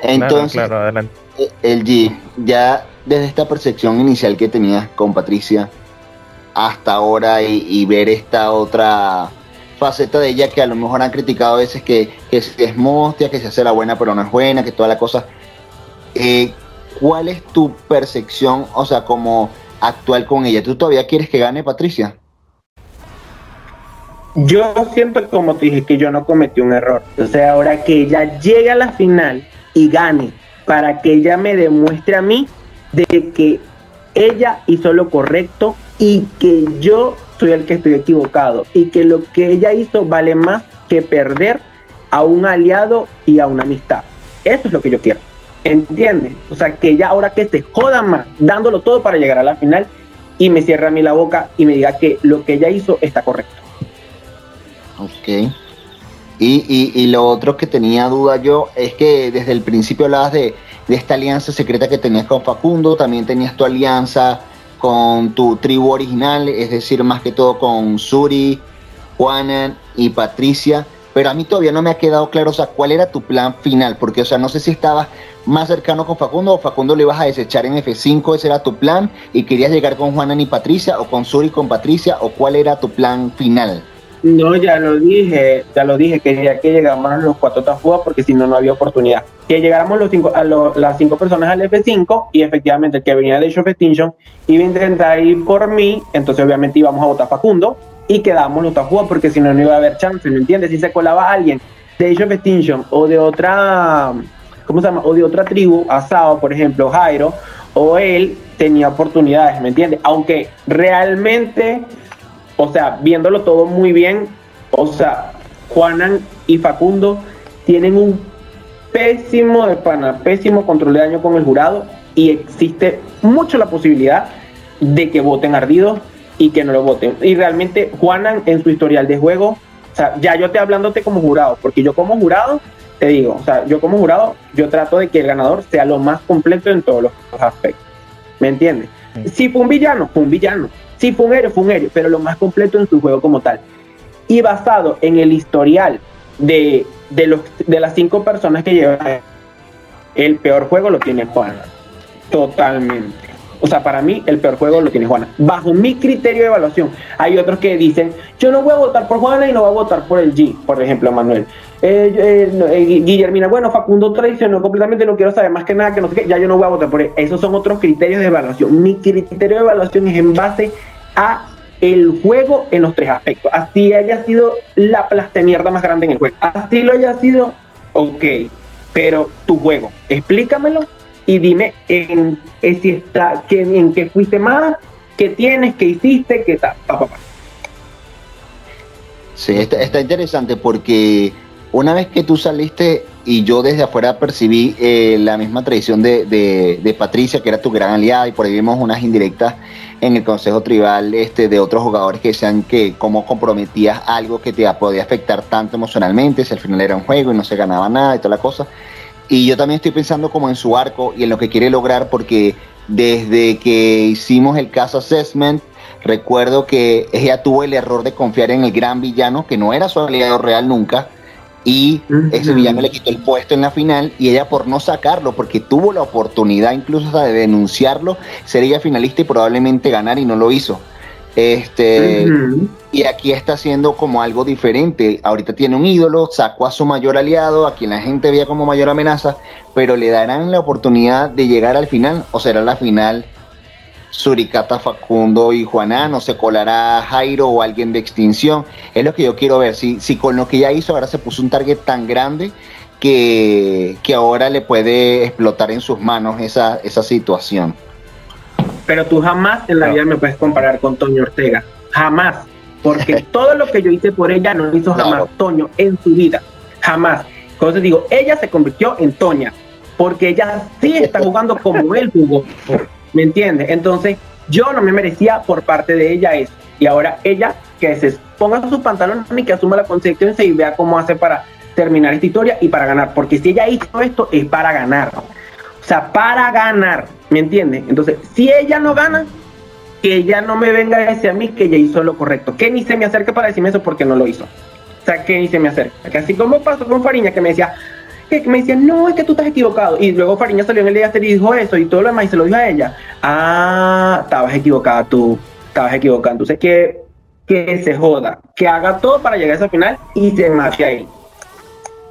Entonces, claro, adelante. el G, ya desde esta percepción inicial que tenías con Patricia hasta ahora y, ver esta otra faceta de ella que a lo mejor han criticado a veces que, es mostia, que se hace la buena pero no es buena, que toda la cosa. Eh, ¿Cuál es tu percepción, o sea, como actual con ella? ¿Tú todavía quieres que gane Patricia? Yo siempre, como te dije, que yo no cometí un error. O sea, ahora que ella llegue a la final y gane, para que ella me demuestre a mí de que ella hizo lo correcto y que yo soy el que estoy equivocado y que lo que ella hizo vale más que perder a un aliado y a una amistad. Eso es lo que yo quiero. ¿Entiendes? O sea, que ella ahora que se joda más, dándolo todo para llegar a la final y me cierra a mí la boca y me diga que lo que ella hizo está correcto. Ok. Y, y, y lo otro que tenía duda yo es que desde el principio hablabas de, de esta alianza secreta que tenías con Facundo, también tenías tu alianza con tu tribu original, es decir, más que todo con Suri, Juanan y Patricia, pero a mí todavía no me ha quedado claro, o sea, cuál era tu plan final, porque, o sea, no sé si estabas más cercano con Facundo o Facundo le ibas a desechar en F5, ese era tu plan, y querías llegar con Juanan y Patricia, o con Suri con Patricia, o cuál era tu plan final. No, ya lo dije, ya lo dije, quería que llegáramos los cuatro Tafúas porque si no, no había oportunidad. Que llegáramos los cinco, a las cinco personas al F5 y efectivamente el que venía de Age of Extinction iba a intentar ir por mí, entonces obviamente íbamos a votar Facundo y quedamos los Tafúas porque si no, no iba a haber chance, ¿me entiendes? Si se colaba alguien de Age of Extinction o de otra, ¿cómo se llama? O de otra tribu, Asao, por ejemplo, Jairo, o él tenía oportunidades, ¿me entiendes? Aunque realmente o sea, viéndolo todo muy bien, o sea, Juanan y Facundo tienen un pésimo pana, pésimo control de daño con el jurado y existe mucho la posibilidad de que voten ardidos y que no lo voten. Y realmente Juanan en su historial de juego, o sea, ya yo estoy hablándote como jurado, porque yo como jurado, te digo, o sea, yo como jurado, yo trato de que el ganador sea lo más completo en todos los aspectos. ¿Me entiendes? Si fue un villano, fue un villano. Sí, fue un héroe, fue un héroe, pero lo más completo en su juego como tal. Y basado en el historial de, de, los, de las cinco personas que llevan, el peor juego lo tiene Juana. Totalmente. O sea, para mí el peor juego lo tiene Juana. Bajo mi criterio de evaluación, hay otros que dicen, yo no voy a votar por Juana y no voy a votar por el G, por ejemplo, Manuel. Eh, eh, eh, Guillermina, bueno, Facundo traicionó completamente, no quiero saber más que nada, que no sé qué, ya yo no voy a votar por él. Esos son otros criterios de evaluación. Mi criterio de evaluación es en base a el juego en los tres aspectos. Así haya sido la plaste mierda más grande en el juego. Así lo haya sido, ok. Pero tu juego, explícamelo y dime en, si está, que, en qué fuiste más, qué tienes, qué hiciste, qué tal. Sí, está, interesante porque una vez que tú saliste y yo desde afuera percibí eh, la misma tradición de, de, Patricia, que era tu gran aliada, y por ahí vimos unas indirectas en el Consejo Tribal este, de otros jugadores que decían que cómo comprometías algo que te podía afectar tanto emocionalmente, si al final era un juego y no se ganaba nada y toda la cosa. Y yo también estoy pensando como en su arco y en lo que quiere lograr porque desde que hicimos el caso Assessment, recuerdo que ella tuvo el error de confiar en el gran villano, que no era su aliado real nunca, y ese villano le quitó el puesto en la final y ella por no sacarlo, porque tuvo la oportunidad incluso de denunciarlo, sería finalista y probablemente ganar y no lo hizo. Este, Y aquí está haciendo como algo diferente. Ahorita tiene un ídolo, sacó a su mayor aliado, a quien la gente veía como mayor amenaza, pero le darán la oportunidad de llegar al final o será la final Suricata Facundo y Juaná, no se colará Jairo o alguien de extinción. Es lo que yo quiero ver. Si, si con lo que ya hizo ahora se puso un target tan grande que, que ahora le puede explotar en sus manos esa, esa situación. Pero tú jamás en la vida me puedes comparar con Toño Ortega. Jamás. Porque todo lo que yo hice por ella no lo hizo jamás Toño en su vida. Jamás. Entonces digo, ella se convirtió en Toña. Porque ella sí está jugando como él jugó. ¿Me entiendes? Entonces, yo no me merecía por parte de ella eso. Y ahora ella que se ponga sus pantalones y que asuma la consecuencia y vea cómo hace para terminar esta historia y para ganar. Porque si ella hizo esto, es para ganar. O sea, para ganar. ¿Me entiendes? Entonces, si ella no gana, que ella no me venga a decir a mí que ella hizo lo correcto. Que ni se me acerque para decirme eso porque no lo hizo. O sea, que ni se me acerque. Que así como pasó con Fariña, que me decía, que me decían, no, es que tú estás equivocado. Y luego Fariña salió en el día y dijo eso y todo lo demás y se lo dijo a ella. Ah, estabas equivocada tú, estabas equivocada. Entonces que, que se joda, que haga todo para llegar a esa final y se mate ahí.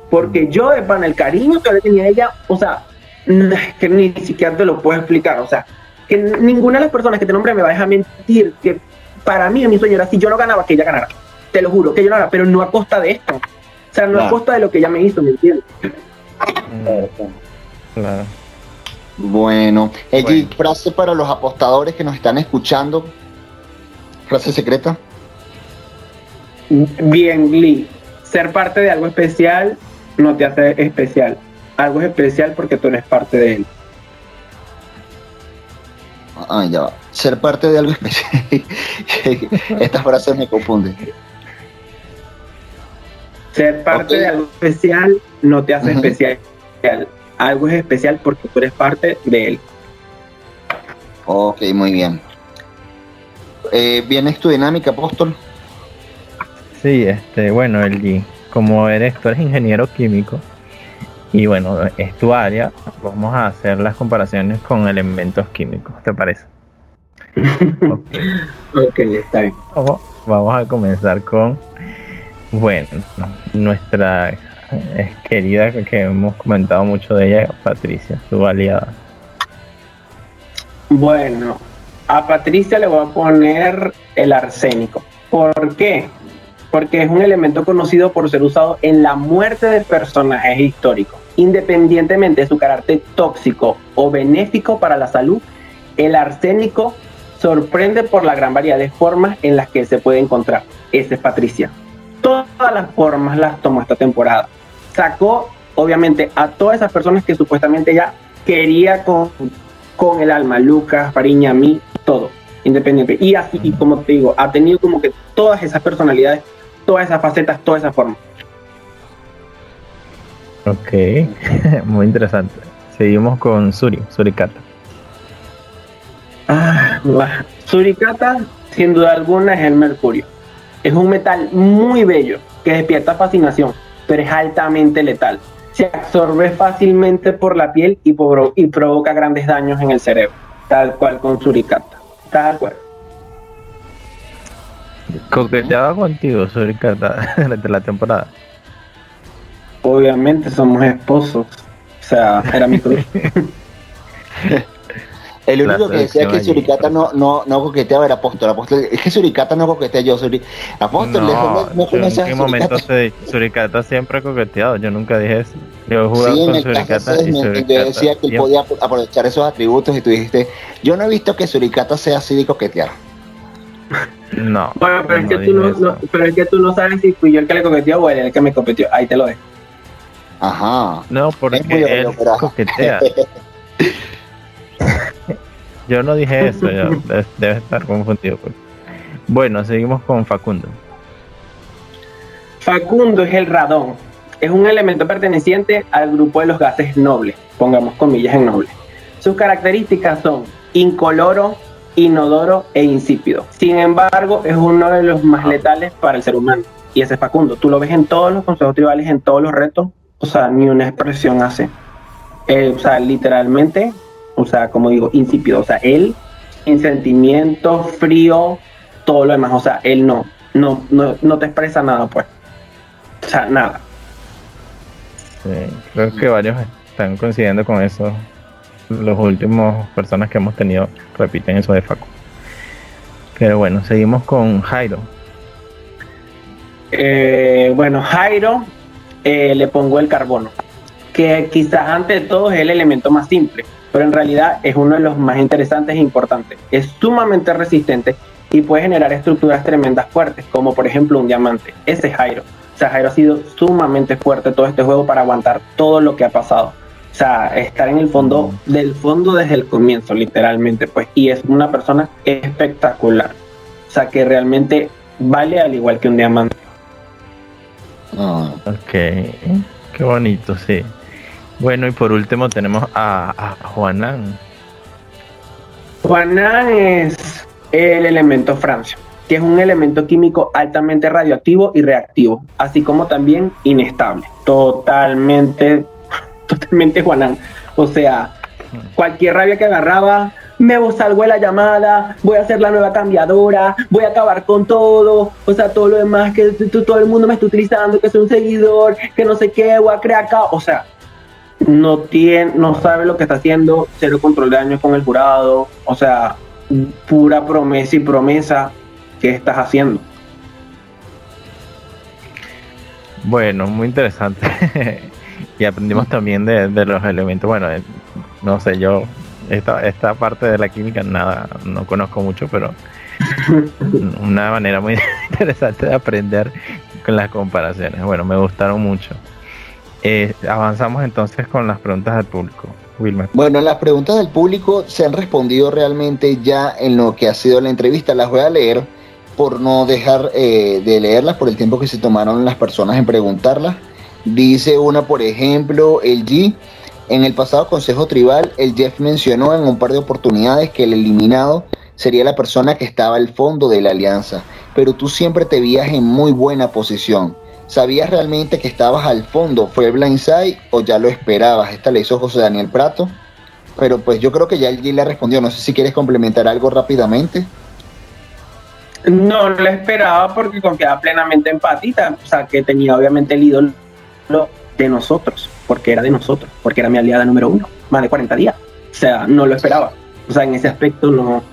Porque yo, de pan, el cariño que le tenía ella, o sea, que ni siquiera te lo puedo explicar. O sea, que ninguna de las personas que te nombre me va a dejar mentir que para mí, mi sueño era si yo no ganaba, que ella ganara. Te lo juro, que yo no ganara, pero no a costa de esto. O sea, no a costa de lo que ella me hizo, ¿me entiendes? Bueno, Eddie, frase para los apostadores que nos están escuchando. Frase secreta. Bien, Lee. Ser parte de algo especial no te hace especial. Algo es especial porque tú eres parte de él. Ah, ya va. Ser parte de algo especial. Estas frases me confunden. Ser parte de algo especial no te hace especial. Algo es especial porque tú eres parte de él. Ok, muy bien. Eh, ¿Vienes tu dinámica, Apóstol? Sí, este, bueno, el como eres, tú eres ingeniero químico y bueno, es tu área, vamos a hacer las comparaciones con elementos químicos, ¿te parece? ok, está bien. vamos a comenzar con bueno, nuestra querida que hemos comentado mucho de ella, Patricia, su aliada. Bueno, a Patricia le voy a poner el arsénico. ¿Por qué? Porque es un elemento conocido por ser usado en la muerte de personajes históricos. Independientemente de su carácter tóxico o benéfico para la salud, el arsénico sorprende por la gran variedad de formas en las que se puede encontrar. Ese es Patricia todas las formas las tomó esta temporada. Sacó, obviamente, a todas esas personas que supuestamente ya quería con, con el alma, Lucas, Fariña, mí, todo, independiente. Y así, como te digo, ha tenido como que todas esas personalidades, todas esas facetas, todas esas formas. Ok, muy interesante. Seguimos con Suri, Surikata. Ah, Surikata, sin duda alguna, es el Mercurio es un metal muy bello que despierta fascinación, pero es altamente letal. Se absorbe fácilmente por la piel y, y provoca grandes daños en el cerebro, tal cual con Suricata. Tal cual. ¿Coqueteaba contigo Suricata durante la temporada? Obviamente somos esposos. O sea, era mi cruz. El único que decía que Suricata no, no, no coqueteaba era Apóstol. Apóstol. Es que Suricata no coquetea yo. Suri... Apóstol, no, no, ¿En qué momento se Suricata siempre ha coqueteado? Yo nunca dije eso. Yo he jugado con Suricata y Suricata. Yo decía que él podía aprovechar esos atributos y tú dijiste, yo no he visto que Suricata sea así de coquetear. No. Bueno, pero, es que tú no, pero es que tú no sabes si fui yo el que le coqueteó o él el que me coqueteó. Ahí te lo dejo. Ajá. No, porque él coquetea. Yo no dije eso, debe, estar confundido. Pues. Bueno, seguimos con Facundo. Facundo es el radón. Es un elemento perteneciente al grupo de los gases nobles, pongamos comillas en noble. Sus características son incoloro, inodoro e insípido. Sin embargo, es uno de los más letales para el ser humano. y ese es Facundo. Tú lo ves en todos los consejos tribales, en todos los retos, o sea, ni una expresión hace. Eh, o sea, literalmente, o sea, como digo, insípido. O sea, él, sin sentimiento, frío, todo lo demás. O sea, él no, no, no, no te expresa nada, pues. O sea, nada. Sí, creo que varios están coincidiendo con eso. Los últimos personas que hemos tenido repiten eso de Facu. Pero bueno, seguimos con Jairo. Eh, bueno, Jairo eh, le pongo el carbono, que quizás antes de todo es el elemento más simple, pero en realidad es uno de los más interesantes e importantes. Es sumamente resistente y puede generar estructuras tremendas fuertes, como por ejemplo un diamante. Ese es Jairo. O sea, Jairo ha sido sumamente fuerte todo este juego para aguantar todo lo que ha pasado. O sea, estar en el fondo, del fondo desde el comienzo, literalmente, pues. Y es una persona espectacular. O sea, que realmente vale al igual que un diamante. Ah. Ok, qué bonito, sí. Bueno, y por último tenemos a, a Juanán. Juanán es el elemento Francia, que es un elemento químico altamente radioactivo y reactivo, así como también inestable. Totalmente, totalmente Juanán. O sea, cualquier rabia que agarraba, me salgo de la llamada, voy a hacer la nueva cambiadora, voy a acabar con todo, o sea, todo lo demás que todo el mundo me está utilizando, que soy un seguidor, que no sé qué, voy a acá, o sea, no tiene, no sabe lo que está haciendo, cero control de daños con el jurado, o sea, pura promesa y promesa que estás haciendo. Bueno, muy interesante. y aprendimos también de, de los elementos, bueno, no sé, yo esta, esta parte de la química nada, no conozco mucho, pero una manera muy interesante de aprender con las comparaciones. Bueno, me gustaron mucho. Eh, avanzamos entonces con las preguntas del público. Wilmer. Bueno, las preguntas del público se han respondido realmente ya en lo que ha sido la entrevista. Las voy a leer por no dejar eh, de leerlas por el tiempo que se tomaron las personas en preguntarlas. Dice una, por ejemplo, el G en el pasado Consejo Tribal, el Jeff mencionó en un par de oportunidades que el eliminado sería la persona que estaba al fondo de la alianza, pero tú siempre te veías en muy buena posición. ¿Sabías realmente que estabas al fondo? ¿Fue blindside o ya lo esperabas? Esta le hizo José Daniel Prato. Pero pues yo creo que ya G le respondió. No sé si quieres complementar algo rápidamente. No lo esperaba porque confiaba plenamente en Patita, o sea, que tenía obviamente el ídolo de nosotros porque era de nosotros, porque era mi aliada número uno, más de 40 días. O sea, no lo esperaba. O sea, en ese aspecto no.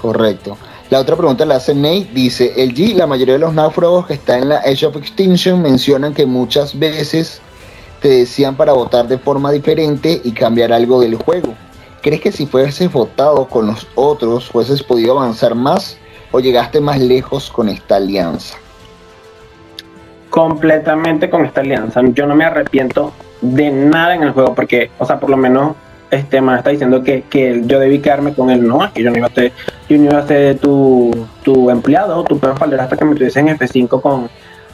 Correcto. La otra pregunta la hace Nate, dice, el G, la mayoría de los náufragos que están en la Age of Extinction mencionan que muchas veces te decían para votar de forma diferente y cambiar algo del juego. ¿Crees que si fueses votado con los otros, fueses podido avanzar más o llegaste más lejos con esta alianza? Completamente con esta alianza. Yo no me arrepiento de nada en el juego porque, o sea, por lo menos este man está diciendo que, que yo debí quedarme con él, no, que yo no iba a ser, yo no iba a ser tu, tu empleado, tu perro hasta que me tuviese en F5 con,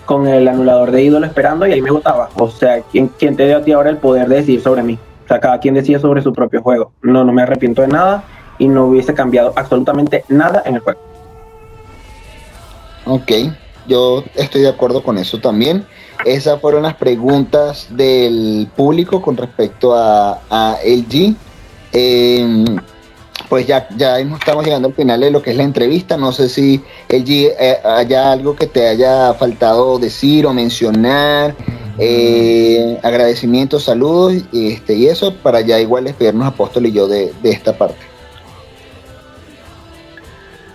con el anulador de ídolo esperando y ahí me votaba. O sea, ¿quién, ¿quién te dio a ti ahora el poder de decir sobre mí? O sea, cada quien decía sobre su propio juego. No, no me arrepiento de nada y no hubiese cambiado absolutamente nada en el juego. Ok, yo estoy de acuerdo con eso también. Esas fueron las preguntas del público con respecto a, a LG. Em, pues ya, ya estamos llegando al final de lo que es la entrevista. No sé si LG eh, haya algo que te haya faltado decir o mencionar. Eh, agradecimientos, saludos este, y eso para ya igual despedirnos Apóstol y yo de, de esta parte.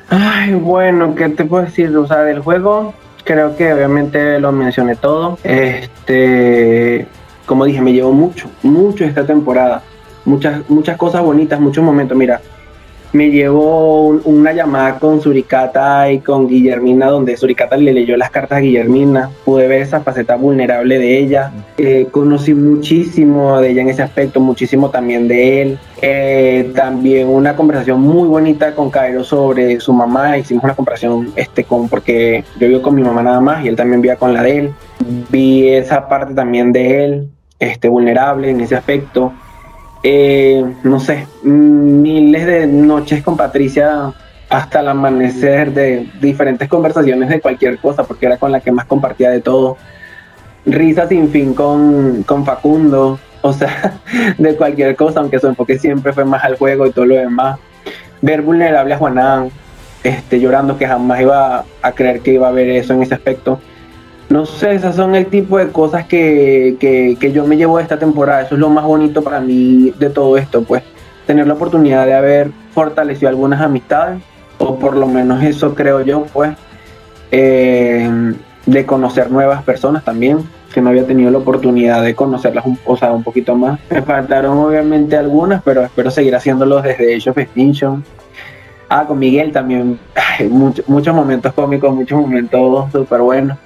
Ay, bueno, ¿qué te puedo decir? O sea, del juego, creo que obviamente lo mencioné todo. Este, como dije, me llevó mucho, mucho esta temporada. Muchas, muchas cosas bonitas, muchos momentos. Mira, me llevó una llamada con Suricata y con Guillermina, donde Suricata le leyó las cartas a Guillermina. Pude ver esa faceta vulnerable de ella. Eh, conocí muchísimo de ella en ese aspecto, muchísimo también de él. Eh, también una conversación muy bonita con Cairo sobre su mamá. Hicimos una conversación este, con, porque yo vivo con mi mamá nada más y él también vivía con la de él. Vi esa parte también de él, este, vulnerable en ese aspecto. Eh, no sé, miles de noches con Patricia hasta el amanecer de diferentes conversaciones de cualquier cosa, porque era con la que más compartía de todo. Risa sin fin con, con Facundo, o sea, de cualquier cosa, aunque su enfoque siempre fue más al juego y todo lo demás. Ver vulnerable a Juanán, este, llorando que jamás iba a creer que iba a ver eso en ese aspecto. No sé, esas son el tipo de cosas que, que, que yo me llevo de esta temporada. Eso es lo más bonito para mí de todo esto, pues tener la oportunidad de haber fortalecido algunas amistades, o por lo menos eso creo yo, pues, eh, de conocer nuevas personas también, que no había tenido la oportunidad de conocerlas un, o sea, un poquito más. Me faltaron obviamente algunas, pero espero seguir haciéndolos desde Age of Extinction. Ah, con Miguel también, muchos momentos cómicos, muchos momentos súper buenos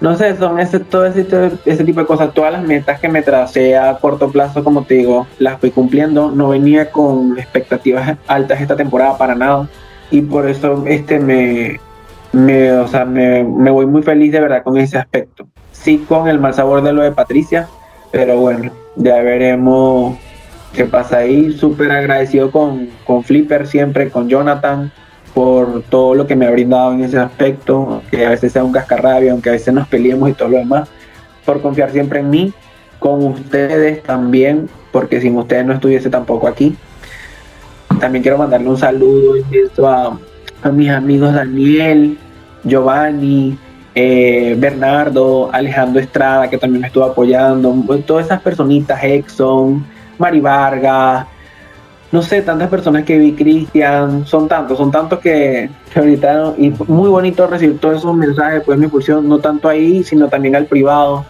no sé, son ese, todo ese, ese, tipo de cosas. Todas las metas que me tracé a corto plazo, como te digo, las fui cumpliendo. No venía con expectativas altas esta temporada para nada. Y por eso este me, me, o sea, me, me voy muy feliz de verdad con ese aspecto. Sí, con el mal sabor de lo de Patricia, pero bueno, ya veremos qué pasa ahí. Súper agradecido con, con Flipper siempre, con Jonathan por todo lo que me ha brindado en ese aspecto, que a veces sea un cascarrabia, aunque a veces nos peleemos y todo lo demás, por confiar siempre en mí, con ustedes también, porque sin ustedes no estuviese tampoco aquí. También quiero mandarle un saludo a, mis amigos Daniel, Giovanni, eh, Bernardo, Alejandro Estrada, que también me estuvo apoyando, todas esas personitas, Exxon, Mari Vargas, no sé, tantas personas que vi, Cristian, son tantos, son tantos que, ahorita, y muy bonito recibir todos esos mensajes, pues mi impulsión, no tanto ahí, sino también al privado,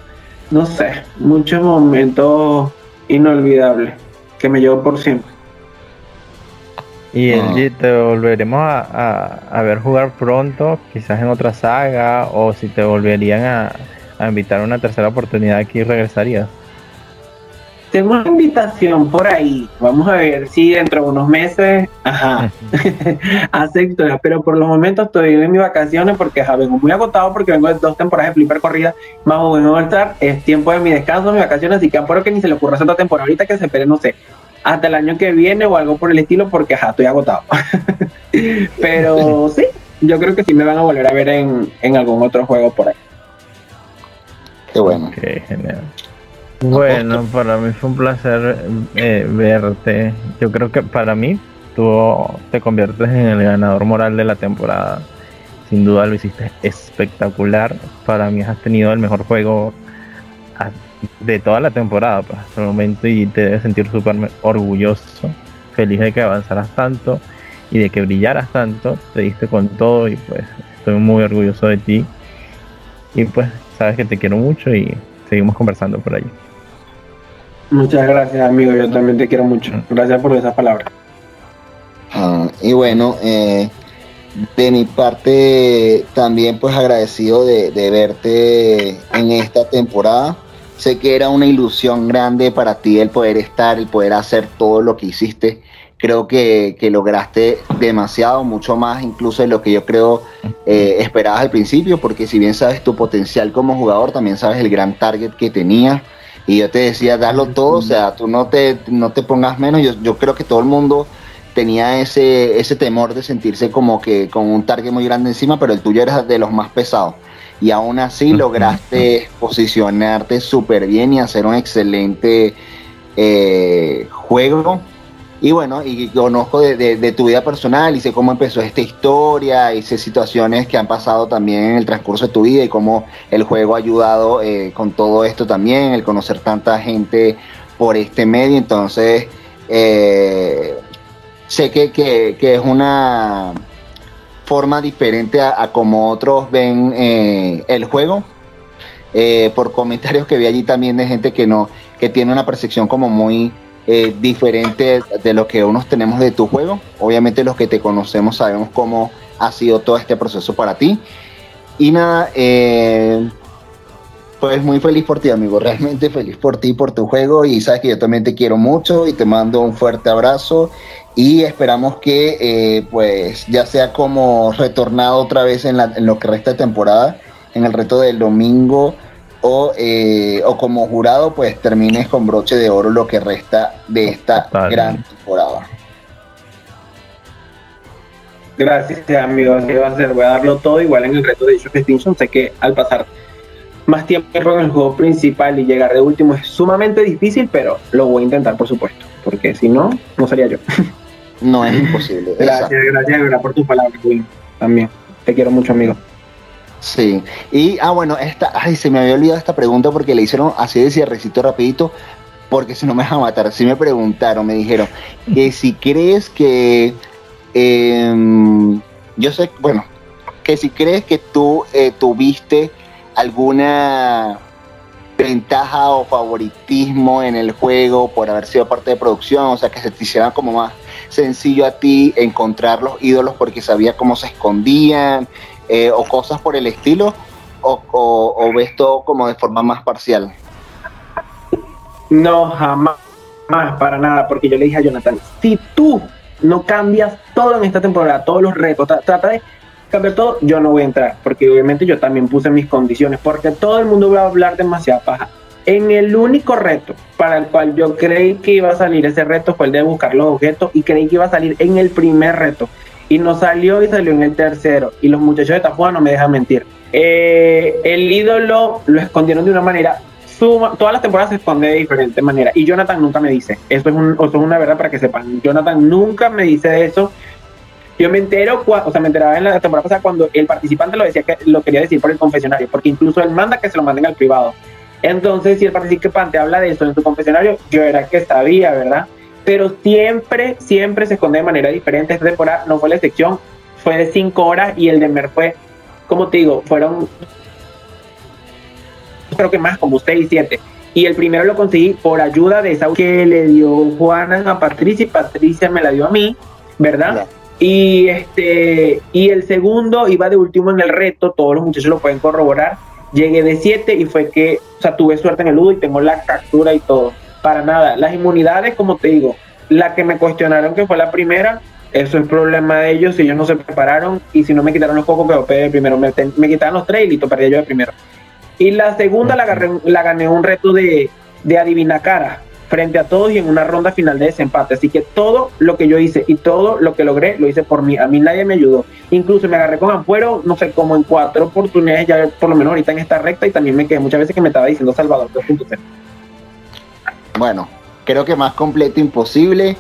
no sé, muchos momentos inolvidables que me llevo por siempre. Y ah. te volveremos a, ver jugar pronto, quizás en otra saga, o si te volverían a, a invitar a una tercera oportunidad aquí regresarías tengo una invitación por ahí. Vamos a ver si dentro de unos meses, ajá, acepto. Pero por los momentos estoy en mis vacaciones porque vengo muy agotado porque vengo de dos temporadas de flipper corrida. Más o menos estar, es tiempo de mi descanso, mis vacaciones, así que por que ni se le ocurra hacer otra temporada ahorita que se espere, no sé, hasta el año que viene o algo por el estilo porque ajá, estoy agotado. Pero sí, yo creo que sí me van a volver a ver en, en algún otro juego por ahí. Qué bueno. Qué genial. Bueno, para mí fue un placer eh, verte. Yo creo que para mí tú te conviertes en el ganador moral de la temporada. Sin duda lo hiciste espectacular. Para mí has tenido el mejor juego de toda la temporada pues, hasta el momento y te debes sentir súper orgulloso, feliz de que avanzaras tanto y de que brillaras tanto. Te diste con todo y pues estoy muy orgulloso de ti. Y pues sabes que te quiero mucho y seguimos conversando por ahí. Muchas gracias, amigo. Yo también te quiero mucho. Gracias por esas palabras. Ah, y bueno, eh, de mi parte también pues agradecido de, verte en esta temporada. Sé que era una ilusión grande para ti el poder estar, y poder hacer todo lo que hiciste. Creo que, lograste demasiado, mucho más incluso de lo que yo creo eh, esperabas al principio, porque si bien sabes tu potencial como jugador, también sabes el gran target que tenías y yo te decía, darlo todo, o sea, tú no te, no te pongas menos. Yo, yo creo que todo el mundo tenía ese, ese temor de sentirse como que con un target muy grande encima, pero el tuyo era de los más pesados. Y aún así lograste posicionarte súper bien y hacer un excelente eh, juego y bueno, y conozco de, tu vida personal y sé cómo empezó esta historia y sé situaciones que han pasado también en el transcurso de tu vida y cómo el juego ha ayudado eh, con todo esto también, el conocer tanta gente por este medio. Entonces, eh, sé que, es una forma diferente a, como otros ven eh, el juego. por comentarios que vi allí también de gente que no, que tiene una percepción como muy eh, diferente de lo que unos tenemos de tu juego. Obviamente los que te conocemos sabemos cómo ha sido todo este proceso para ti. Y nada, eh, pues muy feliz por ti, amigo. Realmente feliz por ti, por tu juego. Y sabes que yo también te quiero mucho y te mando un fuerte abrazo. Y esperamos que, eh, pues, ya sea como retornado otra vez en, en lo que resta de temporada, en el reto del domingo eh, o, como jurado pues termines con broche de oro lo que resta de esta gran temporada. Gracias, amigos. ¿Qué va a hacer? Voy a darlo todo igual en el reto de Age of Extinction. Sé que al pasar más tiempo en el juego principal y llegar de último es sumamente difícil, pero lo voy a intentar, por supuesto, porque si no, no sería yo. No es imposible. gracias, gracias, gracias por tus palabras, Will. También. Te quiero mucho, amigo. Sí, y ah bueno, esta, ay, se me había olvidado esta pregunta porque le hicieron así de cierrecito rapidito, porque si no me vas a matar, si me preguntaron, me dijeron que si crees que, em, yo sé, bueno, que si crees que tú eh, tuviste alguna ventaja o favoritismo en el juego por haber sido parte de producción, o sea, que se te hiciera como más sencillo a ti encontrar los ídolos porque sabía cómo se escondían eh, o cosas por el estilo, o, ves todo como de forma más parcial? No, jamás, para nada, porque yo le dije a Jonathan, si tú no cambias todo en esta temporada, todos los retos, trata de cambiar todo, yo no voy a entrar, porque obviamente yo también puse mis condiciones, porque todo el mundo va a hablar demasiada paja. En el único reto para el cual yo creí que iba a salir ese reto fue el de buscar los objetos y creí que iba a salir en el primer reto y no salió y salió en el tercero. Y los muchachos de Tafuana no me dejan mentir. Eh, el ídolo lo escondieron de una manera. Todas las temporadas se esconde de diferente manera. Y Jonathan nunca me dice. Eso es, un, eso es una verdad para que sepan. Jonathan nunca me dice eso. Yo me entero, o sea, me enteraba en la temporada pasada cuando el participante lo decía que lo quería decir por el confesionario, porque incluso él manda que se lo manden al privado. Entonces, si el participante habla de eso en su confesionario, yo era que sabía, ¿verdad? Pero siempre, siempre se esconde de manera diferente. Esta temporada no fue la excepción, fue de 5 horas y el de Mer fue, como te digo, fueron, creo que más, como 6 y 7. Y el primero lo conseguí por ayuda de esa que le dio Juana a Patricia y Patricia me la dio a mí, ¿verdad? Y este y el segundo iba de último en el reto, todos los muchachos lo pueden corroborar. Llegué de 7 y fue que, o sea, tuve suerte en el ludo y tengo la captura y todo para nada. Las inmunidades, como te digo, la que me cuestionaron que fue la primera, eso es problema de ellos, si ellos no se prepararon y si no me quitaron los cocos, que de primero. Me, me quitaron los tres y listo, perdí yo de primero. Y la segunda la, la gané un reto de, de adivina cara frente a todos y en una ronda final de desempate. Así que todo lo que yo hice y todo lo que logré lo hice por mí. A mí nadie me ayudó. Incluso me agarré con Ampuero, no sé, como en cuatro oportunidades, ya por lo menos ahorita en esta recta y también me quedé muchas veces que me estaba diciendo Salvador 2.0 bueno, creo que más completo imposible.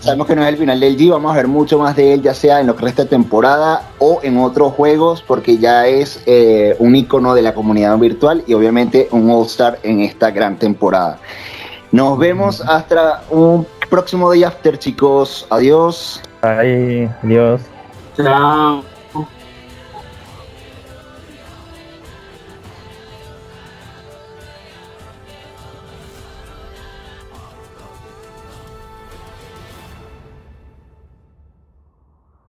Sabemos que no es el final del G, vamos a ver mucho más de él, ya sea en lo que resta de temporada o en otros juegos, porque ya es eh, un icono de la comunidad virtual y obviamente un All-Star en esta gran temporada. Nos vemos hasta un próximo Day After, chicos. Adiós. Bye, adiós. Chao.